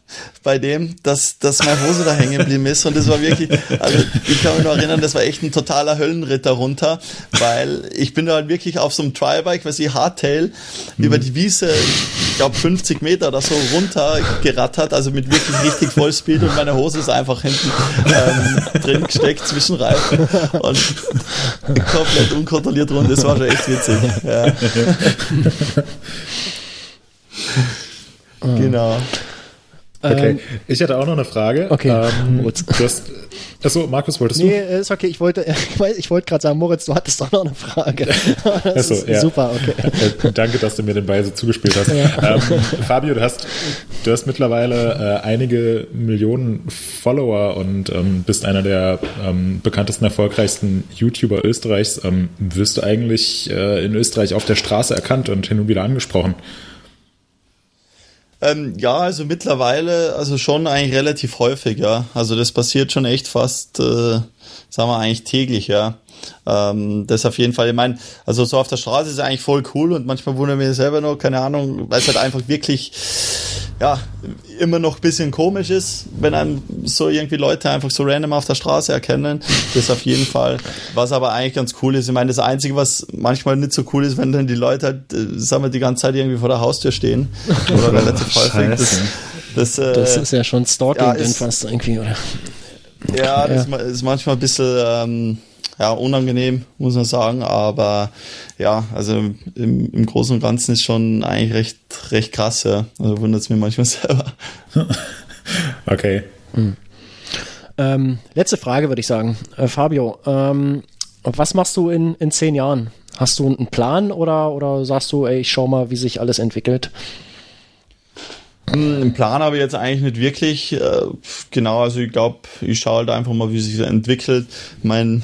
bei dem, dass, dass meine Hose da hängen geblieben ist. Und das war wirklich, also ich kann mich noch erinnern, das war echt ein totaler Höllenritter runter, weil ich bin da halt wirklich auf so einem Trialbike, was ich Hardtail, mhm. über die Wiese, ich glaube 50 Meter oder so runter gerattert, also mit wirklich richtig Vollspeed und meine Hose ist einfach hinten ähm, drin gesteckt zwischen Reifen und komplett unkontrolliert runter. Das war schon echt witzig. Ja. <laughs> Genau. Okay, ähm, ich hatte auch noch eine Frage. Okay, ähm, Moritz. Du hast, achso, Markus, wolltest du? Nee, ist okay. Ich wollte, <laughs> ich wollte gerade sagen, Moritz, du hattest doch noch eine Frage. <laughs> Das achso, ja. Super, okay. Äh, danke, dass du mir den Ball so zugespielt hast. Ja. Ähm, Fabio, du hast, du hast mittlerweile äh, einige Millionen Follower und ähm, bist einer der ähm, bekanntesten, erfolgreichsten YouTuber Österreichs. Ähm, wirst du eigentlich äh, in Österreich auf der Straße erkannt und hin und wieder angesprochen? Ähm, ja, also mittlerweile, also schon eigentlich relativ häufig, ja. Also das passiert schon echt fast, äh, sagen wir eigentlich täglich, ja. Ähm, das auf jeden Fall, ich meine, also so auf der Straße ist eigentlich voll cool und manchmal wundern wir selber noch, keine Ahnung, weil es halt einfach wirklich ja, immer noch ein bisschen komisch ist, wenn einem so irgendwie Leute einfach so random auf der Straße erkennen. Das auf jeden Fall. Was aber eigentlich ganz cool ist. Ich meine, das Einzige, was manchmal nicht so cool ist, wenn dann die Leute halt, äh, sagen wir, die ganze Zeit irgendwie vor der Haustür stehen. <laughs> Oder relativ häufig. Das, das, äh, das ist ja schon Stalking ja, ist, fast irgendwie, oder? Ja, das ja. ist manchmal ein bisschen, ähm, ja, unangenehm, muss man sagen. Aber ja, also im, im Großen und Ganzen ist schon eigentlich recht, recht krass, ja. Also wundert es mir manchmal <laughs> selber. <laughs> okay. Hm. Ähm, letzte Frage würde ich sagen. Äh, Fabio, ähm, was machst du in, in zehn Jahren? Hast du einen Plan oder, oder sagst du, ey, ich schau mal, wie sich alles entwickelt? Einen Plan habe ich jetzt eigentlich nicht wirklich. Äh, genau, also ich glaube, ich schaue halt einfach mal, wie sich das entwickelt. Ich meine,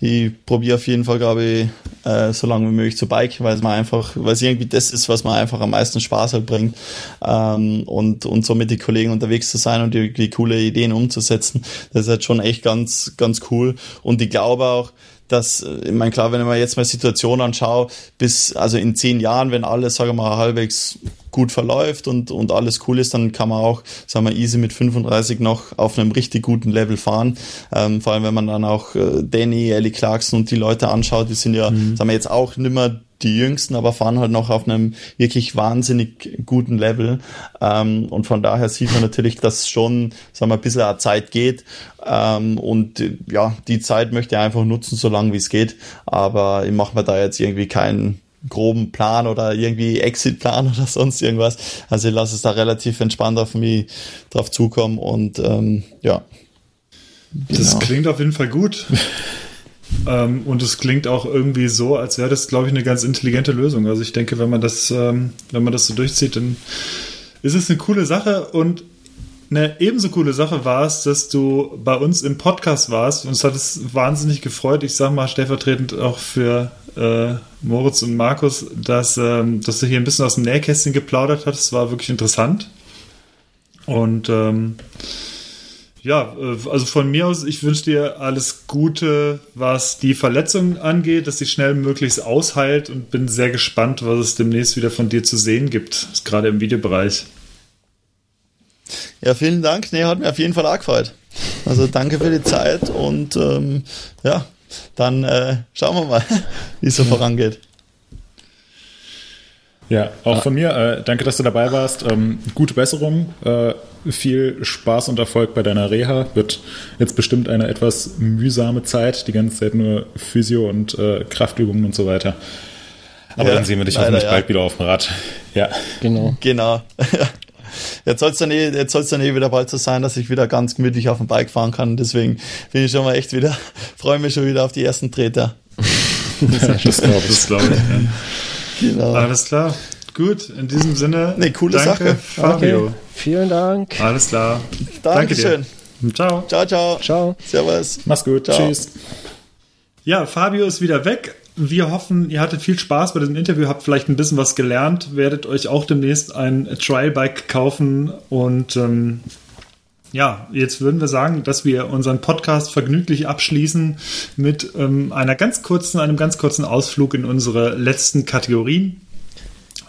ich probiere auf jeden Fall, glaube ich, äh, so lange wie möglich zu Bike, weil es mir einfach, weil es irgendwie das ist, was mir einfach am meisten Spaß halt bringt. Ähm, und, und so mit den Kollegen unterwegs zu sein und die, die coole Ideen umzusetzen, das ist halt schon echt ganz, ganz cool. Und ich glaube auch, dass, äh, ich meine, klar, wenn ich mir jetzt mal Situation anschaue, bis, also in zehn Jahren, wenn alles, sagen wir mal, halbwegs gut verläuft und, und alles cool ist, dann kann man auch, sagen wir, easy mit 35 noch auf einem richtig guten Level fahren. Ähm, vor allem, wenn man dann auch äh, Danny, Ellie Clarkson und die Leute anschaut, die sind ja, mhm. sagen wir jetzt auch nimmer die Jüngsten, aber fahren halt noch auf einem wirklich wahnsinnig guten Level. Ähm, und von daher sieht man natürlich, dass schon, sagen wir, ein bisschen Zeit geht. Ähm, und ja, die Zeit möchte ich einfach nutzen, so lange wie es geht. Aber ich mache mir da jetzt irgendwie keinen groben Plan oder irgendwie Exit-Plan <laughs> oder sonst irgendwas. Also ich lasse es da relativ entspannt auf mich drauf zukommen und ähm, ja. Das genau. klingt auf jeden Fall gut. <laughs> Ähm, und es klingt auch irgendwie so, als wäre das, glaube ich, eine ganz intelligente Lösung. Also ich denke, wenn man das, ähm, wenn man das so durchzieht, dann ist es eine coole Sache und eine ebenso coole Sache war es, dass du bei uns im Podcast warst. Uns hat es wahnsinnig gefreut. Ich sage mal stellvertretend auch für äh, Moritz und Markus, dass, ähm, dass du hier ein bisschen aus dem Nähkästchen geplaudert hast. Es war wirklich interessant. Und ähm, ja, äh, also von mir aus, ich wünsche dir alles Gute, was die Verletzung angeht, dass sie schnell möglichst ausheilt und bin sehr gespannt, was es demnächst wieder von dir zu sehen gibt, gerade im Videobereich. Ja, vielen Dank. Nee, hat mir auf jeden Fall auch gefreut. Also danke für die Zeit und ähm, ja, dann äh, schauen wir mal, <laughs> wie es so vorangeht. Ja, auch ah. von mir. Äh, danke, dass du dabei warst. Ähm, gute Besserung. Äh, viel Spaß und Erfolg bei deiner Reha. Wird jetzt bestimmt eine etwas mühsame Zeit. Die ganze Zeit nur Physio und äh, Kraftübungen und so weiter. Aber ja, dann sehen wir dich leider, hoffentlich ja. bald wieder auf dem Rad. Ja. Genau. Genau. <laughs> jetzt soll es dann, eh, dann eh wieder bald so sein, dass ich wieder ganz gemütlich auf dem Bike fahren kann. Deswegen bin ich schon mal echt wieder, <laughs> freue mich schon wieder auf die ersten Treter. <laughs> das glaube ich. Glaub ich ja. Genau. Alles klar. Gut, in diesem Sinne. Nee, coole danke, Sache. Fabio. Okay. Vielen Dank. Alles klar. Dankeschön. Danke ciao. Ciao, ciao. Ciao. Servus. Mach's gut. Ciao. Tschüss. Ja, Fabio ist wieder weg. Wir hoffen, ihr hattet viel Spaß bei diesem Interview, habt vielleicht ein bisschen was gelernt, werdet euch auch demnächst ein Trial-Bike kaufen und ähm, ja, jetzt würden wir sagen, dass wir unseren Podcast vergnüglich abschließen mit ähm, einer ganz kurzen, einem ganz kurzen Ausflug in unsere letzten Kategorien,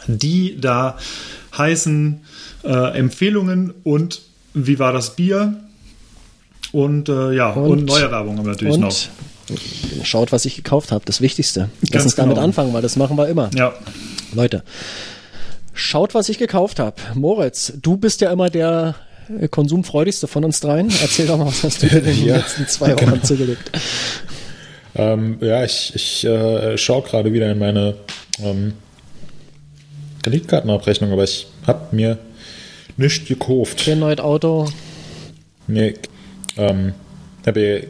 die da heißen äh, Empfehlungen und wie war das Bier und äh, ja und, und neue Werbung haben wir natürlich noch. Schaut, was ich gekauft habe, das Wichtigste. Lass uns damit genau. anfangen, weil das machen wir immer. Ja. Leute, schaut, was ich gekauft habe. Moritz, du bist ja immer der konsumfreudigste von uns dreien. Erzähl doch mal, was hast du <laughs> in den ja, letzten zwei Wochen genau. zugelegt? Ähm, ja, ich, ich äh, schaue gerade wieder in meine ähm, Kreditkartenabrechnung, aber ich habe mir nichts gekauft. Kein neues Auto? Nee, ähm, habe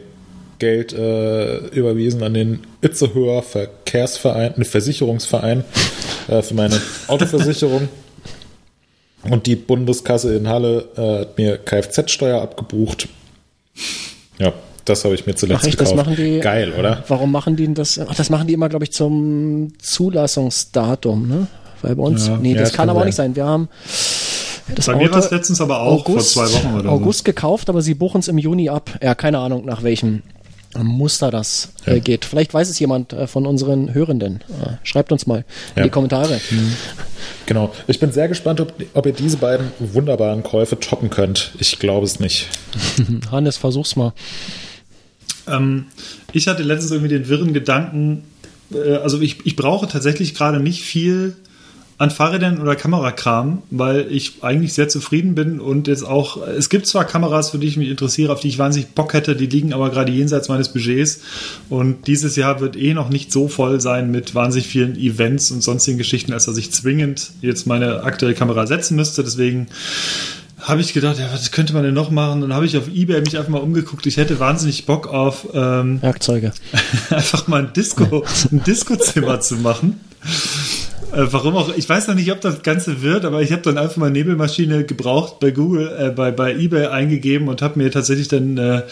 Geld äh, überwiesen an den Itzehoer Verkehrsverein, einen Versicherungsverein äh, für meine <laughs> Autoversicherung. Und die Bundeskasse in Halle äh, hat mir Kfz-Steuer abgebucht. Ja, das habe ich mir zuletzt Ach echt, gekauft. Das machen die, Geil, oder? Warum machen die das? Ach, das machen die immer, glaube ich, zum Zulassungsdatum, ne? Weil bei uns, ja, nee, das, ja, kann aber auch nicht sein. Wir haben das Bei Auto mir war es letztens aber auch August, vor zwei Wochen oder August so. gekauft, aber sie buchen es im Juni ab. Ja, keine Ahnung, nach welchem Muster das äh, ja. geht. Vielleicht weiß es jemand äh, von unseren Hörenden. Äh, schreibt uns mal in die Kommentare. Mhm. <laughs> Genau. Ich bin sehr gespannt, ob, ob, ihr diese beiden wunderbaren Käufe toppen könnt. Ich glaube es nicht. <laughs> Hannes, versuch's mal. Ähm, ich hatte letztens irgendwie den wirren Gedanken, äh, also ich, ich brauche tatsächlich gerade nicht viel an Fahrrädern oder Kamerakram, weil ich eigentlich sehr zufrieden bin und jetzt auch, es gibt zwar Kameras, für die ich mich interessiere, auf die ich wahnsinnig Bock hätte, die liegen aber gerade jenseits meines Budgets und dieses Jahr wird eh noch nicht so voll sein mit wahnsinnig vielen Events und sonstigen Geschichten, als dass ich zwingend jetzt meine aktuelle Kamera setzen müsste, deswegen habe ich gedacht, ja, was könnte man denn noch machen? Dann habe ich auf Ebay mich einfach mal umgeguckt. Ich hätte wahnsinnig Bock auf ähm, Werkzeuge. <laughs> einfach mal ein Disco, <laughs> ein Disco-Zimmer zu machen. Äh, warum auch, ich weiß noch nicht, ob das Ganze wird, aber ich habe dann einfach mal Nebelmaschine gebraucht bei Google, äh, bei, bei Ebay eingegeben und habe mir tatsächlich dann äh,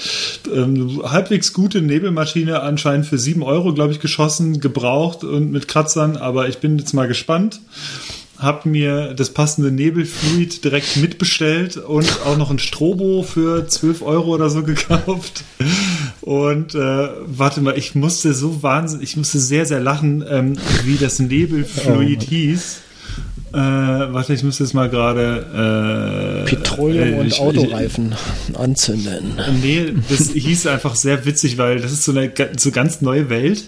ähm, halbwegs gute Nebelmaschine anscheinend für sieben Euro, glaube ich, geschossen, gebraucht und mit Kratzern, aber ich bin jetzt mal gespannt habe mir das passende Nebelfluid direkt mitbestellt und auch noch ein Strobo für 12 Euro oder so gekauft. Und äh, warte mal, ich musste so wahnsinnig, ich musste sehr, sehr lachen, ähm, wie das Nebelfluid oh. hieß. Äh, warte, ich muss jetzt mal gerade. Äh, Petroleum äh, und Autoreifen ich, anzünden. Nee, das hieß einfach sehr witzig, weil das ist so eine so ganz neue Welt.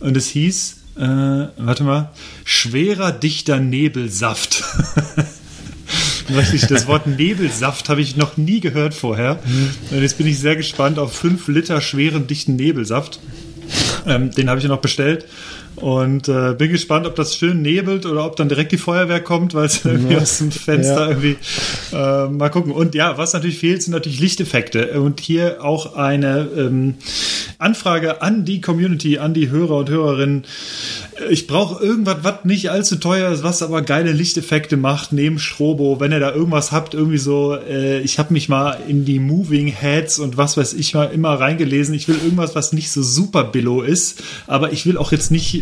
Und es hieß äh, warte mal, schwerer, dichter Nebelsaft. <laughs> das Wort Nebelsaft habe ich noch nie gehört vorher. Und jetzt bin ich sehr gespannt auf 5 Liter schweren, dichten Nebelsaft. Ähm, den habe ich ja noch bestellt. Und äh, bin gespannt, ob das schön nebelt oder ob dann direkt die Feuerwehr kommt, weil es irgendwie aus dem Fenster ja. irgendwie äh, mal gucken. Und ja, was natürlich fehlt, sind natürlich Lichteffekte. Und hier auch eine ähm, Anfrage an die Community, an die Hörer und Hörerinnen. Ich brauche irgendwas, was nicht allzu teuer ist, was aber geile Lichteffekte macht, neben Strobo. Wenn ihr da irgendwas habt, irgendwie so, äh, ich habe mich mal in die Moving Heads und was weiß ich mal immer reingelesen. Ich will irgendwas, was nicht so super billow ist, aber ich will auch jetzt nicht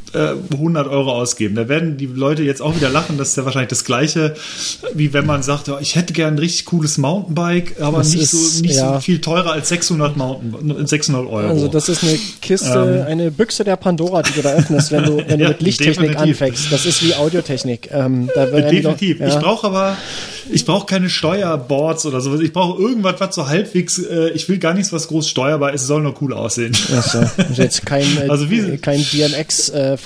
100 äh, Euro ausgeben. Da werden die Leute jetzt auch wieder lachen. Das ist ja wahrscheinlich das Gleiche, wie wenn man sagt, oh, ich hätte gern ein richtig cooles Mountainbike, aber das nicht, ist, so, nicht ja. so viel teurer als 600, Mountain, 600 Euro. Also das ist eine Kiste, ähm. eine Büchse der Pandora, die du da öffnest, wenn du, wenn du <laughs> ja, mit Lichttechnik definitiv. anfängst. Das ist wie Audiotechnik. Ähm, definitiv. Doch, ja. Ich brauche aber ich brauche keine Steuerboards oder sowas. Ich brauche irgendwas, was so halbwegs, äh, ich will gar nichts, was groß steuerbar ist. Es soll nur cool aussehen. Also jetzt kein, äh, <laughs> also wie, kein DMX-Veranstaltungskram äh,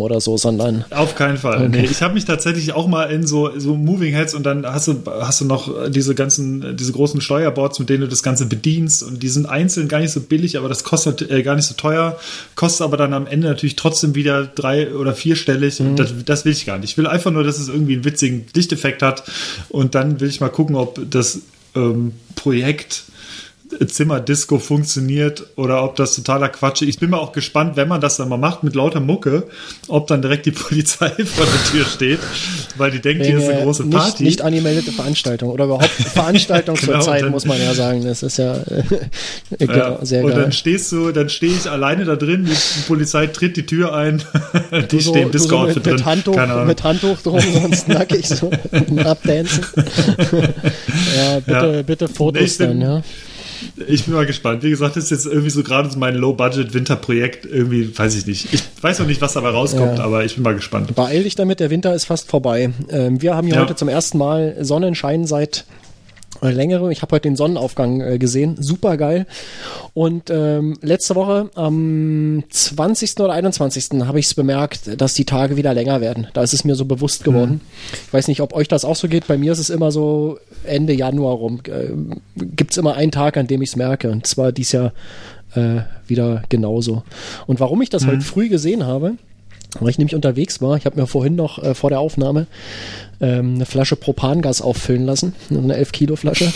oder so, sondern. Auf keinen Fall. Okay. Nee, ich habe mich tatsächlich auch mal in so, so Moving Heads und dann hast du, hast du noch diese ganzen, diese großen Steuerboards, mit denen du das Ganze bedienst und die sind einzeln gar nicht so billig, aber das kostet äh, gar nicht so teuer, kostet aber dann am Ende natürlich trotzdem wieder drei oder vierstellig mhm. und das, das will ich gar nicht. Ich will einfach nur, dass es irgendwie einen witzigen Lichteffekt hat Und dann will ich mal gucken, ob das ähm, Projekt Zimmerdisco funktioniert oder ob das totaler Quatsch ist. Ich bin mal auch gespannt, wenn man das dann mal macht mit lauter Mucke, ob dann direkt die <laughs> Polizei vor der Tür steht, weil die denkt, hier ist eine große nicht, Party. Nicht angemeldete Veranstaltung oder überhaupt <laughs> Veranstaltung genau, zur Zeit, dann, muss man ja sagen. Das ist ja, genau, <laughs> ja sehr geil. Und dann stehst du, dann stehe ich alleine da drin, die Polizei tritt die Tür ein, die so, stehen Disco-Outfit so mit, drin. Handtuch, mit Handtuch drum, sonst nackig so abdancen. ja, bitte, ja. bitte Fotos nee, dann, ja. Ich bin mal gespannt. Wie gesagt, das ist jetzt irgendwie so gerade so mein Low-Budget-Winter-Projekt. Irgendwie, weiß ich nicht. Ich weiß noch nicht, was dabei rauskommt, ja. aber ich bin mal gespannt. Beeil dich damit, der Winter ist fast vorbei. Ähm, wir haben hier ja. heute zum ersten Mal Sonnenschein seit äh, längere. Ich habe heute den Sonnenaufgang äh, gesehen, super geil. Und ähm, letzte Woche am 20. oder 21. habe ich es bemerkt, dass die Tage wieder länger werden. Da ist es mir so bewusst geworden. Mhm. Ich weiß nicht, ob euch das auch so geht. Bei mir ist es immer so Ende Januar rum. Äh, Gibt es immer einen Tag, an dem ich es merke. Und zwar dies Jahr äh, wieder genauso. Und warum ich das mhm. heute früh gesehen habe, weil ich nämlich unterwegs war, ich habe mir vorhin noch äh, vor der Aufnahme ähm, eine Flasche Propangas auffüllen lassen, eine 11 Kilo Flasche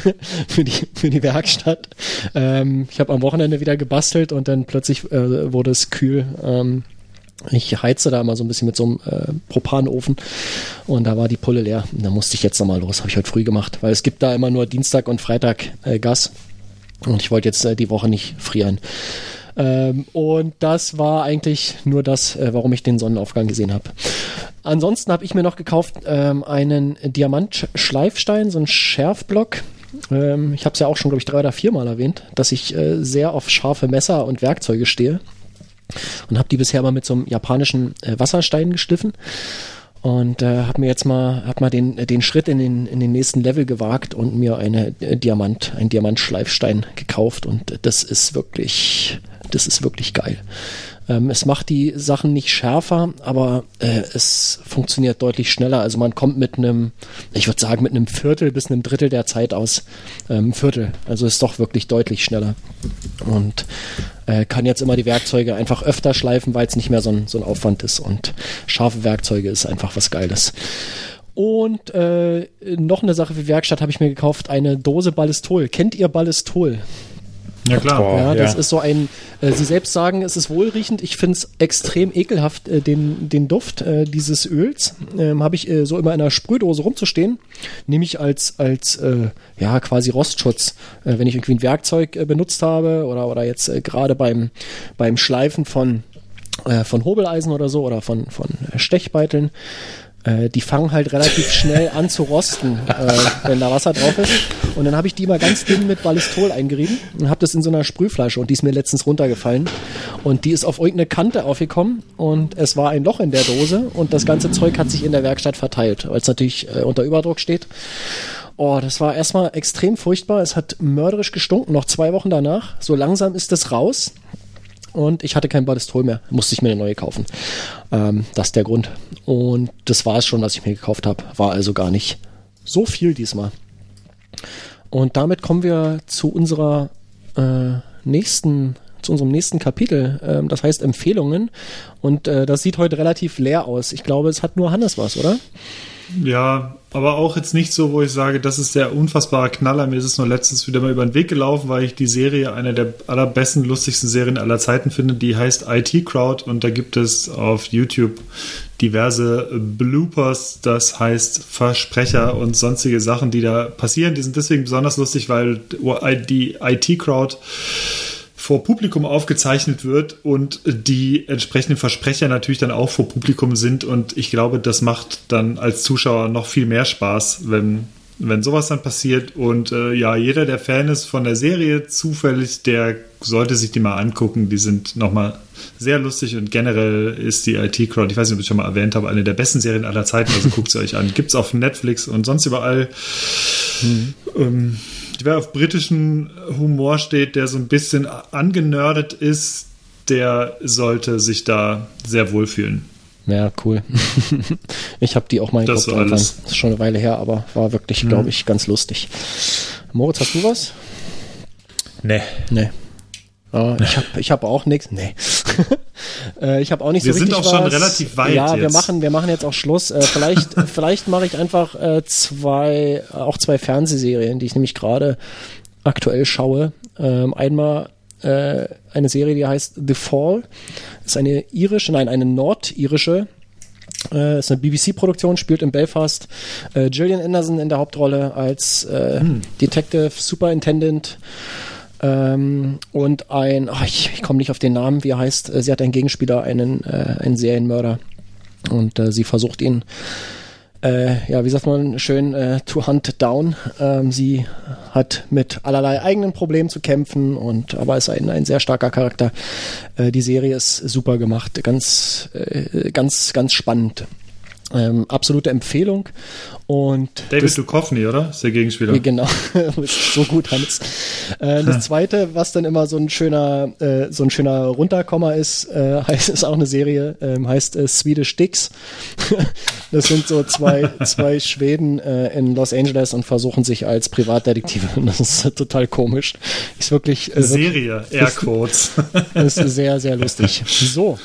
<laughs> für, die, für die Werkstatt. Ähm, ich habe am Wochenende wieder gebastelt und dann plötzlich äh, wurde es kühl. Ähm, ich heize da immer so ein bisschen mit so einem äh, Propanofen und da war die Pulle leer. Da musste ich jetzt nochmal los, habe ich heute früh gemacht, weil es gibt da immer nur Dienstag und Freitag äh, Gas und ich wollte jetzt äh, die Woche nicht frieren. Ähm, und das war eigentlich nur das, äh, warum ich den Sonnenaufgang gesehen habe. Ansonsten habe ich mir noch gekauft ähm, einen Diamant-Schleifstein, so einen Schärfblock. Ähm, ich habe es ja auch schon, glaube ich, drei oder viermal erwähnt, dass ich äh, sehr auf scharfe Messer und Werkzeuge stehe. Und habe die bisher mal mit so einem japanischen äh, Wasserstein geschliffen und äh, habe mir jetzt mal hab mal den den Schritt in den in den nächsten Level gewagt und mir eine äh, Diamant ein Diamantschleifstein gekauft und das ist wirklich das ist wirklich geil. Ähm, es macht die Sachen nicht schärfer, aber äh, es funktioniert deutlich schneller. Also man kommt mit einem, ich würde sagen, mit einem Viertel bis einem Drittel der Zeit aus. Ähm, Viertel. Also ist doch wirklich deutlich schneller. Und äh, kann jetzt immer die Werkzeuge einfach öfter schleifen, weil es nicht mehr so ein, so ein Aufwand ist. Und scharfe Werkzeuge ist einfach was Geiles. Und äh, noch eine Sache für Werkstatt habe ich mir gekauft, eine Dose Ballistol. Kennt ihr Ballistol? Ja, klar. Boah, ja, das ja. ist so ein, äh, Sie selbst sagen, es ist wohlriechend. Ich finde es extrem ekelhaft, äh, den, den Duft äh, dieses Öls. Ähm, Habe ich äh, so immer in einer Sprühdose rumzustehen. Nehme ich als, als äh, ja, quasi Rostschutz. Äh, wenn ich irgendwie ein Werkzeug äh, benutzt habe oder, oder jetzt äh, gerade beim, beim Schleifen von, äh, von Hobeleisen oder so oder von, von Stechbeiteln äh, die fangen halt relativ schnell an zu rosten, äh, wenn da Wasser drauf ist. Und dann habe ich die mal ganz dünn mit Ballistol eingerieben und habe das in so einer Sprühflasche und die ist mir letztens runtergefallen. Und die ist auf irgendeine Kante aufgekommen und es war ein Loch in der Dose und das ganze Zeug hat sich in der Werkstatt verteilt, weil es natürlich äh, unter Überdruck steht. Oh, das war erstmal extrem furchtbar. Es hat mörderisch gestunken, noch zwei Wochen danach. So langsam ist es raus und ich hatte kein Ballistol mehr, musste ich mir eine neue kaufen. Ähm, das ist der Grund. Und das war es schon, was ich mir gekauft habe. War also gar nicht so viel diesmal. Und damit kommen wir zu unserer äh, nächsten zu unserem nächsten Kapitel. Ähm, das heißt Empfehlungen. Und äh, das sieht heute relativ leer aus. Ich glaube, es hat nur Hannes was, oder? Ja, aber auch jetzt nicht so, wo ich sage, das ist der unfassbare Knaller. Mir ist es nur letztens wieder mal über den Weg gelaufen, weil ich die Serie eine der allerbesten, lustigsten Serien aller Zeiten finde. Die heißt IT Crowd und da gibt es auf YouTube diverse Bloopers, das heißt Versprecher und sonstige Sachen, die da passieren. Die sind deswegen besonders lustig, weil die IT Crowd vor Publikum aufgezeichnet wird und die entsprechenden Versprecher natürlich dann auch vor Publikum sind. Und ich glaube, das macht dann als Zuschauer noch viel mehr Spaß, wenn, wenn sowas dann passiert. Und äh, ja, jeder, der Fan ist von der Serie zufällig, der sollte sich die mal angucken. Die sind nochmal sehr lustig und generell ist die IT-Crowd, ich weiß nicht, ob ich schon mal erwähnt habe, eine der besten Serien aller Zeiten. Also guckt sie euch an. Gibt es auf Netflix und sonst überall. Mhm. Ähm, wer auf britischen Humor steht, der so ein bisschen angenördet ist, der sollte sich da sehr wohlfühlen. Ja, cool. <laughs> ich habe die auch mal geguckt irgendwann. Das ist schon eine Weile her, aber war wirklich, mhm. glaube ich, ganz lustig. Moritz, hast du was? Nee. Nee. Oh, ich habe ich hab auch nichts. Nee. <laughs> äh, ich habe auch nicht wir so richtig Wir sind auch was. schon relativ weit. Ja, jetzt. wir machen, wir machen jetzt auch Schluss. Äh, vielleicht <laughs> vielleicht mache ich einfach äh, zwei, auch zwei Fernsehserien, die ich nämlich gerade aktuell schaue. Ähm, einmal eine Serie, die heißt The Fall. Das ist eine irische, nein, eine nordirische äh, ist eine BBC-Produktion, spielt in Belfast. Äh, Gillian Anderson in der Hauptrolle als äh, hm. Detective Superintendent. Ähm, und ein, ach, ich, ich komme nicht auf den Namen, wie er heißt. Äh, sie hat einen Gegenspieler, einen, äh, einen Serienmörder. Und äh, sie versucht ihn äh, ja, wie sagt man schön, äh, to hunt down. Ähm, sie hat mit allerlei eigenen Problemen zu kämpfen und aber ist ein, ein sehr starker Charakter. Äh, die Serie ist super gemacht, ganz, äh, ganz, ganz spannend. Ähm, absolute Empfehlung. Und David das, Duchovny, oder? Ist der Gegenspieler. Genau, <laughs> so gut, Hans. Äh, das <laughs> zweite, was dann immer so ein schöner, äh, so ein schöner Runterkommer ist, äh, <laughs> heißt, ist auch eine Serie, ähm, heißt äh, Swedish Dicks. das sind so zwei, zwei Schweden äh, in Los Angeles und versuchen sich als Privatdetektive. Das ist total komisch. Ist wirklich. Äh, Serie, Airquotes. ist sehr, sehr lustig. So.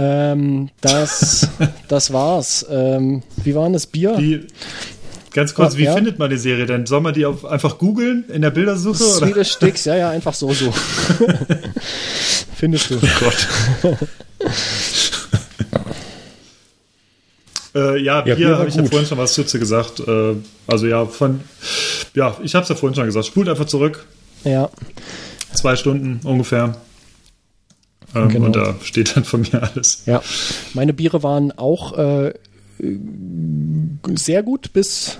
Ähm, das, <laughs> das war's. Ähm, wie war denn das Bier? Die, ganz kurz, wie ja? findet man die Serie denn? Soll man die auf, einfach googeln in der Bildersuche? Swedish Sticks, ja, ja, einfach so, so. <laughs> Findest du. Oh Gott. <laughs> Äh, ja, Bier, ja, habe ich ja vorhin schon was zu gesagt. Äh, also ja, von ja, ich habe es ja vorhin schon gesagt. Spult einfach zurück. Ja. Zwei Stunden ungefähr. Ähm, genau. Und da steht dann von mir alles. Ja, meine Biere waren auch äh, sehr gut bis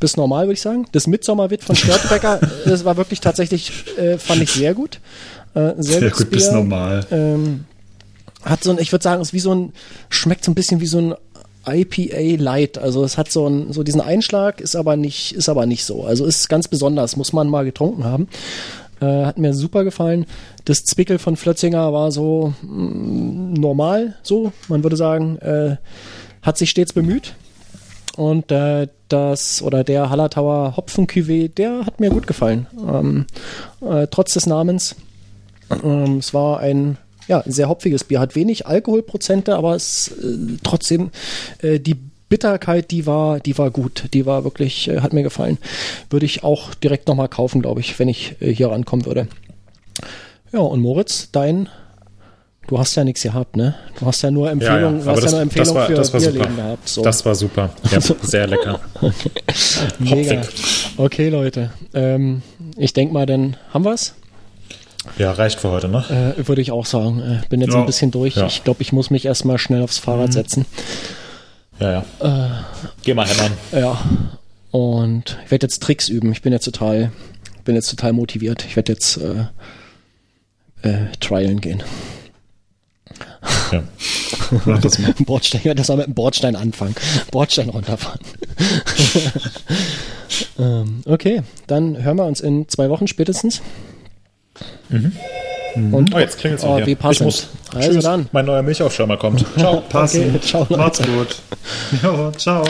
bis normal, würde ich sagen. Das Mitsommerwit von Störtebecker, <laughs> das war wirklich tatsächlich, äh, fand ich sehr gut. Äh, sehr, sehr gut Bier. bis normal. Ähm, hat so ein, ich würde sagen, ist wie so ein, schmeckt so ein bisschen wie so ein IPA Light. Also es hat so, ein, so diesen Einschlag, ist aber nicht, ist aber nicht so. Also ist ganz besonders, muss man mal getrunken haben. Äh, hat mir super gefallen. Das Zwickel von Flötzinger war so mh, mm, normal, so, man würde sagen, äh, hat sich stets bemüht. Und äh, das oder der Hallertauer Hopfen-Cuvée, der hat mir gut gefallen. Ähm, äh, trotz des Namens. Ähm, es war ein ja, sehr hopfiges Bier, hat wenig Alkoholprozente, aber es äh, trotzdem äh, die Bitterkeit, die war, die war gut, die war wirklich, äh, hat mir gefallen. Würde ich auch direkt nochmal kaufen, glaube ich, wenn ich äh, hier rankommen würde. Ja, und Moritz, dein, du hast ja nichts gehabt, ne? Du hast ja nur Empfehlungen, ja, ja. du hast das, ja nur Empfehlung war, für Bierleben gehabt. So. Das war super. Ja, <laughs> sehr lecker. <laughs> okay. Mega. Okay, Leute. Ähm, ich denke mal, dann haben wir es. Ja, reicht für heute, ne? Äh, Würde ich auch sagen. Äh, bin jetzt ja. ein bisschen durch. Ich glaube, ich muss mich erstmal schnell aufs Fahrrad mhm. setzen. Ja, ja. Äh, Geh mal hämmern. Ja. Und ich werde jetzt Tricks üben. Ich bin jetzt total, bin jetzt total motiviert. Ich werde jetzt äh, äh, trialen gehen. Ja. <laughs> Mach das mal. Bordstein, ja, das mal mit dem Bordstein anfangen. Bordstein runterfahren. <laughs> ähm, okay, dann hören wir uns in zwei Wochen spätestens. Mhm. Mhm. Und oh, jetzt klingelt es oh, wie passend. Ich muss, also tschüss, dann. mein neuer Milchaufschäumer kommt. <laughs> Ciao. Passen. Okay, ciao, Macht's gut. <laughs> Jo, ciao.